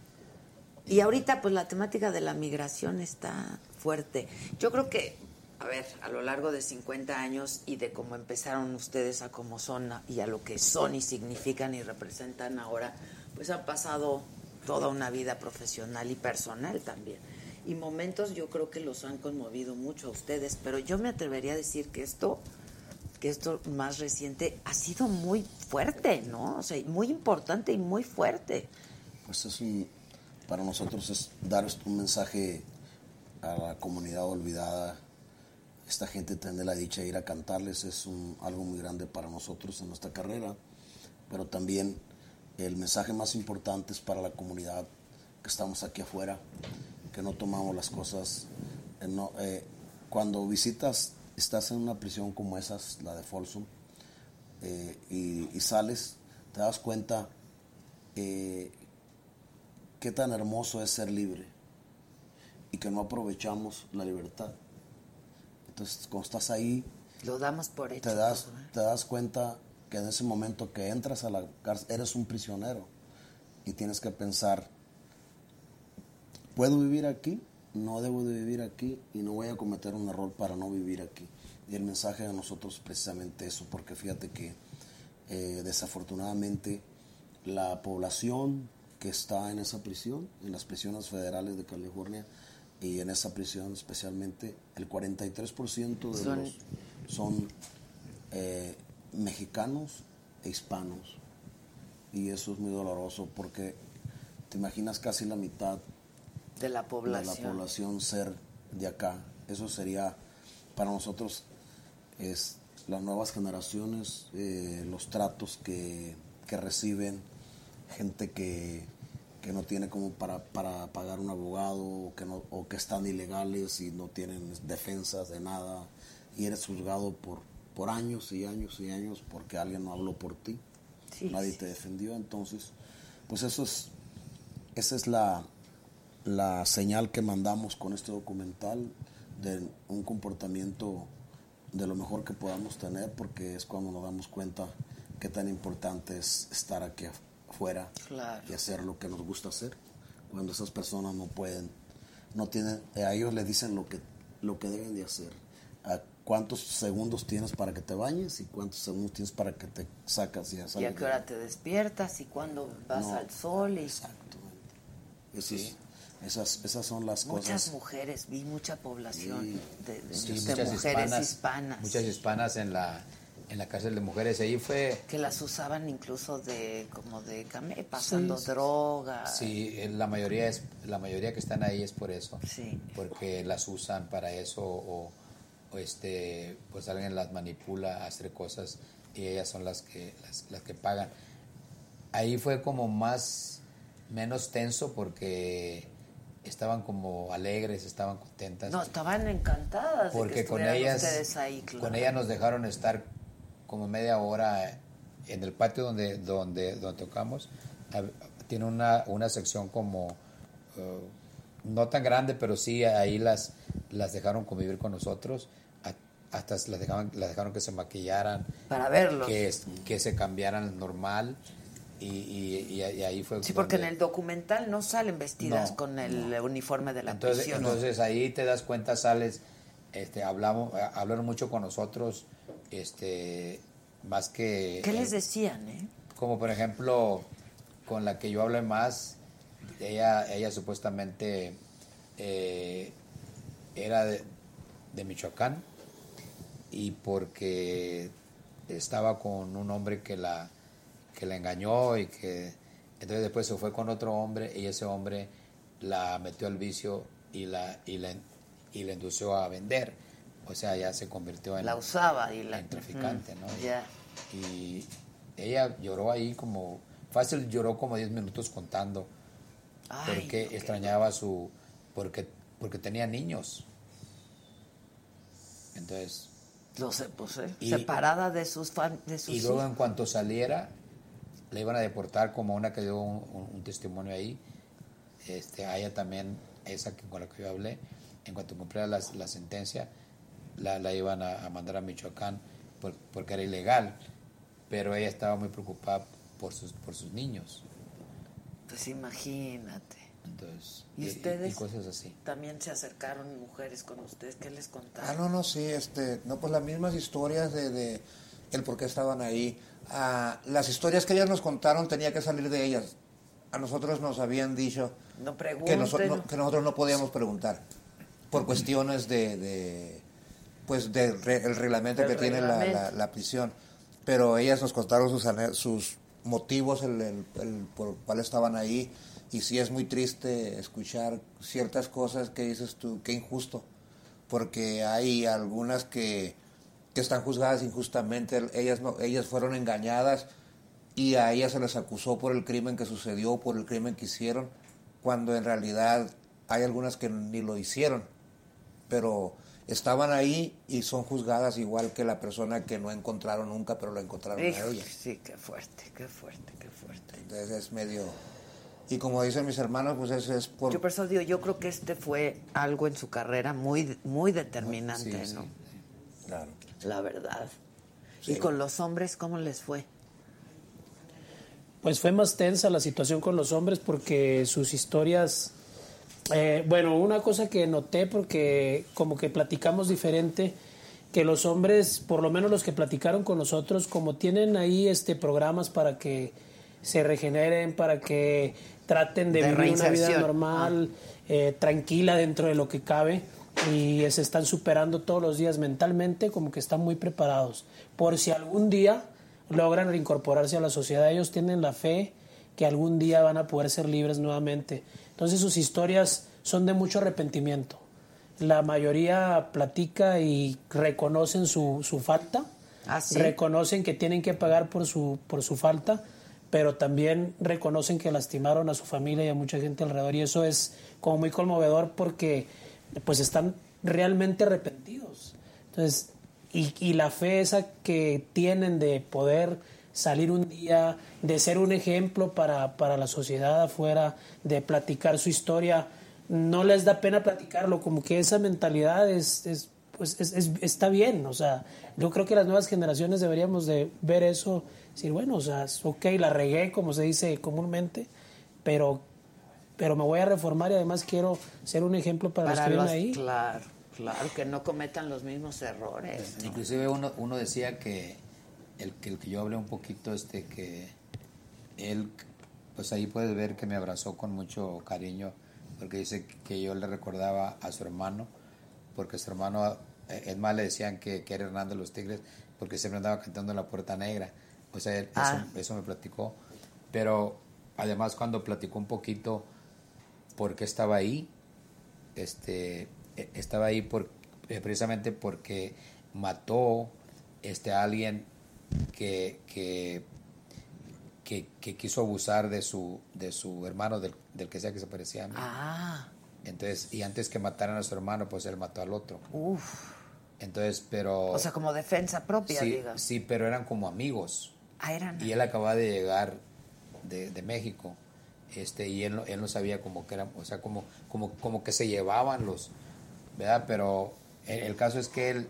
Y ahorita, pues la temática de la migración está fuerte. Yo creo que, a ver, a lo largo de 50 años y de cómo empezaron ustedes a cómo son y a lo que son y significan y representan ahora, pues han pasado toda una vida profesional y personal también. Y momentos yo creo que los han conmovido mucho a ustedes, pero yo me atrevería a decir que esto, que esto más reciente ha sido muy fuerte, ¿no? O sea, muy importante y muy fuerte. Pues es un, para nosotros es dar un mensaje a la comunidad olvidada. Esta gente tener la dicha de ir a cantarles es un- algo muy grande para nosotros en nuestra carrera, pero también el mensaje más importante es para la comunidad que estamos aquí afuera, que no tomamos las cosas. eh, no, eh, cuando visitas, estás en una prisión como esas, la de Folsom, eh, y, y sales, te das cuenta eh, qué tan hermoso es ser libre y que no aprovechamos la libertad. Entonces, cuando estás ahí, Lo damos por hecho. te das, te das cuenta que en ese momento que entras a la cárcel eres un prisionero y tienes que pensar, ¿puedo vivir aquí? No debo de vivir aquí y no voy a cometer un error para no vivir aquí. Y el mensaje de nosotros es precisamente eso, porque fíjate que eh, desafortunadamente la población que está en esa prisión, en las prisiones federales de California, y en esa prisión especialmente el 43% de Son- los son eh, mexicanos e hispanos y eso es muy doloroso porque te imaginas casi la mitad De la de población. la población ser de acá. Eso sería para nosotros es las nuevas generaciones, eh, los tratos que, que reciben, gente que, que no tiene como para, para pagar un abogado o que, no, o que están ilegales y no tienen defensas de nada y eres juzgado por, por años y años y años porque alguien no habló por ti, nadie te defendió, entonces pues eso es, esa es la, la señal que mandamos con este documental de un comportamiento de lo mejor que podamos tener porque es cuando nos damos cuenta qué tan importante es estar aquí afuera Claro. y hacer lo que nos gusta hacer cuando esas personas no pueden no tienen a ellos les dicen lo que lo que deben de hacer a cuántos segundos tienes para que te bañes y cuántos segundos tienes para que te sacas y ¿Y a qué hora te despiertas? ¿Y cuándo vas No. al sol? Y... Eso es- esas esas son las Muchas cosas mujeres, vi mucha población Sí. de, de- Sí, de muchas mujeres hispanas, hispanas, Muchas hispanas en la, en la cárcel de mujeres. Ahí fue... que las usaban incluso de como de camé, pasando Sí. droga. Sí, la mayoría es la mayoría que están ahí es por eso. Sí. Porque las usan para eso o, o, este pues alguien las manipula a hacer cosas y ellas son las que las, las que pagan. Ahí fue como más menos tenso porque estaban como alegres, estaban contentas. No, estaban encantadas de porque que con ellas ustedes ahí, claro. con ellas nos dejaron estar como media hora en el patio donde donde donde tocamos tiene una, una sección como eh, no tan grande pero sí ahí las las dejaron convivir con nosotros hasta las dejaron las dejaron que se maquillaran Para verlos. que que se cambiaran normal y, y, y- ahí fue Sí, porque en el documental no salen vestidas No, con el uniforme de la entonces, prisión. entonces ahí te das cuenta, sales, este, hablamos, hablaron mucho con nosotros, este, más que... ¿Qué les decían, eh? Como por ejemplo, con la que yo hablé más, ella, ella supuestamente eh, era de, de Michoacán y porque estaba con un hombre que la, que la engañó y que entonces después se fue con otro hombre y ese hombre la metió al vicio y la, y la, y la indució a vender. O sea, ya se convirtió en... La usaba y la... en traficante, Ujú, ¿no? Ya. Y ella lloró ahí como, fácil lloró como 10 minutos contando, Ay, porque extrañaba a su, porque, porque tenía niños. Entonces, Lo sé, pues, eh, Y- separada de sus fan, de sus y luego hijos. en cuanto saliera, le iban a deportar como una que dio un, un- un testimonio ahí, este, a ella también, esa que, con la que yo hablé, en cuanto cumpliera la, la sentencia, la, la iban a, a mandar a Michoacán por- porque era ilegal, pero ella estaba muy preocupada por sus, por sus niños. Pues imagínate. Entonces, ¿Y, y- y- ustedes? y cosas así. También se acercaron mujeres con ustedes. ¿Qué les contaron? Ah, no, no, sí, este, no, pues las mismas historias de, de el por qué estaban ahí. Ah, las historias que ellas nos contaron tenía que salir de ellas. A nosotros nos habían dicho No que, pregunten. noso- no- que nosotros no podíamos preguntar por cuestiones de, de, pues del re- el reglamento que tiene la, reglamento. la- la prisión. Pero ellas nos contaron sus, sus motivos, el, el- el por cuál estaban ahí. Y sí es muy triste escuchar ciertas cosas que dices tú, qué injusto. Porque hay algunas que, que están juzgadas injustamente, ellas, no, ellas fueron engañadas y a ellas se les acusó por el crimen que sucedió, por el crimen que hicieron, cuando en realidad hay algunas que ni lo hicieron, pero estaban ahí y son juzgadas igual que la persona que no encontraron nunca, pero lo encontraron Hijo, a ella. sí, qué fuerte, qué fuerte, qué fuerte. Entonces es medio... Y como dicen mis hermanos, pues eso es por... Yo por eso digo, yo creo que este fue algo en su carrera muy, muy determinante, Sí, sí, ¿no? Claro. La verdad. Sí. Y con los hombres, ¿cómo les fue? Pues fue más tensa la situación con los hombres porque sus historias... eh, bueno, una cosa que noté porque como que platicamos diferente, que los hombres, por lo menos los que platicaron con nosotros, como tienen ahí este programas para que se regeneren, para que traten de, De vivir una vida normal, eh, tranquila dentro de lo que cabe y se están superando todos los días mentalmente, como que están muy preparados. Por si algún día logran reincorporarse a la sociedad, ellos tienen la fe que algún día van a poder ser libres nuevamente. Entonces sus historias son de mucho arrepentimiento. La mayoría platica y reconocen su, su falta, ¿Ah, sí? reconocen que tienen que pagar por su, por su falta, pero también reconocen que lastimaron a su familia y a mucha gente alrededor. Y eso es como muy conmovedor porque pues están realmente arrepentidos. Entonces, y, la fe esa que tienen de poder salir un día, de ser un ejemplo para, para la sociedad afuera, de platicar su historia, no les da pena platicarlo, como que esa mentalidad es, es, pues es- es- está bien, o sea, yo creo que las nuevas generaciones deberíamos de ver eso, decir, bueno, o sea, ok, la regué, como se dice comúnmente, pero, pero me voy a reformar y además quiero ser un ejemplo para, Para los que los, viven ahí. claro, claro, que no cometan los mismos errores. ¿no? Inclusive uno, uno decía que el, que el que yo hablé un poquito, este, que él, pues ahí puedes ver que me abrazó con mucho cariño, porque dice que yo le recordaba a su hermano, porque su hermano, eh, es más, le decían que, que era Hernando de los Tigres, porque siempre andaba cantando en la Puerta Negra. O sea, él- Ah. eso, eso me platicó. Pero además cuando platicó un poquito por qué estaba ahí, este, eh, estaba ahí por, eh, precisamente porque mató este, a alguien que, que, que, que quiso abusar de su, de su hermano, del, del que sea que se parecía a mí. Ah, Entonces, y antes que mataran a su hermano, pues él mató al otro. uff. Entonces, pero... O sea, como defensa propia, sí, digas. sí, pero eran como amigos. Ah, eran. Y él acababa de llegar de, de México. Este, y él, no- él no sabía como que eran, o sea, como, como, como que se llevaban los, ¿verdad? Pero el, el caso es que él,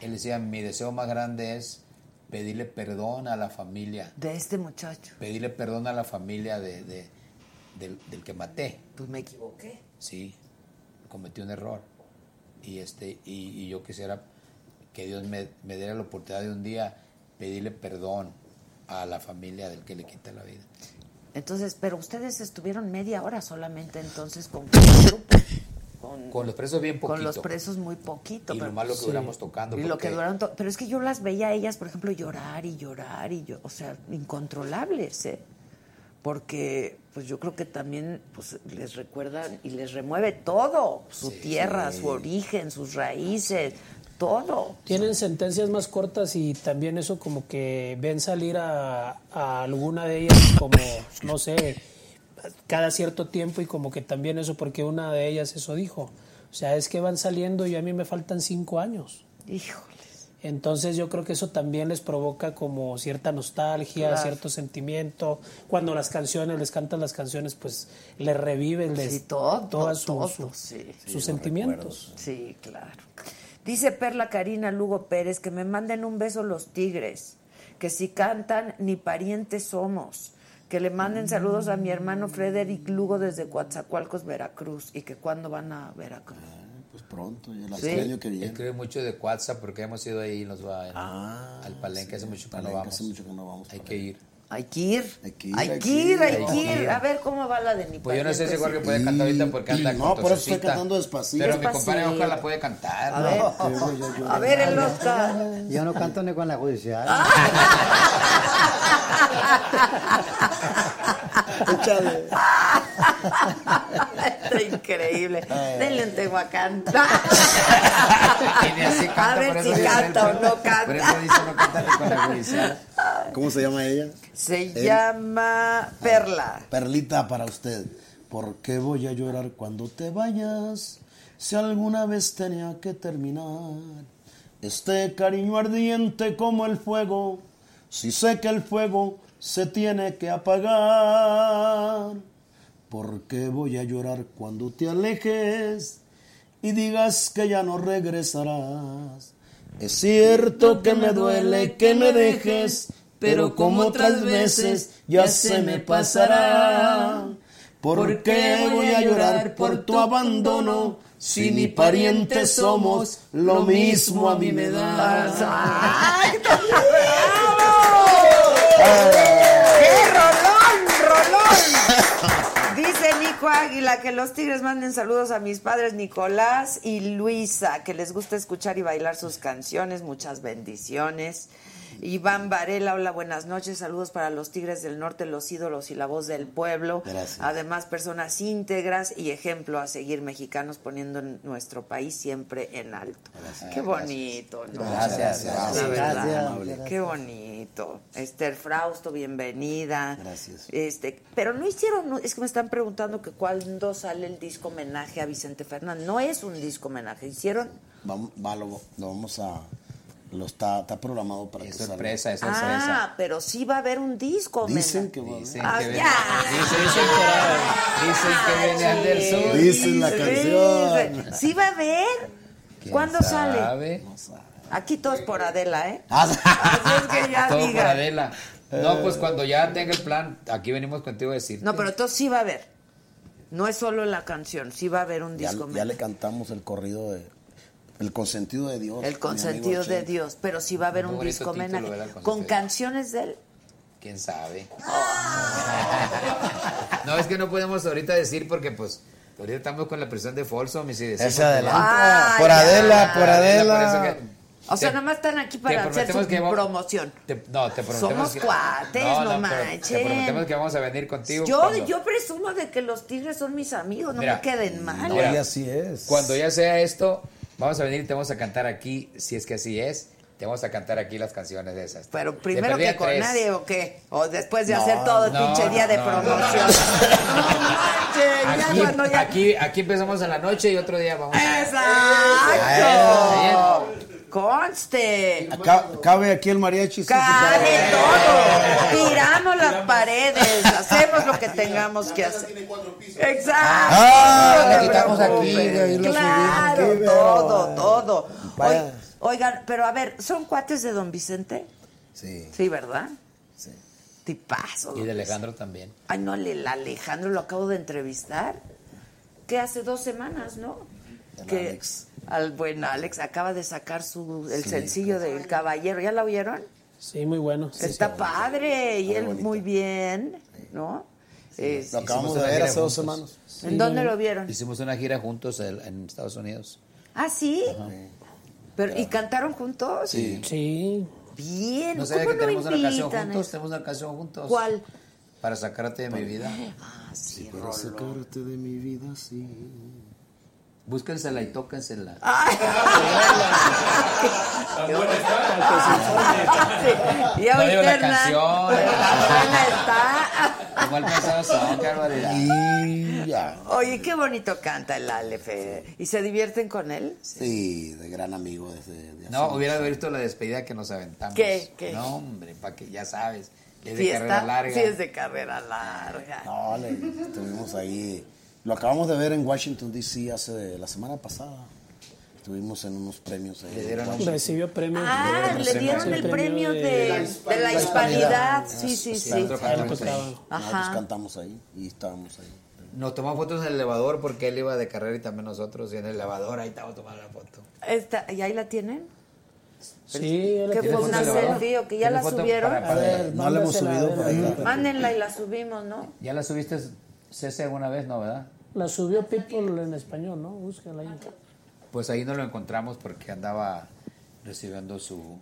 él decía, mi deseo más grande es pedirle perdón a la familia, De este muchacho. pedirle perdón a la familia de, de- del, del que maté. Pues me equivoqué. Sí, cometí un error. Y, este, y, y yo quisiera que Dios me, me diera la oportunidad de un día pedirle perdón a la familia del que le quita la vida. Entonces, pero ustedes estuvieron media hora solamente entonces con el grupo. Con, Con los presos bien poquito. con los presos muy poquito. Y lo malo que duramos tocando, Y lo que duraron to- Pero es que yo las veía a ellas, por ejemplo, llorar y llorar y yo, o sea, incontrolables, ¿eh? Porque pues yo creo que también pues les recuerdan y les remueve todo, su tierra, su origen, sus raíces, todo. Tienen sentencias más cortas y también eso como que ven salir a, a alguna de ellas como, no sé, cada cierto tiempo y como que también eso porque una de ellas eso dijo. O sea, es que van saliendo y a mí me faltan cinco años. Híjoles. Entonces yo creo que eso también les provoca como cierta nostalgia, Claro. cierto sentimiento. Cuando las canciones, les cantan las canciones, pues les reviven les, Sí, todo, todas sus, todo, sus- sí. sus sentimientos. Sí, claro. Dice Perla Karina Lugo Pérez que me manden un beso los tigres, que si cantan ni parientes somos, que le manden saludos a mi hermano Frederick Lugo desde Coatzacoalcos, Veracruz, y que cuándo van a Veracruz. Pues pronto, ya el Sí. año que viene. Escribe mucho de WhatsApp porque hemos ido ahí y nos va al palenque hace mucho que no Palenque, vamos. hace mucho que no vamos. Hay que ir. Hay que ir. Hay que ir, Hay que ir, hay que. A ver cómo va la de mi Pues yo no sé si Jorge puede cantar ahorita porque anda No, con por eso estoy cantando despacito. Pero mi compadre. Oscar la puede cantar. A ¿no? ver, a ver el Oscar. Yo no canto ni con la judicial. Échale. Está increíble. Denle un Tehuacán. A ver por si canta o no Por canta. eso dice no canta con. ¿Cómo se llama ella? Se Él. llama Perla. Perlita para usted. ¿Por qué voy a llorar cuando te vayas? Si alguna vez tenía que terminar. Este cariño ardiente como el fuego. Si sé que el fuego se tiene que apagar. ¿Por qué voy a llorar cuando te alejes y digas que ya no regresarás? Es cierto que me duele que me dejes, pero como otras veces ya se me pasará. ¿Por qué voy a llorar por tu abandono? Si ni parientes somos, lo mismo a mí me da. ¡Qué rolón! Colón. Dice Nico Águila que los tigres manden saludos a mis padres Nicolás y Luisa, que les gusta escuchar y bailar sus canciones. Muchas bendiciones. Iván Varela, hola, buenas noches. Saludos para los Tigres del Norte, los ídolos y la voz del pueblo. Gracias. Además, personas íntegras y ejemplo a seguir mexicanos poniendo nuestro país siempre en alto. Qué bonito, ¿no? Gracias, La gracias. verdad. Gracias. Qué bonito. Esther Frausto, bienvenida. Gracias. Este, pero no hicieron, es que me están preguntando que cuándo sale el disco homenaje a Vicente Fernández. No es un disco homenaje, hicieron Vamos, va, lo, lo vamos a. Lo está, está programado para Es que sorpresa, salga. es Ah, pero sí va a haber un disco. Dicen que va a haber. Dicen Ah, que ven- ya. dicen, dicen que sur. Dicen la canción. Sí va a haber. ¿Quién ¿Cuándo sale? sabe? Aquí todos por Adela, ¿eh? Ah, Así es que ya Todo por. Adela. No, pues cuando ya tenga el plan, aquí venimos contigo a decir. No, pero entonces sí va a haber. No es solo la canción, sí va a haber un ya, disco ya homenaje. le cantamos el corrido de. El consentido de Dios. El consentido de. Dios, pero sí va a haber un disco homenaje con canciones de él. ¿Quién sabe? No, es que no podemos ahorita decir porque pues ahorita estamos con la presión de Folsom y si decimos adelanta. Ay, por Adela, ya. por por Adela. eso que- O sea, te- nada más están aquí para hacer su prometemos que vamos- promoción. te- no, te prometemos Somos que- cuates, no pero manchen. Te prometemos que vamos a venir contigo. Yo, cuando- yo presumo de que los tigres son mis amigos, no Mira, me queden mal. No, y así es. Cuando ya sea esto, vamos a venir y te vamos a cantar aquí, si es que así es, te vamos a cantar aquí las canciones de esas. Pero primero que con tres. nadie o qué? O después de No, hacer todo el no, pinche día de no, promoción. No manches, ya Aquí, cuando ya- aquí, aquí empezamos en la noche y otro día vamos a... Conste. Acá- cabe aquí el mariachi. sí, sí, Cabe todo. Tiramos las paredes, hacemos lo que tengamos que hacer. Exacto. Ah, quitamos aquí, de ahí lo Claro, subimos. Todo, todo. Oigan, pero a ver, ¿son cuates de don Vicente? Sí. Sí, ¿verdad? Sí. Tipazo. Y de Alejandro también. Ay, no, el el Alejandro lo acabo de entrevistar. Que hace dos semanas, ¿no? El que Alex. Al buen Alex acaba de sacar su el Sí. sencillo del Caballero. ¿Ya la oyeron? Sí, muy bueno. Está padre y él bonito. muy bien, ¿no? Es- Lo acabamos de ver gira hace dos semanas. ¿En dónde lo vieron? Hicimos una gira juntos en, Estados Unidos. Ah, sí. Pero, ¿Y cantaron juntos? Sí. Sí. Bien. ¿No sabía ¿Cómo que no tenemos una canción juntos? Tenemos una canción juntos. ¿Cuál? Para sacarte de mi vida. Ah, sí, Para sacarte de mi vida, sí. Búsquensela y tóquensela. Ya oíste, la canción. Está. Igual son, barbaridad. Ya. Oye, qué bonito canta el Aleph. ¿Y se divierten con él? Sí, de gran amigo desde de No, hubiera visto la despedida que nos aventamos. ¿Qué? ¿Qué? No, hombre, para que ya sabes. Es de Fiesta. carrera larga. Sí, es de carrera larga. No, le- estuvimos ahí. Lo acabamos de ver en Washington, D.C. hace la semana pasada. Estuvimos en unos premios ahí. Le dieron. Recibió premio. Ah, le dieron el premio de, de la hispanidad. Sí, sí, sí. Nosotros Ahí cantamos ahí. Nosotros Ajá. cantamos ahí y estábamos ahí. Nos tomamos fotos en el elevador porque él iba de carrera y también nosotros. Y en el elevador ahí estábamos tomando la foto. Esta, ¿Y ahí la tienen? Sí, él ¿Qué tiene fue una selfie o que ya ¿Tiene la subieron? para- A ver, No la hemos subido. Mándenla y la subimos, ¿no? ¿Ya la subiste, Cese, alguna vez? No, ¿verdad? La subió People en español, ¿no? Búscala ahí. Pues ahí no lo encontramos porque andaba recibiendo su,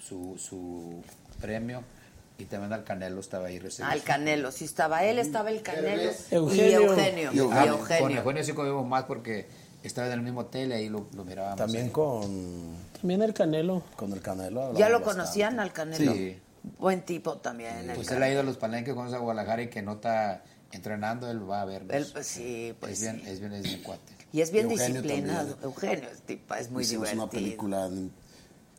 su, su premio y también al Canelo estaba ahí recibiendo. Ah, el Canelo. Sí estaba él, estaba el Canelo. Eugenio. Y Eugenio. Y Y Ah, Eugenio. Con Eugenio sí comimos más porque estaba en el mismo hotel y ahí lo, lo mirábamos. También ahí. con, También el Canelo. con el Canelo. ¿Ya lo bastante. conocían al Canelo? Sí. Buen tipo también. el Pues él ha ido a los palenques con a Guadalajara y que no está entrenando, él va a vernos. Él, pues, sí, pues es bien, sí. es bien, es bien cuate. Y es bien Y Eugenio disciplinado. también. Eugenio es, tipa, es muy Hicimos divertido. una película de,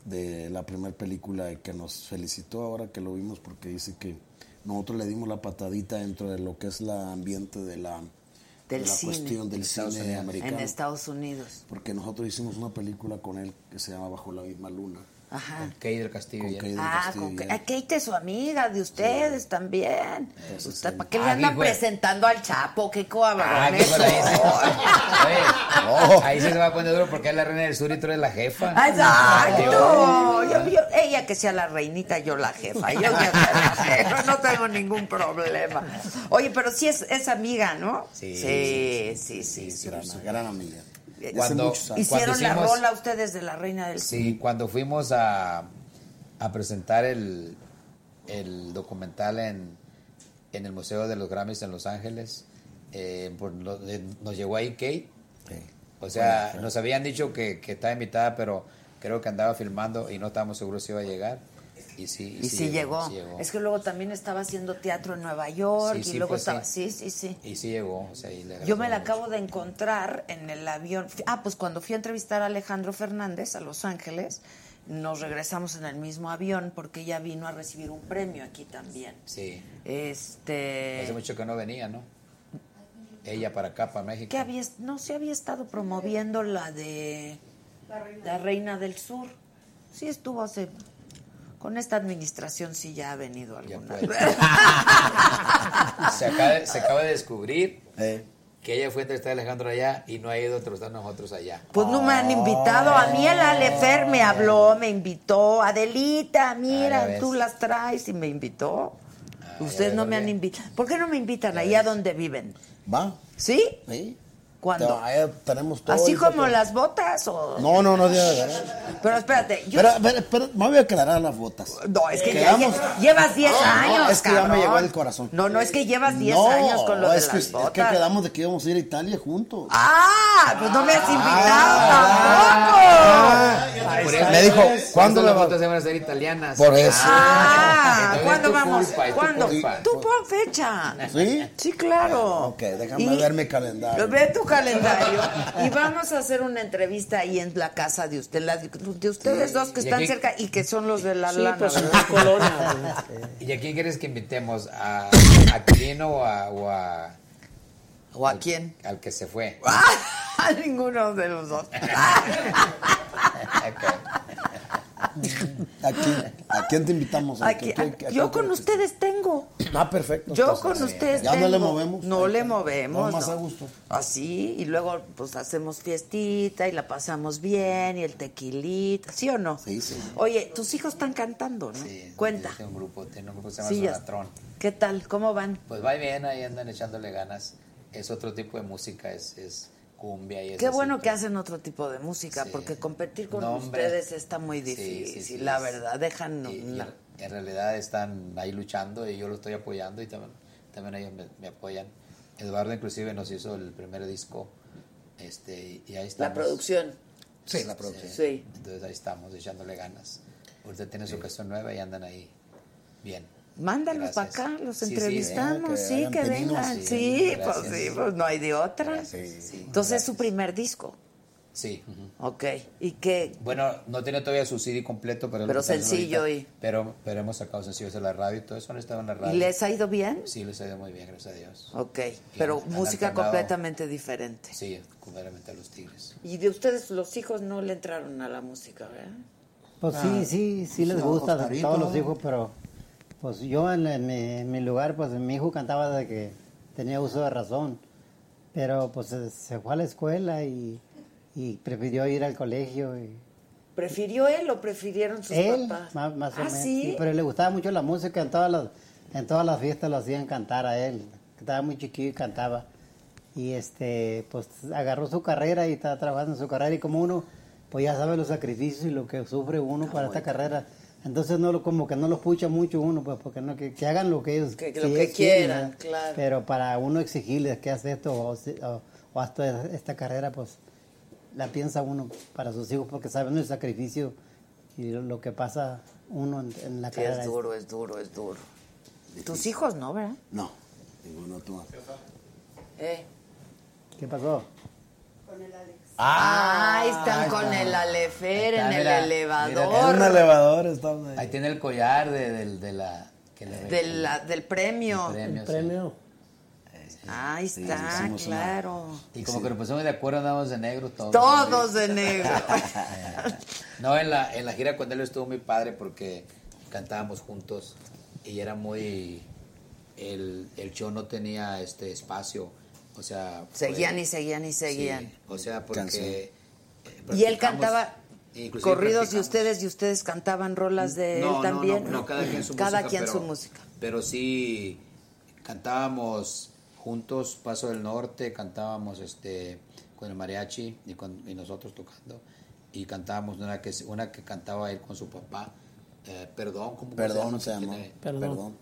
de la primera película que nos felicitó ahora que lo vimos porque dice que nosotros le dimos la patadita dentro de lo que es el ambiente de la, Del de la cine. cuestión del Estados cine Unidos. americano. En Estados Unidos. Porque nosotros hicimos una película con él que se llama Bajo la misma luna. Ajá. Con Kate del Castillo. Con. Kate del Ah, Castillo, con ah, Kate es su amiga de ustedes también. Usted, ¿Para qué le Ah, andan presentando al Chapo? ¡Qué coabrón Ah, se- Oye, ahí sí se va a poner duro porque es la reina del sur y tú eres la jefa. ¡Exacto! Yo- yo- ella que sea la reinita, yo la jefa. Yo que sea la jefa, no tengo ningún problema. Oye, pero sí es, es amiga, ¿no? Sí, sí, sí. sí, sí. Gran, gran amiga. Cuando- muchos años. Hicieron Cuando la rola ustedes de la reina del. Sí, cuando fuimos a, a presentar el, el documental en, en el Museo de los Grammys en Los Ángeles, eh, por lo- eh, nos llegó ahí Kate. O sea, Bueno, nos habían dicho que, que estaba invitada, pero creo que andaba filmando y no estábamos seguros si iba a llegar. Y sí, Y sí, llegó. sí llegó. Es que luego también estaba haciendo teatro en Nueva York Sí, y sí, luego pues estaba. sí. Sí, sí, sí. Y sí llegó. o sea, y le Yo me la acabo de encontrar en el avión. Ah, pues cuando fui a entrevistar a Alejandro Fernández a Los Ángeles, nos regresamos en el mismo avión porque ella vino a recibir un premio aquí también. Sí. Este. Hace mucho que no venía, ¿no? Ella para acá, para México. ¿Qué había, no se había estado promoviendo la de la reina. del Sur. Sí estuvo hace con esta administración sí ya ha venido alguna se, acaba de, se acaba de descubrir Eh. que ella fue a entrevistar a Alejandro allá y no ha ido a entrevistar a nosotros allá. Pues no me han invitado. A mí el Alefer me habló, me invitó. Adelita, Ah, mira, ves. tú las traes y me invitó. ya Ustedes no me han invitado. ¿Por qué no me invitan allá donde viven? ¿Va? ¿Sí? Sí. ¿Cuándo? Ahí tenemos todo. ¿Así como las botas o...? No, no, no. ya- Pero espérate, yo... Pero, pero, pero, me voy a aclarar las botas. No, es que ya llevas 10 No, años, Es que ya me llegó el corazón. No, no, es que llevas 10 No, años con lo de es las que, es botas. que quedamos de que íbamos a ir a Italia juntos. ¡Ah! Pues no me has invitado Ah, tampoco. Por eso- Me dijo, ¿cuándo las fotos se van a hacer italianas? Por eso. Ah, ¿cuándo vamos? culpa, ¿Cuándo? Tú pon fecha. ¿Sí? Sí, claro. Ok, déjame ver mi calendario. Ve tu calendario y vamos a hacer una entrevista ahí en la casa de usted, la de, de ustedes dos que están aquí- cerca y que son los de la Sí, lana. pues la colonia. ¿Y a quién quieres que invitemos? ¿A, a Quirino o a, o a- ¿O a quién? Al que se fue. A ninguno de los dos. ¿A quién, ¿A quién te invitamos? ¿A Aquí- quién- a- a- yo con ustedes tengo. Ah, perfecto. Yo entonces, con ustedes Ya no le movemos. No le movemos. No, más no. a gusto. Así, y luego pues hacemos fiestita y la pasamos bien y el tequilita, ¿sí o no? Sí, sí. Oye, tus hijos están cantando, ¿no? Cuenta. Tiene un grupo, tiene un grupo que se llama Sí, Sonatrón. ¿Qué tal? ¿Cómo van? Pues va bien, ahí andan echándole ganas. Es otro tipo de música, es, es cumbia y es Qué bueno que hacen otro tipo de música, porque competir con No, ustedes está muy difícil, sí, sí, la verdad. Dejan. Y- y en- en realidad están ahí luchando y yo lo estoy apoyando y también, también ellos me, me apoyan. Eduardo inclusive nos hizo el primer disco este, y ahí estamos. La producción. Sí, la producción. Sí. Entonces ahí estamos echándole ganas. Ahorita tiene su canción nueva y andan ahí bien. Mándalos para acá, los Sí, sí, entrevistamos, que sí, hagan que vengan. Sí, Sí, pues sí, pues no hay de otra. Gracias. Sí, Entonces es gracias. su primer disco. Sí. Ok. ¿Y qué? Bueno, no tiene todavía su CD completo, pero, es Pero sencillo ahorita. y- Pero, pero hemos sacado sencillos de la radio y todo eso han estado en la radio. ¿Y les ha ido bien? Sí, les ha ido muy bien, gracias a Dios. Ok. Pero han música alternado. completamente diferente. Sí, completamente a los Tigres. Y de ustedes, los hijos no le entraron a la música, ¿verdad? Pues Ah, sí, sí, sí les sí, gusta a todos los hijos, pero pues yo en, en mi, en mi lugar, pues mi hijo cantaba desde que tenía uso de razón, pero pues se, fue a la escuela y, y prefirió ir al colegio. Y, ¿Prefirió él o prefirieron sus él, papás? más, más o ¿Ah, menos, sí? sí, pero le gustaba mucho la música, en todas las, en todas las fiestas lo hacían cantar a él, estaba muy chiquillo y cantaba. Y este, pues agarró su carrera y está trabajando en su carrera y como uno, pues ya sabe los sacrificios y lo que sufre uno para esta carrera. Entonces no lo, como que no lo pucha mucho uno, pues porque no, que, que hagan lo que ellos Que- que si lo ellos quieren, quieran, ¿verdad? claro. Pero para uno exigirles que hace esto o, o, o haz toda esta carrera, pues la piensa uno para sus hijos porque saben el sacrificio y lo, lo que pasa uno en, en la Sí, carrera. es duro, es duro, es duro. Tus hijos no, ¿verdad? No, ninguno tú. Eh. ¿Qué pasó? Ah, ahí están con el Alefer en el mira, elevador. En un elevador estamos ahí. Ahí tiene el collar de, del- de la... que le- Del, la- del premio. El premio, El sí. premio. Ahí Sí, está, una- claro. Y como que nos pusimos de acuerdo, andábamos de negro todos. Todos de negro. No, en la, en la gira con él estuvo muy padre porque cantábamos juntos y era muy... El, el show no tenía este espacio, o sea... fue- Seguían y seguían y seguían. Sí, o sea, porque... Eh, Y él cantaba corridos y practicamos. ustedes y ustedes cantaban rolas de No, él también. No, no, cada quien su Cada música. quien pero, su música. Pero sí cantábamos juntos Paso del Norte, cantábamos este con el mariachi y, con, y nosotros tocando y cantábamos una que una que cantaba él con su papá. eh, perdón, ¿cómo Perdón se se llama? llama. Tiene- Perdón. Perdón,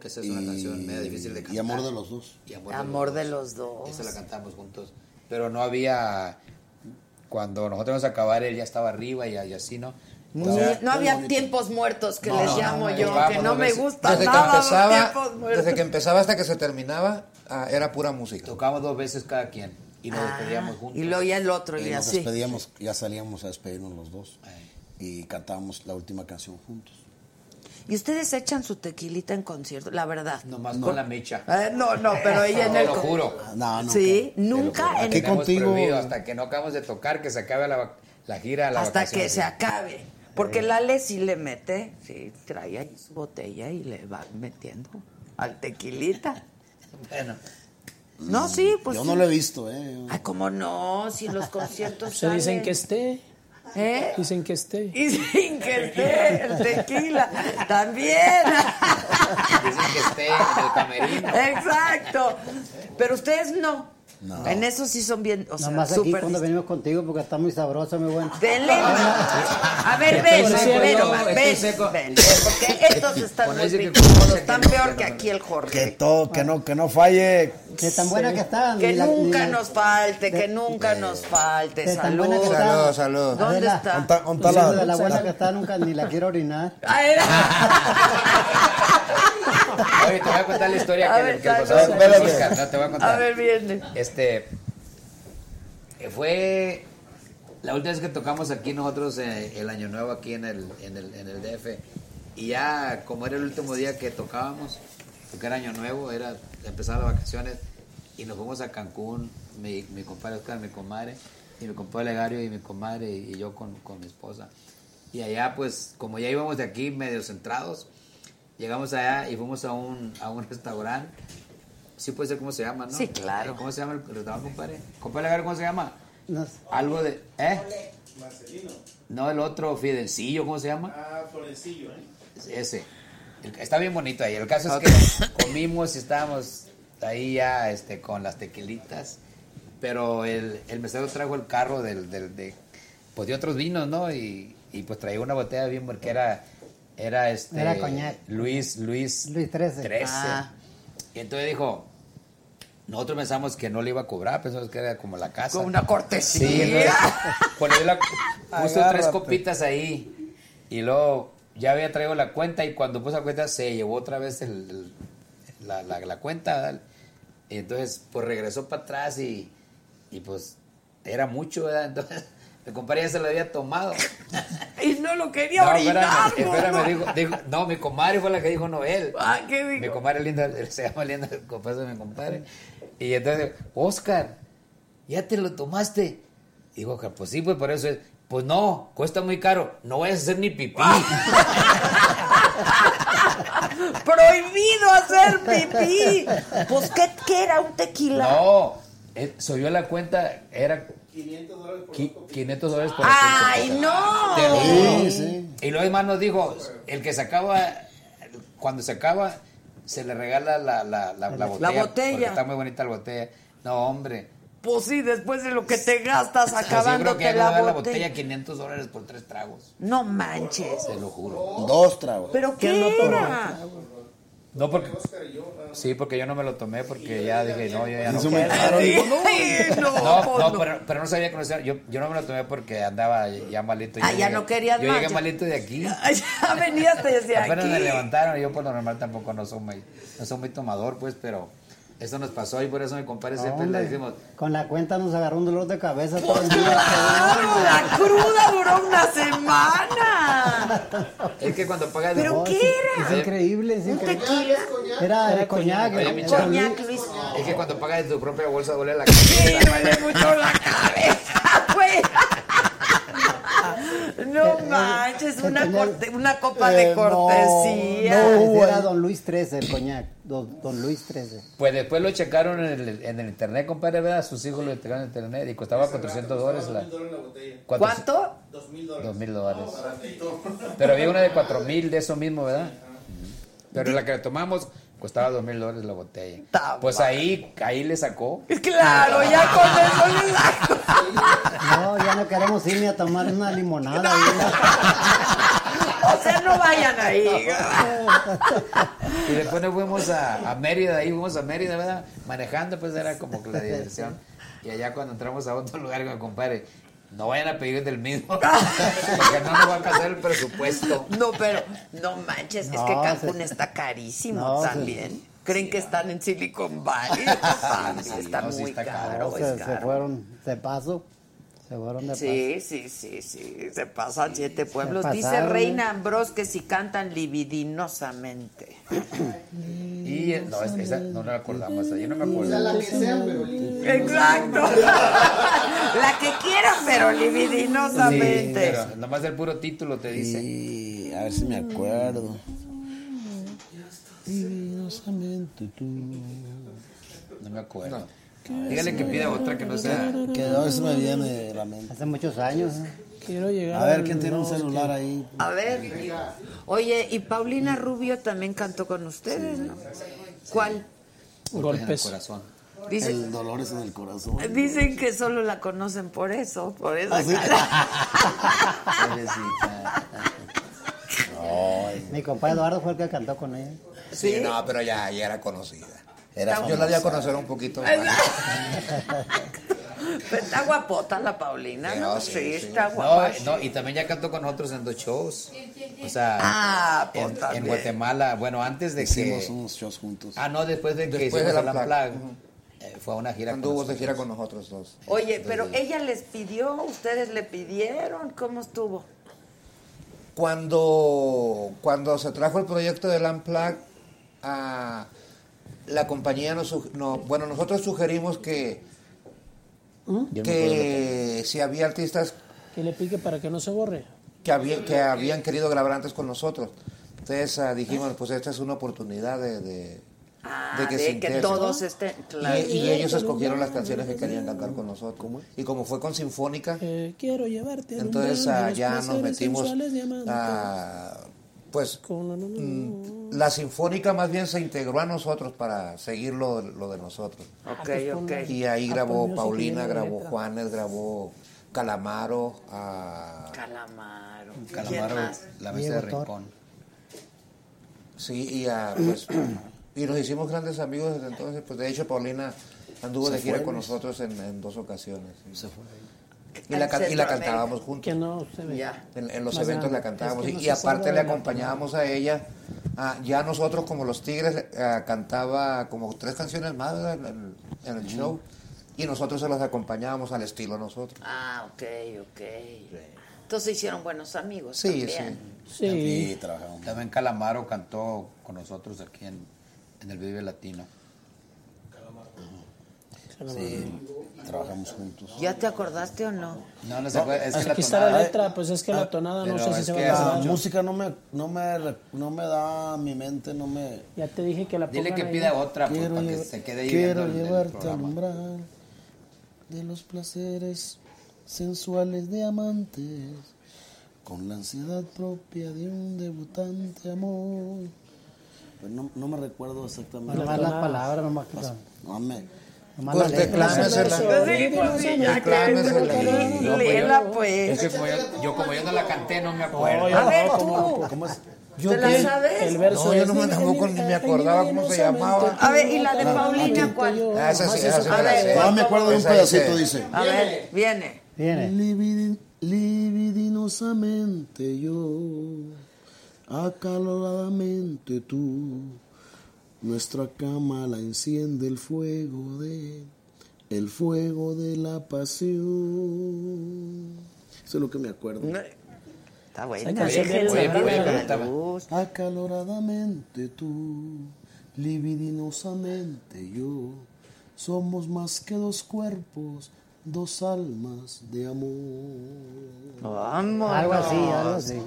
que esa es una canción media difícil de cantar. Y amor de los dos. Y amor, Amor de, de los dos. Esa la cantamos juntos. Pero no había. Cuando nosotros íbamos a acabar, él ya estaba arriba y, y así, ¿no? Muy- O sea, no había tiempos muertos que No, les no, llamo no, yo, que no me gusta desde nada que empezaba, tiempos muertos. desde que empezaba hasta que se terminaba ah, era pura música Tocábamos dos veces cada quien y nos Ah, despedíamos juntos. y luego ya el otro y, Y nos así. despedíamos, ya salíamos a despedirnos los dos. Y cantábamos la última canción juntos. Y ustedes echan su tequilita en concierto, la verdad. Nomás con la mecha. Eh, no, no, pero ella en Te el lo con- juro. No, nunca. Sí, Te lo nunca en el contigo- hasta que no acabamos de tocar, que se acabe la, la gira, la hasta vacación, que sí. se acabe. Porque la Ale sí le mete, sí, trae ahí su botella y le va metiendo al tequilita. Bueno, No, sí, pues Yo sí. no lo he visto, ¿eh? Ay, ¿cómo no? Si los conciertos Se dicen que esté. ¿Eh? Dicen que esté. Y sin que esté el tequila. También. dicen que esté en el camerino. Exacto. Pero ustedes no. No. En eso sí son bien, o sea, Nada más aquí súper cuando venimos contigo porque está muy sabroso, muy bueno. Denle. A ver, ven, ven, ven, porque estos están muy que como están que peor que que aquí el Que Jorge. todo, que no, que no falle. Que tan buena que están. Que la- nunca la- nos falte, que de- nunca nos falte. de tan Salud. buena que está. Salud, salud. ¿Dónde Adela, está? Onta- la- de la buena que está, nunca ni la quiero orinar. Ah, era- Oye, te voy a contar la historia A que, ver, que. Oscar, no, te voy a contar. A ver, viene. Este, fue la última vez que tocamos aquí nosotros eh, el año nuevo aquí en el, en el, en el DF. Y ya, como era el último día que tocábamos, porque era año nuevo, era empezar las vacaciones, y nos fuimos a Cancún, mi, mi compadre Oscar, mi comadre, y mi compadre Legario y mi comadre, y, y yo con, con mi esposa. Y allá, pues, como ya íbamos de aquí medio centrados, llegamos allá y fuimos a un, a un restaurante. Sí puede ser cómo se llama, ¿no? Sí, claro. ¿Cómo se llama el restaurante, compadre? Compadre Legario, ¿cómo se llama? No sé. Algo de... ¿Eh? Marcelino. No, el otro, Fidelcillo, ¿cómo se llama? Ah, Florencillo, ¿eh? Ese. Está bien bonito ahí. El caso es que comimos y estábamos ahí ya este, con las tequilitas. Pero el, el mesero trajo el carro del, del- de, pues de otros vinos, ¿no? Y, y pues traía una botella bien porque era, era este... Era coñac. Luis, Luis... Luis 13. 13. Ah. Y entonces dijo, nosotros pensamos que no le iba a cobrar, pensamos que era como la casa. Con una cortesía. Sí, entonces, la, puso tres copitas ahí y luego ya había traído la cuenta y cuando puso la cuenta se llevó otra vez el, el- la, la- la cuenta. entonces pues regresó para atrás y, y, pues era mucho, ¿verdad? Entonces mi compadre ya se lo había tomado. Y no lo quería No, orinar. espérame, dijo, dijo- no, mi comadre fue la que dijo Noel. Ah, ¿qué Mi dijo? compadre linda, se llama linda, el compadre de mi compadre. Y entonces, Oscar, ¿ya te lo tomaste? Digo, Oscar, pues sí, pues por eso es. Pues no, cuesta muy caro. No vayas a hacer ni pipí. Prohibido hacer pipí. Pues, ¿qué, qué era? ¿Un tequila? no, eh, subió la cuenta, era 500 dólares por qui- 500 dólares por ¡Ay, no! Te lo juro. Sí, sí. Y luego además nos dijo, el que se acaba, cuando se acaba, se le regala la, la, la, la botella. botella. Porque está muy bonita la botella. No, hombre. Pues sí, después de lo que te gastas Pues yo creo acabándote que la dar la botella. botella 500 dólares por tres tragos. No manches. Te lo juro. Dos tragos. ¿Pero qué era? No, porque. Sí, porque yo no me lo tomé porque ya dije, no, yo ya no digo, no. No, No, pues pero, pero no sabía que no sea- yo, yo no me lo tomé porque andaba ya malito. Yo Ah, ya llegué- no querías Yo llegué malito de aquí. Ya venías desde Apenas me aquí. levantaron, yo por lo normal tampoco no soy muy, no soy muy tomador, pues, pero Eso nos pasó y por eso mi compadre siempre le decimos, Con la cuenta nos agarró un dolor de cabeza todo el día. La cruda duró una semana. es que cuando pagas ¿Pero No, qué era? Es increíble, es ¿Un increíble. tequila? Era de coñac. Mi el- chavo, Coñac, Luis. es que cuando pagas de tu propia bolsa duele la Sí, cabeza. duele mucho la cabeza, güey. No manches, una, corte- una copa de Eh, cortesía. no, era Don Luis XIII, el coñac. Don, don Luis XIII. Pues después lo checaron en el, en el internet, compadre, ¿verdad? Sus hijos lo checaron en internet y costaba 400 dólares la... ¿Cuánto? Dos mil dólares. Pero había una de cuatro mil de eso mismo, ¿verdad? Pero la que tomamos costaba dos mil dólares la botella. Pues ahí, ahí le sacó. Claro, ya con eso le saco. No, ya no queremos ir ni a tomar una limonada. O sea, no vayan ahí. Y después nos fuimos a, a Mérida, ahí fuimos a Mérida, ¿verdad? Manejando, pues era como que la diversión. Y allá cuando entramos a otro lugar compadre, no vayan a pedir del mismo, porque no nos va a alcanzar el presupuesto. No, pero no manches, es que Cancún se- está carísimo No, se- también. Creen que están en Silicon Valley. Está, Sí, está no, sí muy está caro, es se, se fueron de paso. Se fueron de paso. Sí, sí, sí, sí, se pasan siete pueblos. Dice Reina Ambros que si cantan libidinosamente. Y no, es- esa no la acordamos, yo no me acuerdo. O sea, la que sea, pero Exacto. La que quieran, pero Sí, libidinosamente. pero nomás el puro título te dice. Y a ver si me acuerdo. Divinosamente tú. No me acuerdo. Dígale que pida otra que no sea. Que a veces me viene de la mente. Hace muchos años. ¿eh? Quiero llegar A ver, ¿quién tiene un celular ahí? A ver. Oye, y Paulina Rubio también cantó con ustedes, ¿no? ¿Cuál? Golpes. corazón. Dice- El dolor es en el corazón. Dicen que solo la conocen por eso, por eso. ¿Ah, sí? Mi compadre Eduardo fue el que cantó con ella. Sí, no, pero ya, ya era conocida. Era Yo la di a famosa. conocer un poquito. Pero está guapota la Paulina, ¿no? Sí, está No, guapa. no, y también ya cantó con nosotros en dos shows. O sea, Ah, pues en, en Guatemala, bueno, antes de Hicimos que... unos shows juntos. Ah, no, después de que Después hicimos de el la Unplugged, Ujú. eh, fue a una gira con Anduvo de nosotros. gira con nosotros dos. Oye, pero ella les pidió, ustedes le pidieron, ¿cómo estuvo? Cuando, cuando se trajo el proyecto del Unplugged, ah, la compañía nos, no, bueno, nosotros sugerimos que, que si había artistas Que le pique para que no se borre. que, había- que habían querido grabar antes con nosotros. Entonces ah, dijimos, pues esta es una oportunidad de, de, Ah, de que, se que integren. todos estén, claro. Y, y ellos escogieron las canciones que querían cantar con nosotros. Y como fue con Sinfónica, Eh, quiero llevarte al entonces de ah, nos metimos a pues mm, la sinfónica más bien se integró a nosotros para seguir lo, lo de nosotros Ok, ok. y ahí Ah, grabó pues, Paulina grabó letra. Juanes grabó Calamaro ah, Calamaro. ¿Quién Calamaro la mesa de rincón sí y ah, pues y nos hicimos grandes amigos desde entonces pues de hecho Paulina anduvo Se de gira fue, con nosotros en, en dos ocasiones sí. Se fue. Y la, y la cantábamos juntos Que no se ve. Ya. en, en los Más eventos grande. la cantábamos Es que y, no y se aparte le acompañábamos a ella. Ah, ya nosotros como los Tigres ah, cantaba como tres canciones más en, el- en el show y nosotros se los acompañábamos al estilo nosotros. Ah, ok, ok. Entonces hicieron buenos amigos Sí, también. Sí. Y también Calamaro cantó con nosotros aquí en, en el Vive Latino. Sí, trabajamos juntos. ¿Ya te acordaste o no? No, no se acuerda, es que la Aquí está la tonada- letra, pues es que la tonada no sé si se va a La acordar. música no me, no me, no me da mi mente, no me... Ya te dije que la Dile que ahí. pida otra pues, para que se quede ahí quiero llevarte al programa. umbral de los placeres sensuales de amantes con la ansiedad propia de un debutante amor. Pero no, no me recuerdo exactamente. Nomás las palabras, nomás que No me... nomás Pues declámesela. Sí, pues sí, ya Declámesela. que- No, pues Léela, yo- pues. Es que como yo, yo como yo no la canté, no me acuerdo. A ver, tú. ¿cómo- ¿Cómo es? ¿Te la sabes? El verso No, yo no me, tampoco ni me acordaba cómo se llamaba. A ver, ¿y la de Paulina cuál? Ah, esa sí, esa sí me A la ver, sé. No me acuerdo de un pedacito, dice-. A ver, viene. Viene. Libidi- libidinosamente yo, acaloradamente tú, Nuestra cama la enciende el fuego de el fuego de la pasión. Eso es lo que me acuerdo. Está buena. Bien déjenla. Acaloradamente tú, libidinosamente yo, somos más que dos cuerpos, dos almas de amor. Vámonos. Algo así, algo así.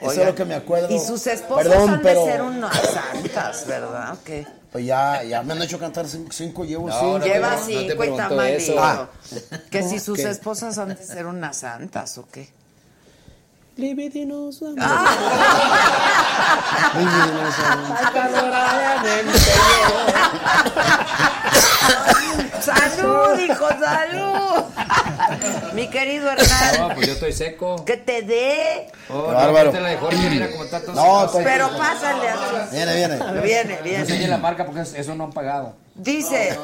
Eso es lo que me acuerdo. Y sus esposas Perdón, han pero- de ser unas santas, ¿verdad? ¿O qué? Pues ya, ya me han hecho cantar cinco, cinco llevo No, cinco. no Lleva no te cinco y preguntó tamalito. Ah. Que si sus ¿Qué? esposas han de ser unas santas, ¿o qué? Libidinosamente. ¡Salud, hijo, salud! Mi querido Hernán, No, pues yo estoy seco. que te dé. Oh, no, bárbaro. quítale de Jorge, mira cómo está todo No, seco. Pero pásale a Viene, viene. Viene, No viene. enseñe la marca porque eso no han pagado. Dice,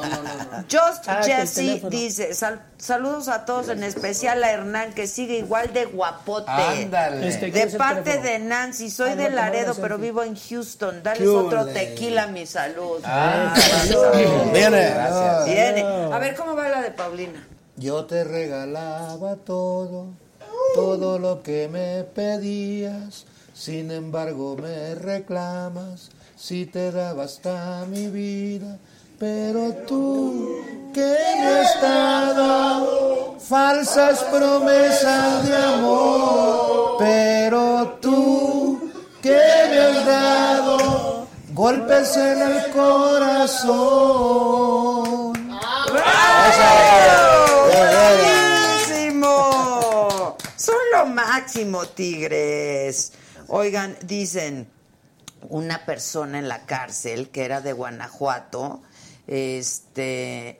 Just Ah, Jesse dice, "Sal- saludos a todos, en especial a Hernán, que sigue igual de guapote. Ándale. Este, ¿quién de parte de Nancy, soy Ah, de no, Laredo, pero vivo en Houston. Dales ¡Qué otro ole! tequila, mi salud. Ah, salud. Viene. Gracias. Viene. A ver, ¿cómo va la de Paulina? Yo te regalaba todo, todo lo que me pedías. Sin embargo me reclamas si te daba hasta mi vida. Pero tú que me has dado falsas promesas de amor. Pero tú que me has dado golpes en el corazón. Máximo, tigres. Oigan, dicen, una persona en la cárcel que era de Guanajuato, este,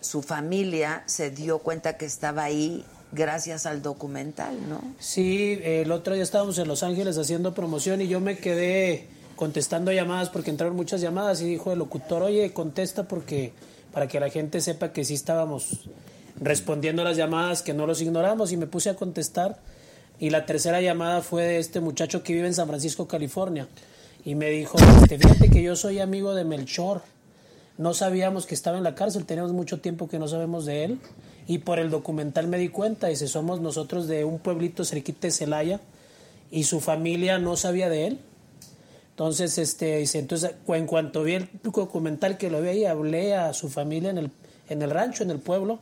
su familia se dio cuenta que estaba ahí gracias al documental, ¿no? Sí, el otro día estábamos en Los Ángeles haciendo promoción y yo me quedé contestando llamadas porque entraron muchas llamadas y dijo el locutor, oye, contesta porque para que la gente sepa que sí estábamos respondiendo a las llamadas, que no los ignoramos y me puse a contestar y la tercera llamada fue de este muchacho que vive en San Francisco, California y me dijo, este, fíjate que yo soy amigo de Melchor, no sabíamos que estaba en la cárcel, tenemos mucho tiempo que no sabemos de él y por el documental me di cuenta, dice, somos nosotros de un pueblito cerquita de Celaya y su familia no sabía de él. Entonces, este, dice, entonces, en cuanto vi el documental que lo vi ahí, hablé a su familia en el, en el rancho, en el pueblo,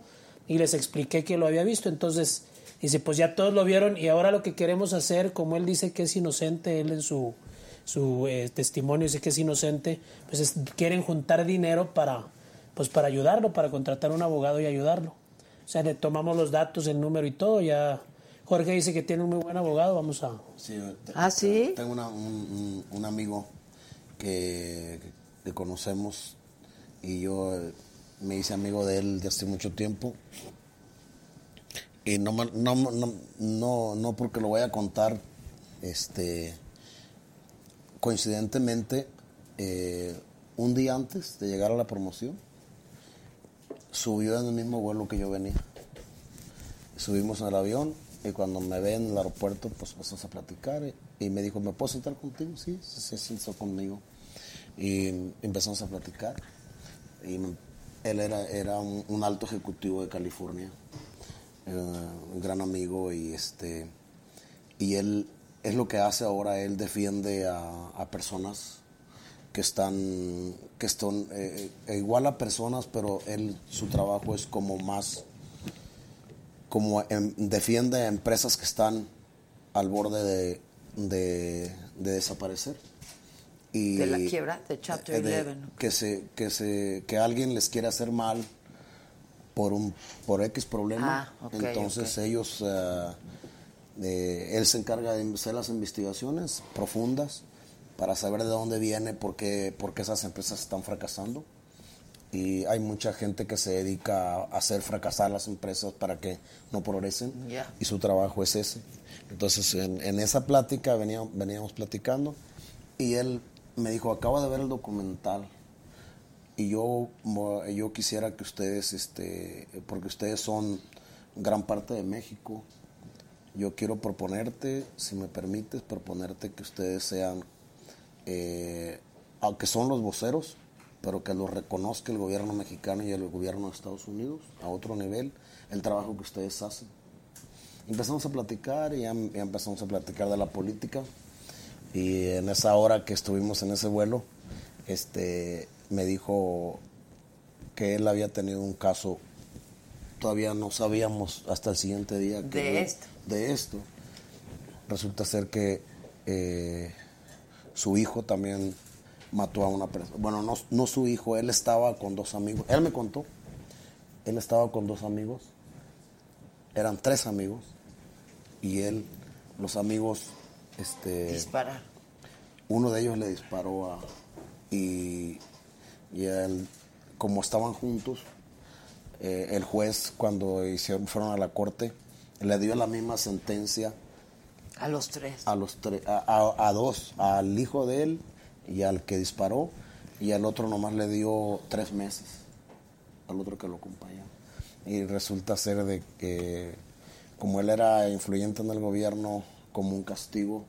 y les expliqué que lo había visto. Entonces, dice, pues ya todos lo vieron y ahora lo que queremos hacer, como él dice que es inocente, él en su, su eh, testimonio dice que es inocente, pues es- quieren juntar dinero para, pues para ayudarlo, para contratar un abogado y ayudarlo. O sea, le tomamos los datos, el número y todo, ya... Jorge dice que tiene un muy buen abogado, vamos a... Sí, te- ¿Ah, sí? Tengo una- un, un- amigo que, que conocemos y yo eh, me hice amigo de él de hace mucho tiempo. Y no, no, no, no, no porque lo voy a contar, este, coincidentemente, eh, un día antes de llegar a la promoción, subió en el mismo vuelo que yo venía. Subimos en el avión y cuando me ve en el aeropuerto, pues empezamos a platicar y, me dijo, ¿me puedo sentar contigo? Sí, se, se sentó conmigo. Y empezamos a platicar. Y él era, era un, alto ejecutivo de California, un gran amigo y este y él es lo que hace ahora, él defiende a, a personas que están, que están eh, eh, igual a personas, pero él, su trabajo es como más, como em- defiende a empresas que están al borde de, de- de desaparecer. Y, De la quiebra, de Chapter eh, de- 11. ¿no? que se, que se, que alguien les quiere hacer mal por un, por X problema. Ah, ok, Entonces ok. ellos, eh, él se encarga de hacer las investigaciones profundas para saber de dónde viene, por qué, por qué esas empresas están fracasando. Y hay mucha gente que se dedica a hacer fracasar las empresas para que no progresen. Ya. Y su trabajo es ese. Entonces, en, en esa plática venía- veníamos platicando y él me dijo, acabo de ver el documental y yo, yo quisiera que ustedes, este, porque ustedes son gran parte de México, yo quiero proponerte, si me permites, proponerte que ustedes sean eh, aunque son los voceros, pero que lo reconozca el gobierno mexicano y el gobierno de Estados Unidos a otro nivel, el trabajo que ustedes hacen. Empezamos a platicar y ya, ya empezamos a platicar de la política y en esa hora que estuvimos en ese vuelo, este, me dijo que él había tenido un caso, todavía no sabíamos hasta el siguiente día que De esto. de esto. Resulta ser que eh, su hijo también mató a una persona. Bueno, no, no su hijo, él estaba con dos amigos. Él me contó. Él estaba con dos amigos. Eran tres amigos. Y él, los amigos, este. Disparar. Uno de ellos le disparó a. Y, y él, como estaban juntos, eh, el juez, cuando hicieron, fueron a la corte, le dio la misma sentencia A los tres. a los tres, a, a- a dos, al hijo de él y al que disparó, y al otro nomás le dio tres meses, al otro que lo acompañaba. Y resulta ser de que, como él era influyente en el gobierno, como un castigo,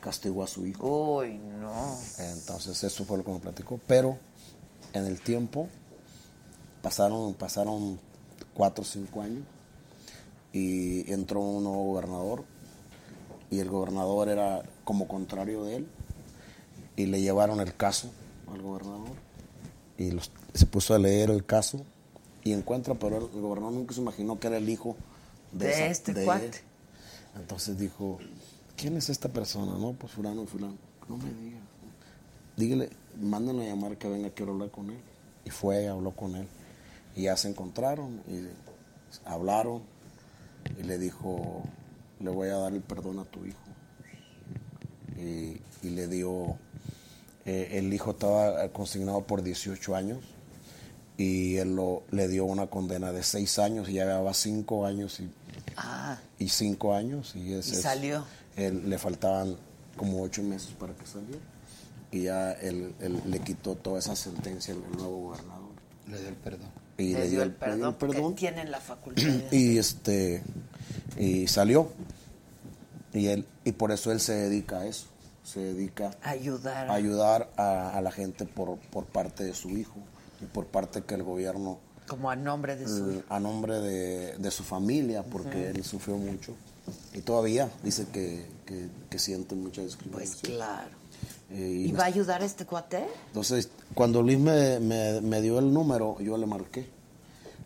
castigó a su hijo. Uy, no. Entonces eso fue lo que me platicó. Pero en el tiempo pasaron, pasaron cuatro o cinco años y entró un nuevo gobernador y el gobernador era como contrario de él y le llevaron el caso al gobernador y los- se puso a leer el caso y encuentra, pero el, el gobernador nunca se imaginó que era el hijo de, De esa- este de cuate. él. Entonces dijo, ¿quién es esta persona? No, pues fulano y fulano. No me diga. Dígale, mándenlo a llamar que venga, quiero hablar con él. Y fue, habló con él. Y ya se encontraron y hablaron. Y le dijo, le voy a dar el perdón a tu hijo. Y, y le dio, eh, el hijo estaba consignado por 18 años. Y él lo, le dio una condena de 6 años y ya llevaba 5 años y Ah, y cinco años y, ese Y es- salió. él, le faltaban como ocho meses para que saliera y ya él, él le quitó toda esa sentencia al nuevo gobernador Le dio el perdón. y le dio el perdón, perdón. tienen la facultad de y este y salió y él y por eso él se dedica a eso se dedica ayudar. a ayudar a, a la gente por, por parte de su hijo y por parte que el gobierno Como a nombre de su eh, hijo. a nombre de, de su familia, porque él sufrió mucho. Y todavía dice que, que, que siente mucha discriminación. Pues claro. Eh, ¿Y va a ayudar a este cuate? Entonces, cuando Luis me, me, me dio el número, yo le marqué.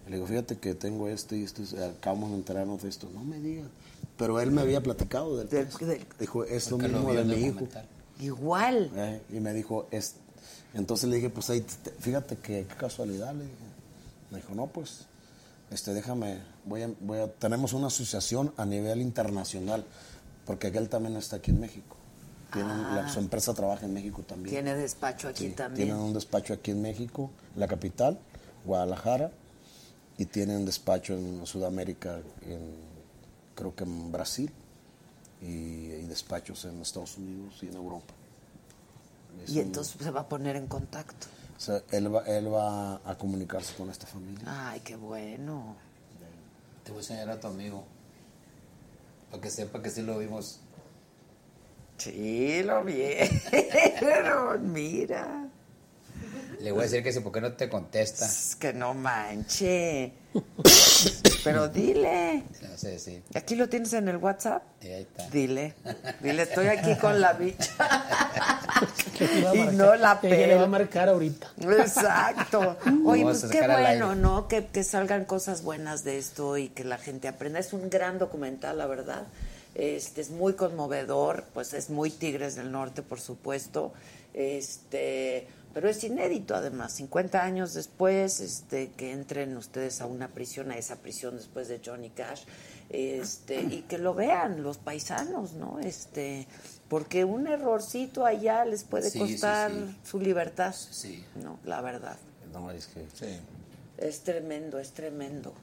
Le digo, fíjate que tengo esto y esto, acabamos de enterarnos de esto. No me digas. Pero él me había platicado del caso. Dijo, es lo mismo de mi hijo. Igual. Eh, y me dijo, es... Entonces le dije, pues ahí, te- fíjate que qué casualidad. Le dije. Me dijo, no, pues, este, déjame, voy a, voy a, tenemos una asociación a nivel internacional, porque él también está aquí en México. Tienen- Ah. la- su empresa trabaja en México también. Tiene despacho aquí Sí, también. Tienen un despacho aquí en México, la capital, Guadalajara, y tienen despacho en Sudamérica, en, creo que en Brasil, y, y despachos en Estados Unidos y en Europa. Es Y un- entonces se va a poner en contacto. o sea, él, va, él va a comunicarse con esta familia. Ay, qué bueno. Te voy a enseñar a tu amigo. Para que sepa que sí lo vimos. Sí, lo vieron, mira. Le voy a decir que sí, ¿por qué no te contesta? Es que no manche. Pero dile. No sé decir. ¿Aquí lo tienes en el WhatsApp? Y ahí está. Dile. Dile, estoy aquí con la bicha. Y no la que ella le va a marcar ahorita. Exacto. Oye, pues qué bueno. ¿no? Que, que salgan cosas buenas de esto y que la gente aprenda. Es un gran documental, la verdad. Este es muy conmovedor, pues es muy Tigres del Norte, por supuesto. Este, pero es inédito además, 50 años después, este, que entren ustedes a una prisión, a esa prisión después de Johnny Cash, este, y que lo vean los paisanos, ¿no? Este, porque un errorcito allá les puede Sí, sí, costar sí. su libertad. Sí. No, la verdad. No, es que... Es tremendo, es tremendo.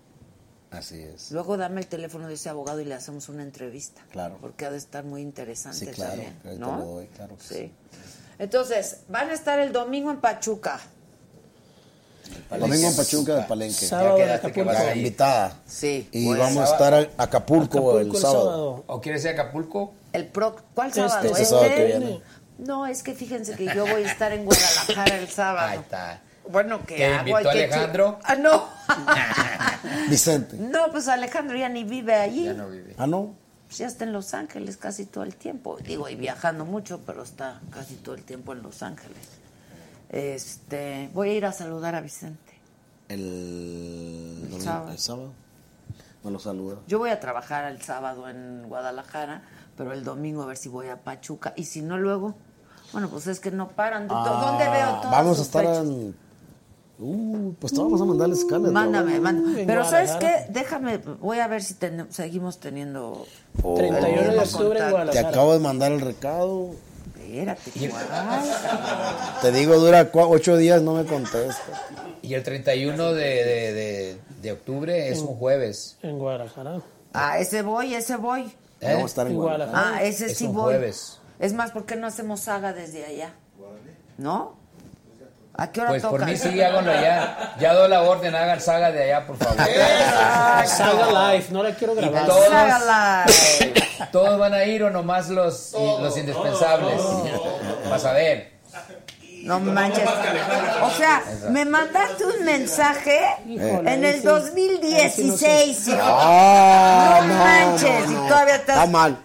Así es. Luego dame el teléfono de ese abogado y le hacemos una entrevista. Claro. Porque ha de estar muy interesante Sí, claro, también, ahorita ¿no? lo doy, claro que sí. Entonces, van a estar el domingo en Pachuca. Domingo en Pachuca de Palenque. Sábado Ya en quedaste que Acapulco. vas a ir. Invitada. Sí. Y Pues, vamos a estar a Acapulco, Acapulco el el sábado. sábado. ¿O quieres ir a Acapulco? El pro, ¿Cuál Este- sábado? este sábado que viene. No, es que fíjense que yo voy a estar en Guadalajara el sábado. Ahí está. Bueno, ¿qué ¿Te hago? invitó Hay Alejandro? Ah, no. Vicente. No, pues Alejandro ya ni vive allí. Ya no vive. Ah, no. Pues ya está en Los Ángeles casi todo el tiempo. Digo, y viajando mucho, pero está casi todo el tiempo en Los Ángeles. Este, voy a ir a saludar a Vicente. El, El domingo- sábado. el sábado. Me lo saluda. Yo voy a trabajar el sábado en Guadalajara, pero el domingo a ver si voy a Pachuca. Y si no, luego, bueno, pues es que no paran. de to- ¿Dónde Ah, veo todas Vamos a estar fechas? en. Uh, pues te vamos a mandar la escala. Mándame, mándame. Pero ¿sabes Guadalajara. qué? Déjame, voy a ver si ten- seguimos teniendo... Oh. 31 de octubre en contacto. Te acabo de mandar el recado. Espérate, Te digo, dura ocho días, no me contesta. Y el 31 de, de, de, de octubre es un jueves. En Guadalajara. Ah, ese voy, ese voy. ¿Eh? Vamos a estar en En Guadalajara. Ah, ese Es sí un voy. jueves. Es más, ¿por qué no hacemos saga desde allá? ¿No? ¿A qué hora Pues toca? por mí sí, háganlo allá. Ya doy la orden, hagan saga de allá, por favor. Saga Live, no la quiero Y grabar. todos, Saga todos van a ir o nomás los, y- los indispensables. Vas a ver. No manches. O sea, me mandaste un mensaje Híjole, en el sí. 2016. hijo. Ah, No no, manches, y todavía estás- Está mal.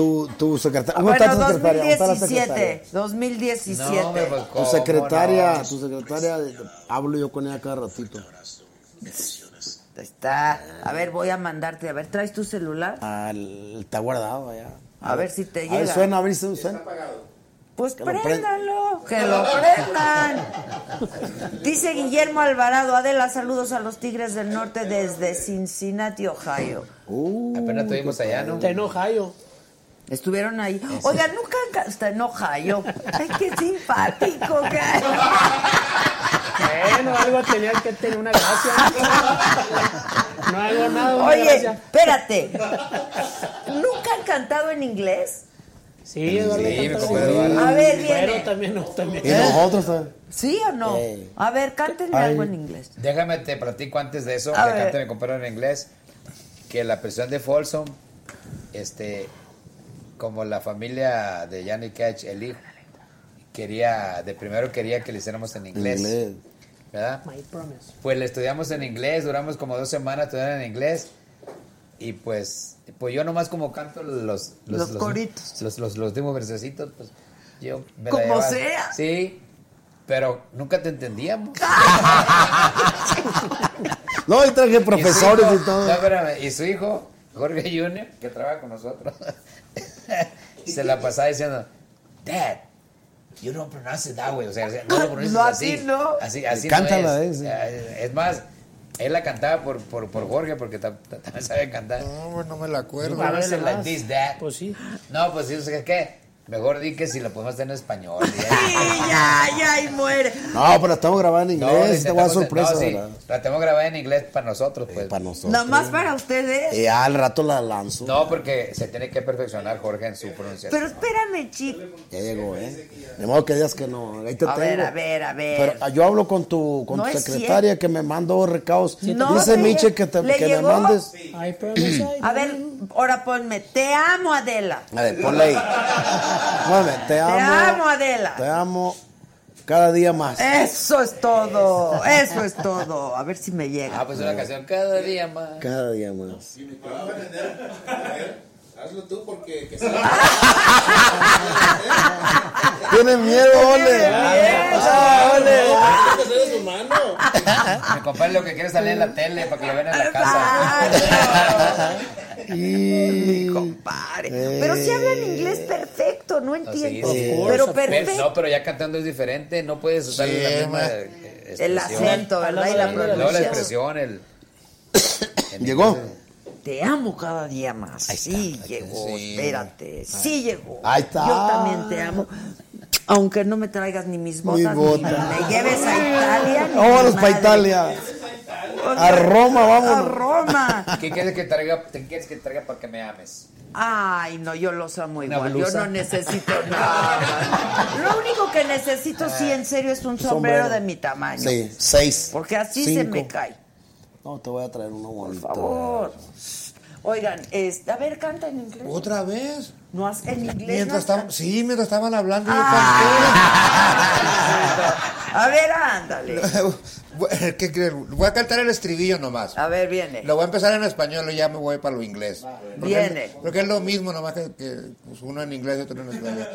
Tu, tu secretaria. ¿Cómo Bueno, está tu secretaria? ¿Dónde está la 2017. 2017. No, hombre, pues, Tu ¿cómo secretaria, no? tu secretaria, hablo yo con ella cada ratito. Está. A ver, voy a mandarte. A ver, ¿traes tu celular? Ah, el- está guardado allá. A ver si te A ver, llega. suena, a ver si suena. Pues Que préndalo, que lo prendan. Dice Guillermo Alvarado, Adela, saludos a los Tigres del Norte desde Cincinnati, Ohio. Uh, Apenas estuvimos allá, ¿no? Está en Ohio. Estuvieron ahí. Oiga, nunca está en Ohio. Ay, qué simpático. que- Bueno, algo tenía que tener una gracia. No hago nada. una Oye, gracia. espérate. ¿Nunca han cantado en inglés? Sí, Eduardo Sí. Eduardo. A ver, viene. Pero también no, también. Y nosotros también. ¿Sí o no? A ver, cántenme Ay. algo en inglés. Déjame te platico antes de eso, A que mi compadre en inglés, que la presión de Folsom, este, como la familia de Johnny Cash, el hijo, quería, de primero quería que le hiciéramos en inglés, Inglés. ¿verdad? My promise. Pues le estudiamos en inglés, duramos como dos semanas estudiando en inglés, y pues, pues yo nomás como canto los... Los coritos. Los, los, los últimos versecitos, pues yo me Como sea. Sí, pero nunca te entendíamos. No, y traje profesores y, hijo- todo. no, espérame, y su hijo, Jorge Junior, que trabaja con nosotros, se la pasaba diciendo, Dad, you don't pronounce it that way. O sea, no lo pronuncias No, así. así no. Así, así Cántala, no es. eh, Es más, él la cantaba por, por, por Jorge, porque ta- ta- también sabe cantar. No, no me la You acuerdo. pronounce it like this, Dad. Pues sí. No, pues sí, o sea, ¿qué? Mejor di que si lo podemos hacer en español. Sí, ya, ya, y muere. No, pero estamos grabando en No, inglés. Esta fue intentamos- sorpresa, no, sí, ¿verdad? la tenemos grabada en inglés para nosotros, pues. Para nosotros. Nada más para ustedes. Y al rato la lanzo. No, porque se tiene que perfeccionar Jorge en su pronunciación. Pero espérame, Chip. Ya llegó, ¿eh? De modo que digas que no. Ahí te A tengo. ver, a ver, a ver. Pero ah, yo hablo con tu, con No tu secretaria que me mandó recados. No, Dice te- Miche que, te, ¿le que me llegó? mandes. A ver, ahora ponme, te amo, Adela. A ver, ponle ahí. Mueve, te Te amo. amo, Adela. Te amo cada día más. Eso es todo, eso es todo. A ver si me llega. Ah, pues una canción cada día más. Cada día más. Hazlo tú porque que Tiene miedo, ole. Ah, ole. eres humano. Mi compadre lo que quiere salir en la tele para que lo vean en la casa. Y... Compadre. Pero si hablan inglés perfecto, no entiendo. sí. Pero Pero, perfecto. no, pero ya cantando es diferente, no puedes usar Sí, la misma ma. eh, El expresión. acento, ¿verdad? Y la Luego la pronunciación. expresión, el... en ¿Llegó? inglés. Te amo cada día más. sí, llegó. Sí. Espérate. Sí llegó. Ahí está. Yo también te amo. Aunque no me traigas ni mis botas, ni botas. me lleves a Italia. ni Vámonos para. Italia. O A Roma, A vámonos. Roma. ¿Qué quieres que traiga, te quieres que traiga para que me ames? Ay, no, yo los amo ¿Una igual. Yo no necesito nada. Lo único que necesito, sí, en serio, es un sombrero, Sombrero. de mi tamaño. Sí, seis. Porque así se me cae. No, te voy a traer uno bonito. Por favor. Oigan, a ver, canta en inglés. ¿Otra vez? No has, en inglés. no Mientras has estaban, sí, mientras estaban hablando. yo A ver, ándale. ¿Qué creen? Voy a cantar el estribillo nomás. A ver, viene. Lo voy a empezar en español y ya me voy para lo inglés. Porque Viene. es- Porque es lo mismo, nomás que, que, pues, uno en inglés y otro en español.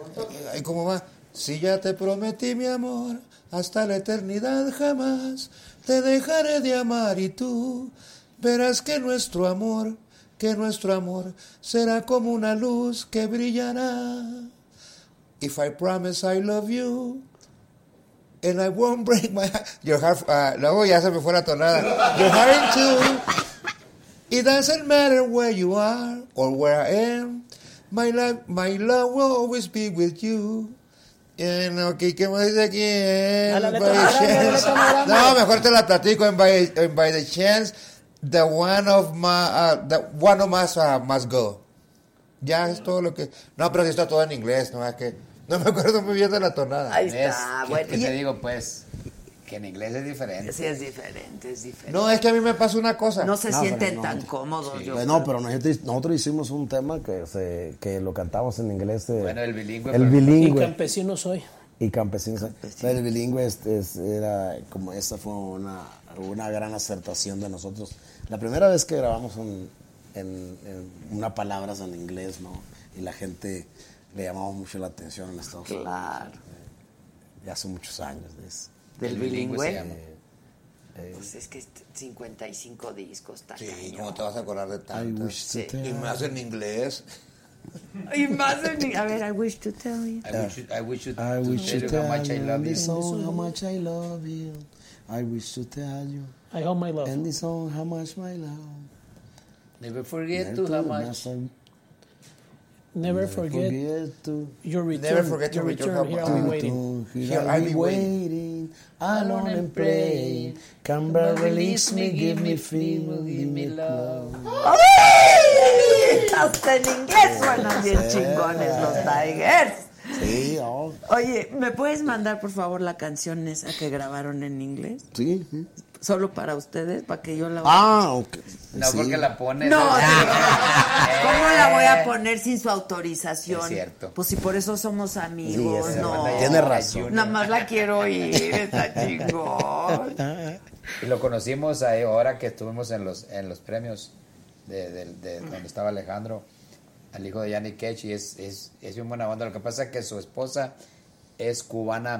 ¿Y cómo va? Si ya te prometí mi amor, hasta la eternidad jamás te dejaré de amar y tú verás que nuestro amor, que nuestro amor será como una luz que brillará. If I promise I love you, and I won't break my heart. Your heart, ah, luego ya se me fue tonada. Your heart in two. It doesn't matter where you are or where I am. My love, my love will always be with you. Okay, ¿qué me dice aquí? La letra, by la chance- la letra. No, mejor te la platico. And by, and by the chance, the one of my, uh, the one of us uh, must go. Ya es todo lo que. No, pero sí está todo en inglés, no es que. No me acuerdo muy bien de la tonada. Ahí está, ¿Qué- bueno. qué Y- te digo, pues? Que en inglés es diferente. Sí, es diferente, es diferente. No, es que a mí me pasa una cosa. No se No, sienten no. tan cómodos. yo Pues no, pero nosotros, nosotros hicimos un tema que, se, que lo cantamos en inglés. eh, Bueno, el bilingüe, El pero- Y bilingüe. campesino soy. Y campesinos. El bilingüe es- es- era como esta fue una, una gran acertación de nosotros. La primera vez que grabamos un, en, en una palabras en inglés, ¿no? Y la gente le llamaba mucho la atención en Estados Unidos. Claro. Ya hace muchos años de eso. ¿Del El bilingüe bilingüe? Eh, Pues es que est- 55 discos, está Sí, cañón. ¿cómo te vas a acordar de I tantas? wish to Sí. tell- Y más en inglés. Y más en... A ver, I wish to tell you. I wish you, I wish you I to wish tell to you how tell much I love you. this song how much I love you. I wish to tell you I hold my love. in this song how much my love. Never forget Never to how to much. Never forget to your return. Never forget your return return. Here I'll be waiting. Here I'll be waiting, alone and praying. Come back, release me, give me freedom, give me love. ¡Ay! Hasta en inglés suenan bien chingones los Tigers. Sí, oh, Oye, ¿me puedes mandar por favor la canción esa que grabaron en inglés? sí, sí. Solo para ustedes, para que yo la Ah, ok. No, Sí. porque la pones. No, ¿eh? ¿cómo la voy a poner sin su autorización? Es cierto. Pues si por eso somos amigos, Sí, es no. Tiene razón. Nada más la quiero oír, está chingón. Y lo conocimos ahí ahora que estuvimos en los en los premios de, de- de donde estaba Alejandro, al hijo de Yannick Cage, y es, es, es bien buena onda. Lo que pasa es que su esposa es cubana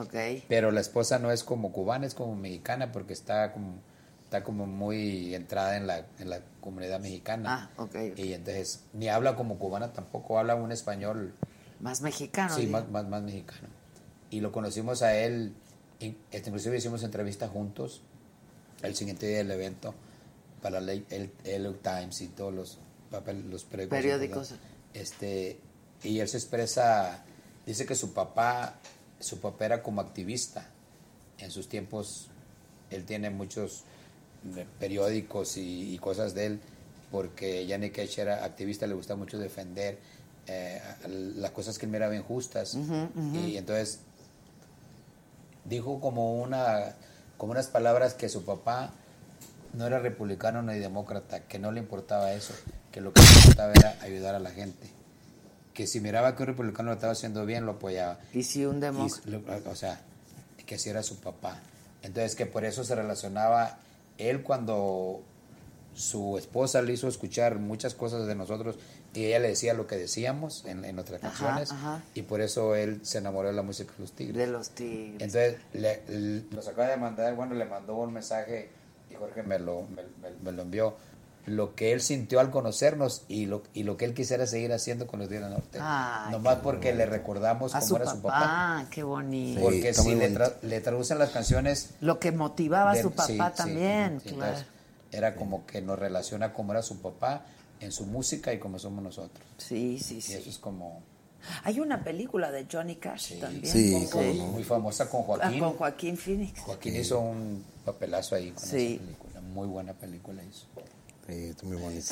americana, Ok. pero la esposa no es como cubana, es como mexicana porque está como está como muy entrada en la, en la comunidad mexicana. Ah, ok. Y entonces ni habla como cubana tampoco, habla un español Más mexicano. Sí, más, más, más mexicano. Y lo conocimos a él, in- inclusive hicimos entrevistas juntos el siguiente día del evento para la- el, el Times y todos los papeles, los periódicos. Periódicos. Este, y él se expresa, dice que su papá, su papá era como activista. En sus tiempos, él tiene muchos eh, periódicos y, y cosas de él, porque Yannick Cage era activista, le gustaba mucho defender eh, las cosas que él miraba injustas. Y entonces dijo como una como unas palabras que su papá no era republicano ni demócrata, que no le importaba eso, que lo que le importaba era ayudar a la gente. Que si miraba que un republicano lo estaba haciendo bien, lo apoyaba. Y si un demócrata. o sea, que así era su papá. Entonces que por eso se relacionaba él cuando su esposa le hizo escuchar muchas cosas de nosotros y ella le decía lo que decíamos en, en nuestras Ajá, canciones ajá. y por eso él se enamoró de la música de los tigres. De los tigres. Entonces le- le- nos acaba de mandar, bueno, le mandó un mensaje y Jorge me lo, me, me- me lo envió, lo que él sintió al conocernos y lo, y lo que él quisiera seguir haciendo con los Tigres del Norte. Ay, Nomás porque le recordamos A cómo su era papá. su papá. qué bonito. Porque si le, tra- le traducen las canciones... Lo que motivaba a su papá sí, también, sí, claro. entonces, era como que nos relaciona cómo era su papá en su música y cómo somos nosotros. Sí, sí, Y sí. eso es como Hay una película de Johnny Cash también. Sí, con- muy famosa con ah, Joaquín. con Joaquín Phoenix. Joaquín hizo un papelazo ahí con Sí. esa película. Muy buena película hizo. Sí, está muy bonito.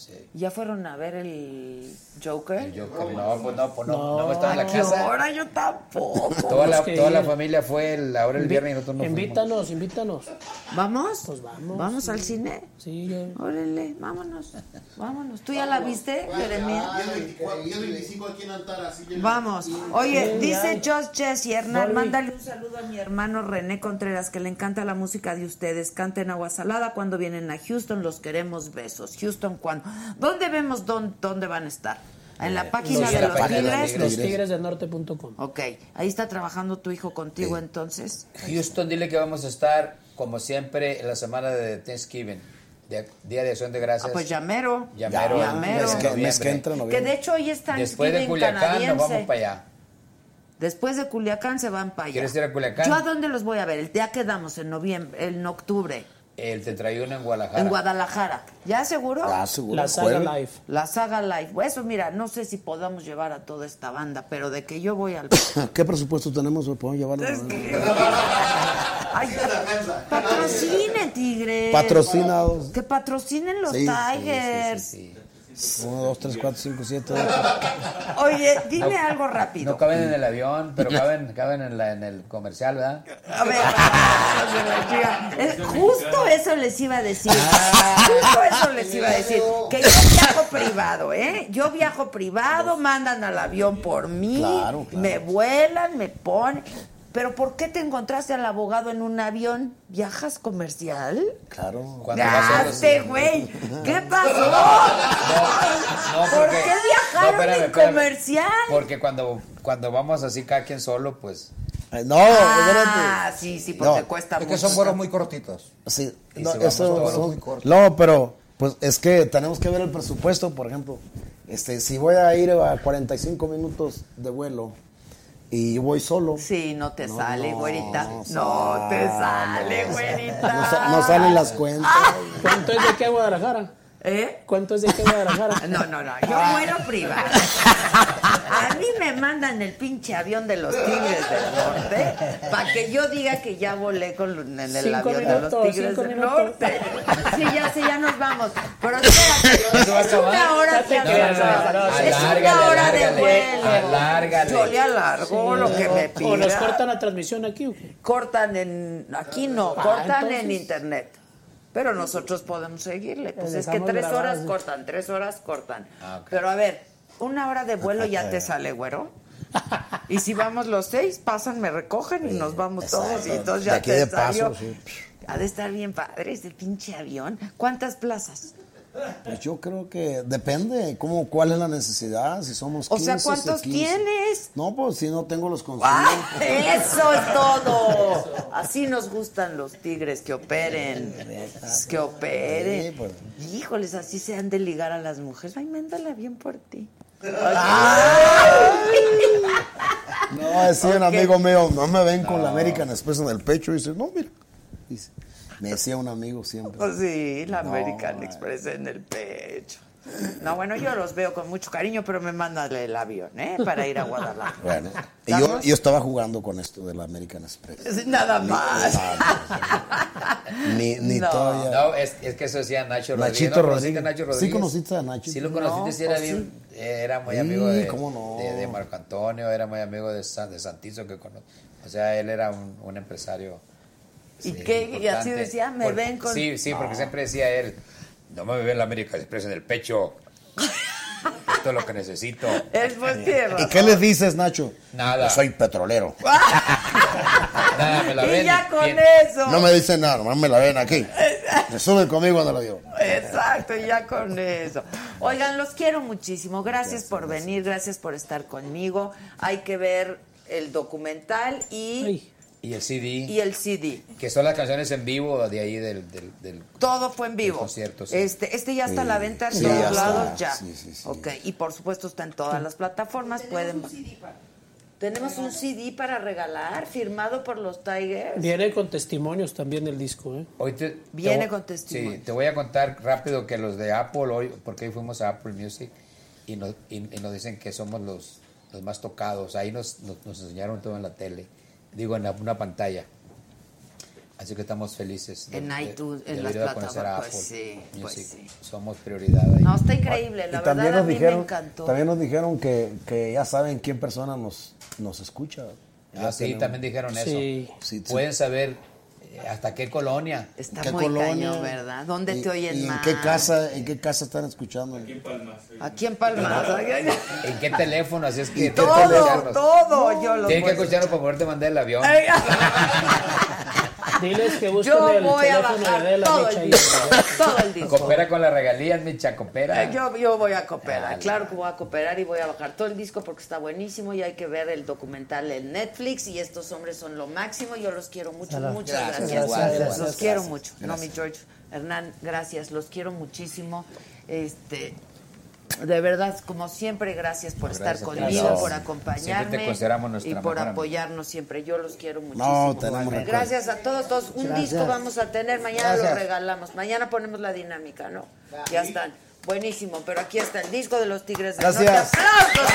Sí. ¿Ya fueron a ver el Joker? Yo que no, pues no, pues no, no, No, estado en la ¿a qué casa. hora? Yo tampoco. Toda la, toda la familia fue el, ahora el Invi- viernes y nosotros no fuimos. Invítanos, invítanos. ¿Vamos? Pues vamos. ¿Vamos al cine? Sí, yo. Órale, vámonos. Vámonos. ¿Tú ya la viste, Jeremías? 24, 10, 25 aquí en Antara. así. Vamos. Oye, Sí, dice. Just Jess y Hernán, mándale un saludo a mi hermano René Contreras, que le encanta la música de ustedes. Canten agua salada cuando vienen a Houston, los queremos besos. Houston, ¿cuándo? ¿Dónde vemos dónde, dónde van a estar? En la página Los- de los página de los Tigres. Tigres. Los tigres del norte.com. Ok, ahí está trabajando tu hijo contigo entonces. Houston, dile que vamos a estar, como siempre, en la semana de Thanksgiving, Día de Acción de Ah, Gracias. pues llamero. Llamero. Llamero. Mes que, mes que noviembre. entra, Que noviembre. de hecho hoy es Después de Culiacán nos canadiense. vamos para allá. Después de Culiacán se van para allá. ¿Quieres ir a Culiacán? ¿Yo a dónde los voy a ver? El día quedamos en noviembre, en octubre, El 31 en Guadalajara. en Guadalajara. ¿Ya seguro? Seguro. La saga live. La saga live. Pues Eso, mira, no sé si podamos llevar a toda esta banda, pero de que yo voy al... ¿Qué presupuesto tenemos? ¿Podemos llevarlo? Es que- Ay, patrocinen, Tigres. Patrocinados. Que patrocinen los Sí, sí, Tigers. Sí. 1, 2, 3, 4, 5, 7, 8. Oye, dime algo rápido. No caben en el avión, pero caben, caben en, la, en el comercial, ¿verdad? A ver, es- justo eso les iba a decir. Justo eso les iba a decir. Que yo viajo privado, ¿eh? Yo viajo privado, mandan al avión por mí, Claro, claro. me vuelan, me ponen. Pero ¿por qué te encontraste al abogado en un avión? ¿Viajas comercial? Claro. Cuando vas a ¡Ya sé, güey! ¿Qué pasó? No, ¿Por porque- qué viajaron no, espérame, en espérame. comercial? Porque cuando, cuando vamos así cada quien solo, pues... Ay, No, Ah, espérate. sí, sí, porque No. cuesta Es que mucho. son vuelos muy cortitos. Sí, no, eso son- muy cortos. no, pero pues es que tenemos que ver el presupuesto, por ejemplo. Este, si voy a ir a 45 minutos de vuelo y voy solo, Sí, no te No, sale, no, güerita. no No, te sale. güerita. no, sa- no salen las cuentas. ¿Cuánto es de qué a Guadalajara? ¿Eh? ¿Cuánto es de qué a Guadalajara? No, no, no, yo vuelo privado. Me mandan el pinche avión de los Tigres del Norte para que yo diga que ya volé con, en el Cinco avión de los Tigres del minutos. Norte. Sí, ya sé, ya nos vamos. Pero espérate, ¿Se va a es una hora que Es una hora de vuelo. alárgale. Yo le alargo lo que me ¿O nos pida. cortan la transmisión aquí o qué? cortan en aquí no Ah, cortan en internet pero nosotros podemos seguirle pues es que tres horas cortan tres horas cortan Ah, pero a ver una hora de vuelo ya te sale güero y si vamos los seis pasan me recogen y nos vamos todos y entonces De ya aquí te de salió paso, sí. ha de estar bien padre ese pinche avión cuántas plazas Pues yo creo que depende, cómo, cuál es la necesidad, si somos o sea 15, cuántos 15. tienes No, pues si no tengo los consumos. ¡Ah! Eso es todo. Así nos gustan los tigres que operen. Que operen. Pues. Híjoles, así se han de ligar a las mujeres. Ay, mándala bien por ti. No, decía un amigo mío, no me ven con la American Express en el pecho. Y dice, no, mira. Dice, me decía un amigo siempre. Pues sí, la No, American. Express en el pecho. No, bueno, yo los veo con mucho cariño, pero me mandan el avión, ¿eh? Para ir a Guadalajara. Bueno, y yo, yo estaba jugando con esto de la American Express. Nada más. Ni, ni No. todavía. No, es, es que eso decía Nacho Rodríguez. Nachito ¿No conociste Rodríguez. a Nacho Sí Rodríguez? conociste a Nacho. Sí lo conociste, No, sí era pues bien, era muy Sí, amigo de, cómo no. de, de Marco Antonio, era muy amigo de, San- de Santizo que conoce. O sea, él era un, un empresario. ¿Y sí, qué? Y así decía, me Por- ven con... Sí, sí, porque siempre decía él, no me ve la América Express en el pecho. Esto es lo que necesito. Es. ¿Y qué le dices, Nacho? Nada. Yo soy petrolero. Nada, me la Y ven. ya con bien. eso. No me dicen nada, nomás me la ven aquí. Me suben conmigo cuando lo digo. Exacto, y ya con eso. Oigan, los quiero muchísimo. Gracias, por venir, gracias por estar conmigo. Hay que ver el documental y, Ay, Y el CD, y el CD. que son las canciones en vivo de ahí del... del, del- Todo fue en vivo. Concierto, sí. Este, este ya está a la venta en Sí, todos ya está. lados ya. Sí, sí, sí. Ok, y por supuesto está en todas las plataformas. Pueden. Tenemos un CD para regalar, firmado por los Tigers. viene con testimonios también el disco, ¿eh? Hoy te, Viene te- con testimonio. Sí, te voy a contar rápido que los de Apple hoy, porque hoy fuimos a Apple Music y nos, y, y nos dicen que somos los, los más tocados. Ahí nos, nos, nos enseñaron todo en la tele, digo en la- una pantalla. Así que estamos felices. de- En de- iTunes, de en las a a plataformas, pues sí, pues sí. Somos prioridad ahí. No, está increíble, la Y también verdad a nos mí dijeron, me encantó. también nos dijeron que, que ya saben quién persona nos, nos escucha. Ah, Ya sí, tenemos- también dijeron eso. Sí, sí. Pueden saber hasta qué colonia. Está ¿Qué muy colonia? cañón, ¿verdad? ¿Dónde ¿Y- te oyen y en más? qué casa, en qué casa están escuchando? Aquí en Palmas. Aquí en Palmas. ¿En qué teléfono? Así es que Todo, todo, yo lo Tienes que puedo escucharnos para poderte mandar el avión. Diles que busquen Yo el voy a teléfono bajar de la todo Micha el y- disco, todo el disco. Coopera con las regalías, Micha, coopera. Eh, Yo, yo voy a cooperar, Dale. claro que voy a cooperar y voy a bajar todo el disco porque está buenísimo y hay que ver el documental en Netflix y estos hombres son lo máximo, yo los quiero mucho, muchas Gracias, gracias, gracias, los gracias. quiero Gracias. mucho, no mi George, Hernán, gracias, los quiero muchísimo, este, de verdad, como siempre, gracias por Gracias estar conmigo, por acompañarme te consideramos nuestra y por apoyarnos siempre, yo los quiero muchísimo. No. Gracias a todos, todos. Un Gracias. disco vamos a tener, mañana Gracias. lo regalamos, mañana ponemos la dinámica, ¿no? Ya están. Buenísimo, pero aquí está el disco de los Tigres Norte. Gracias. ¡Aplausos!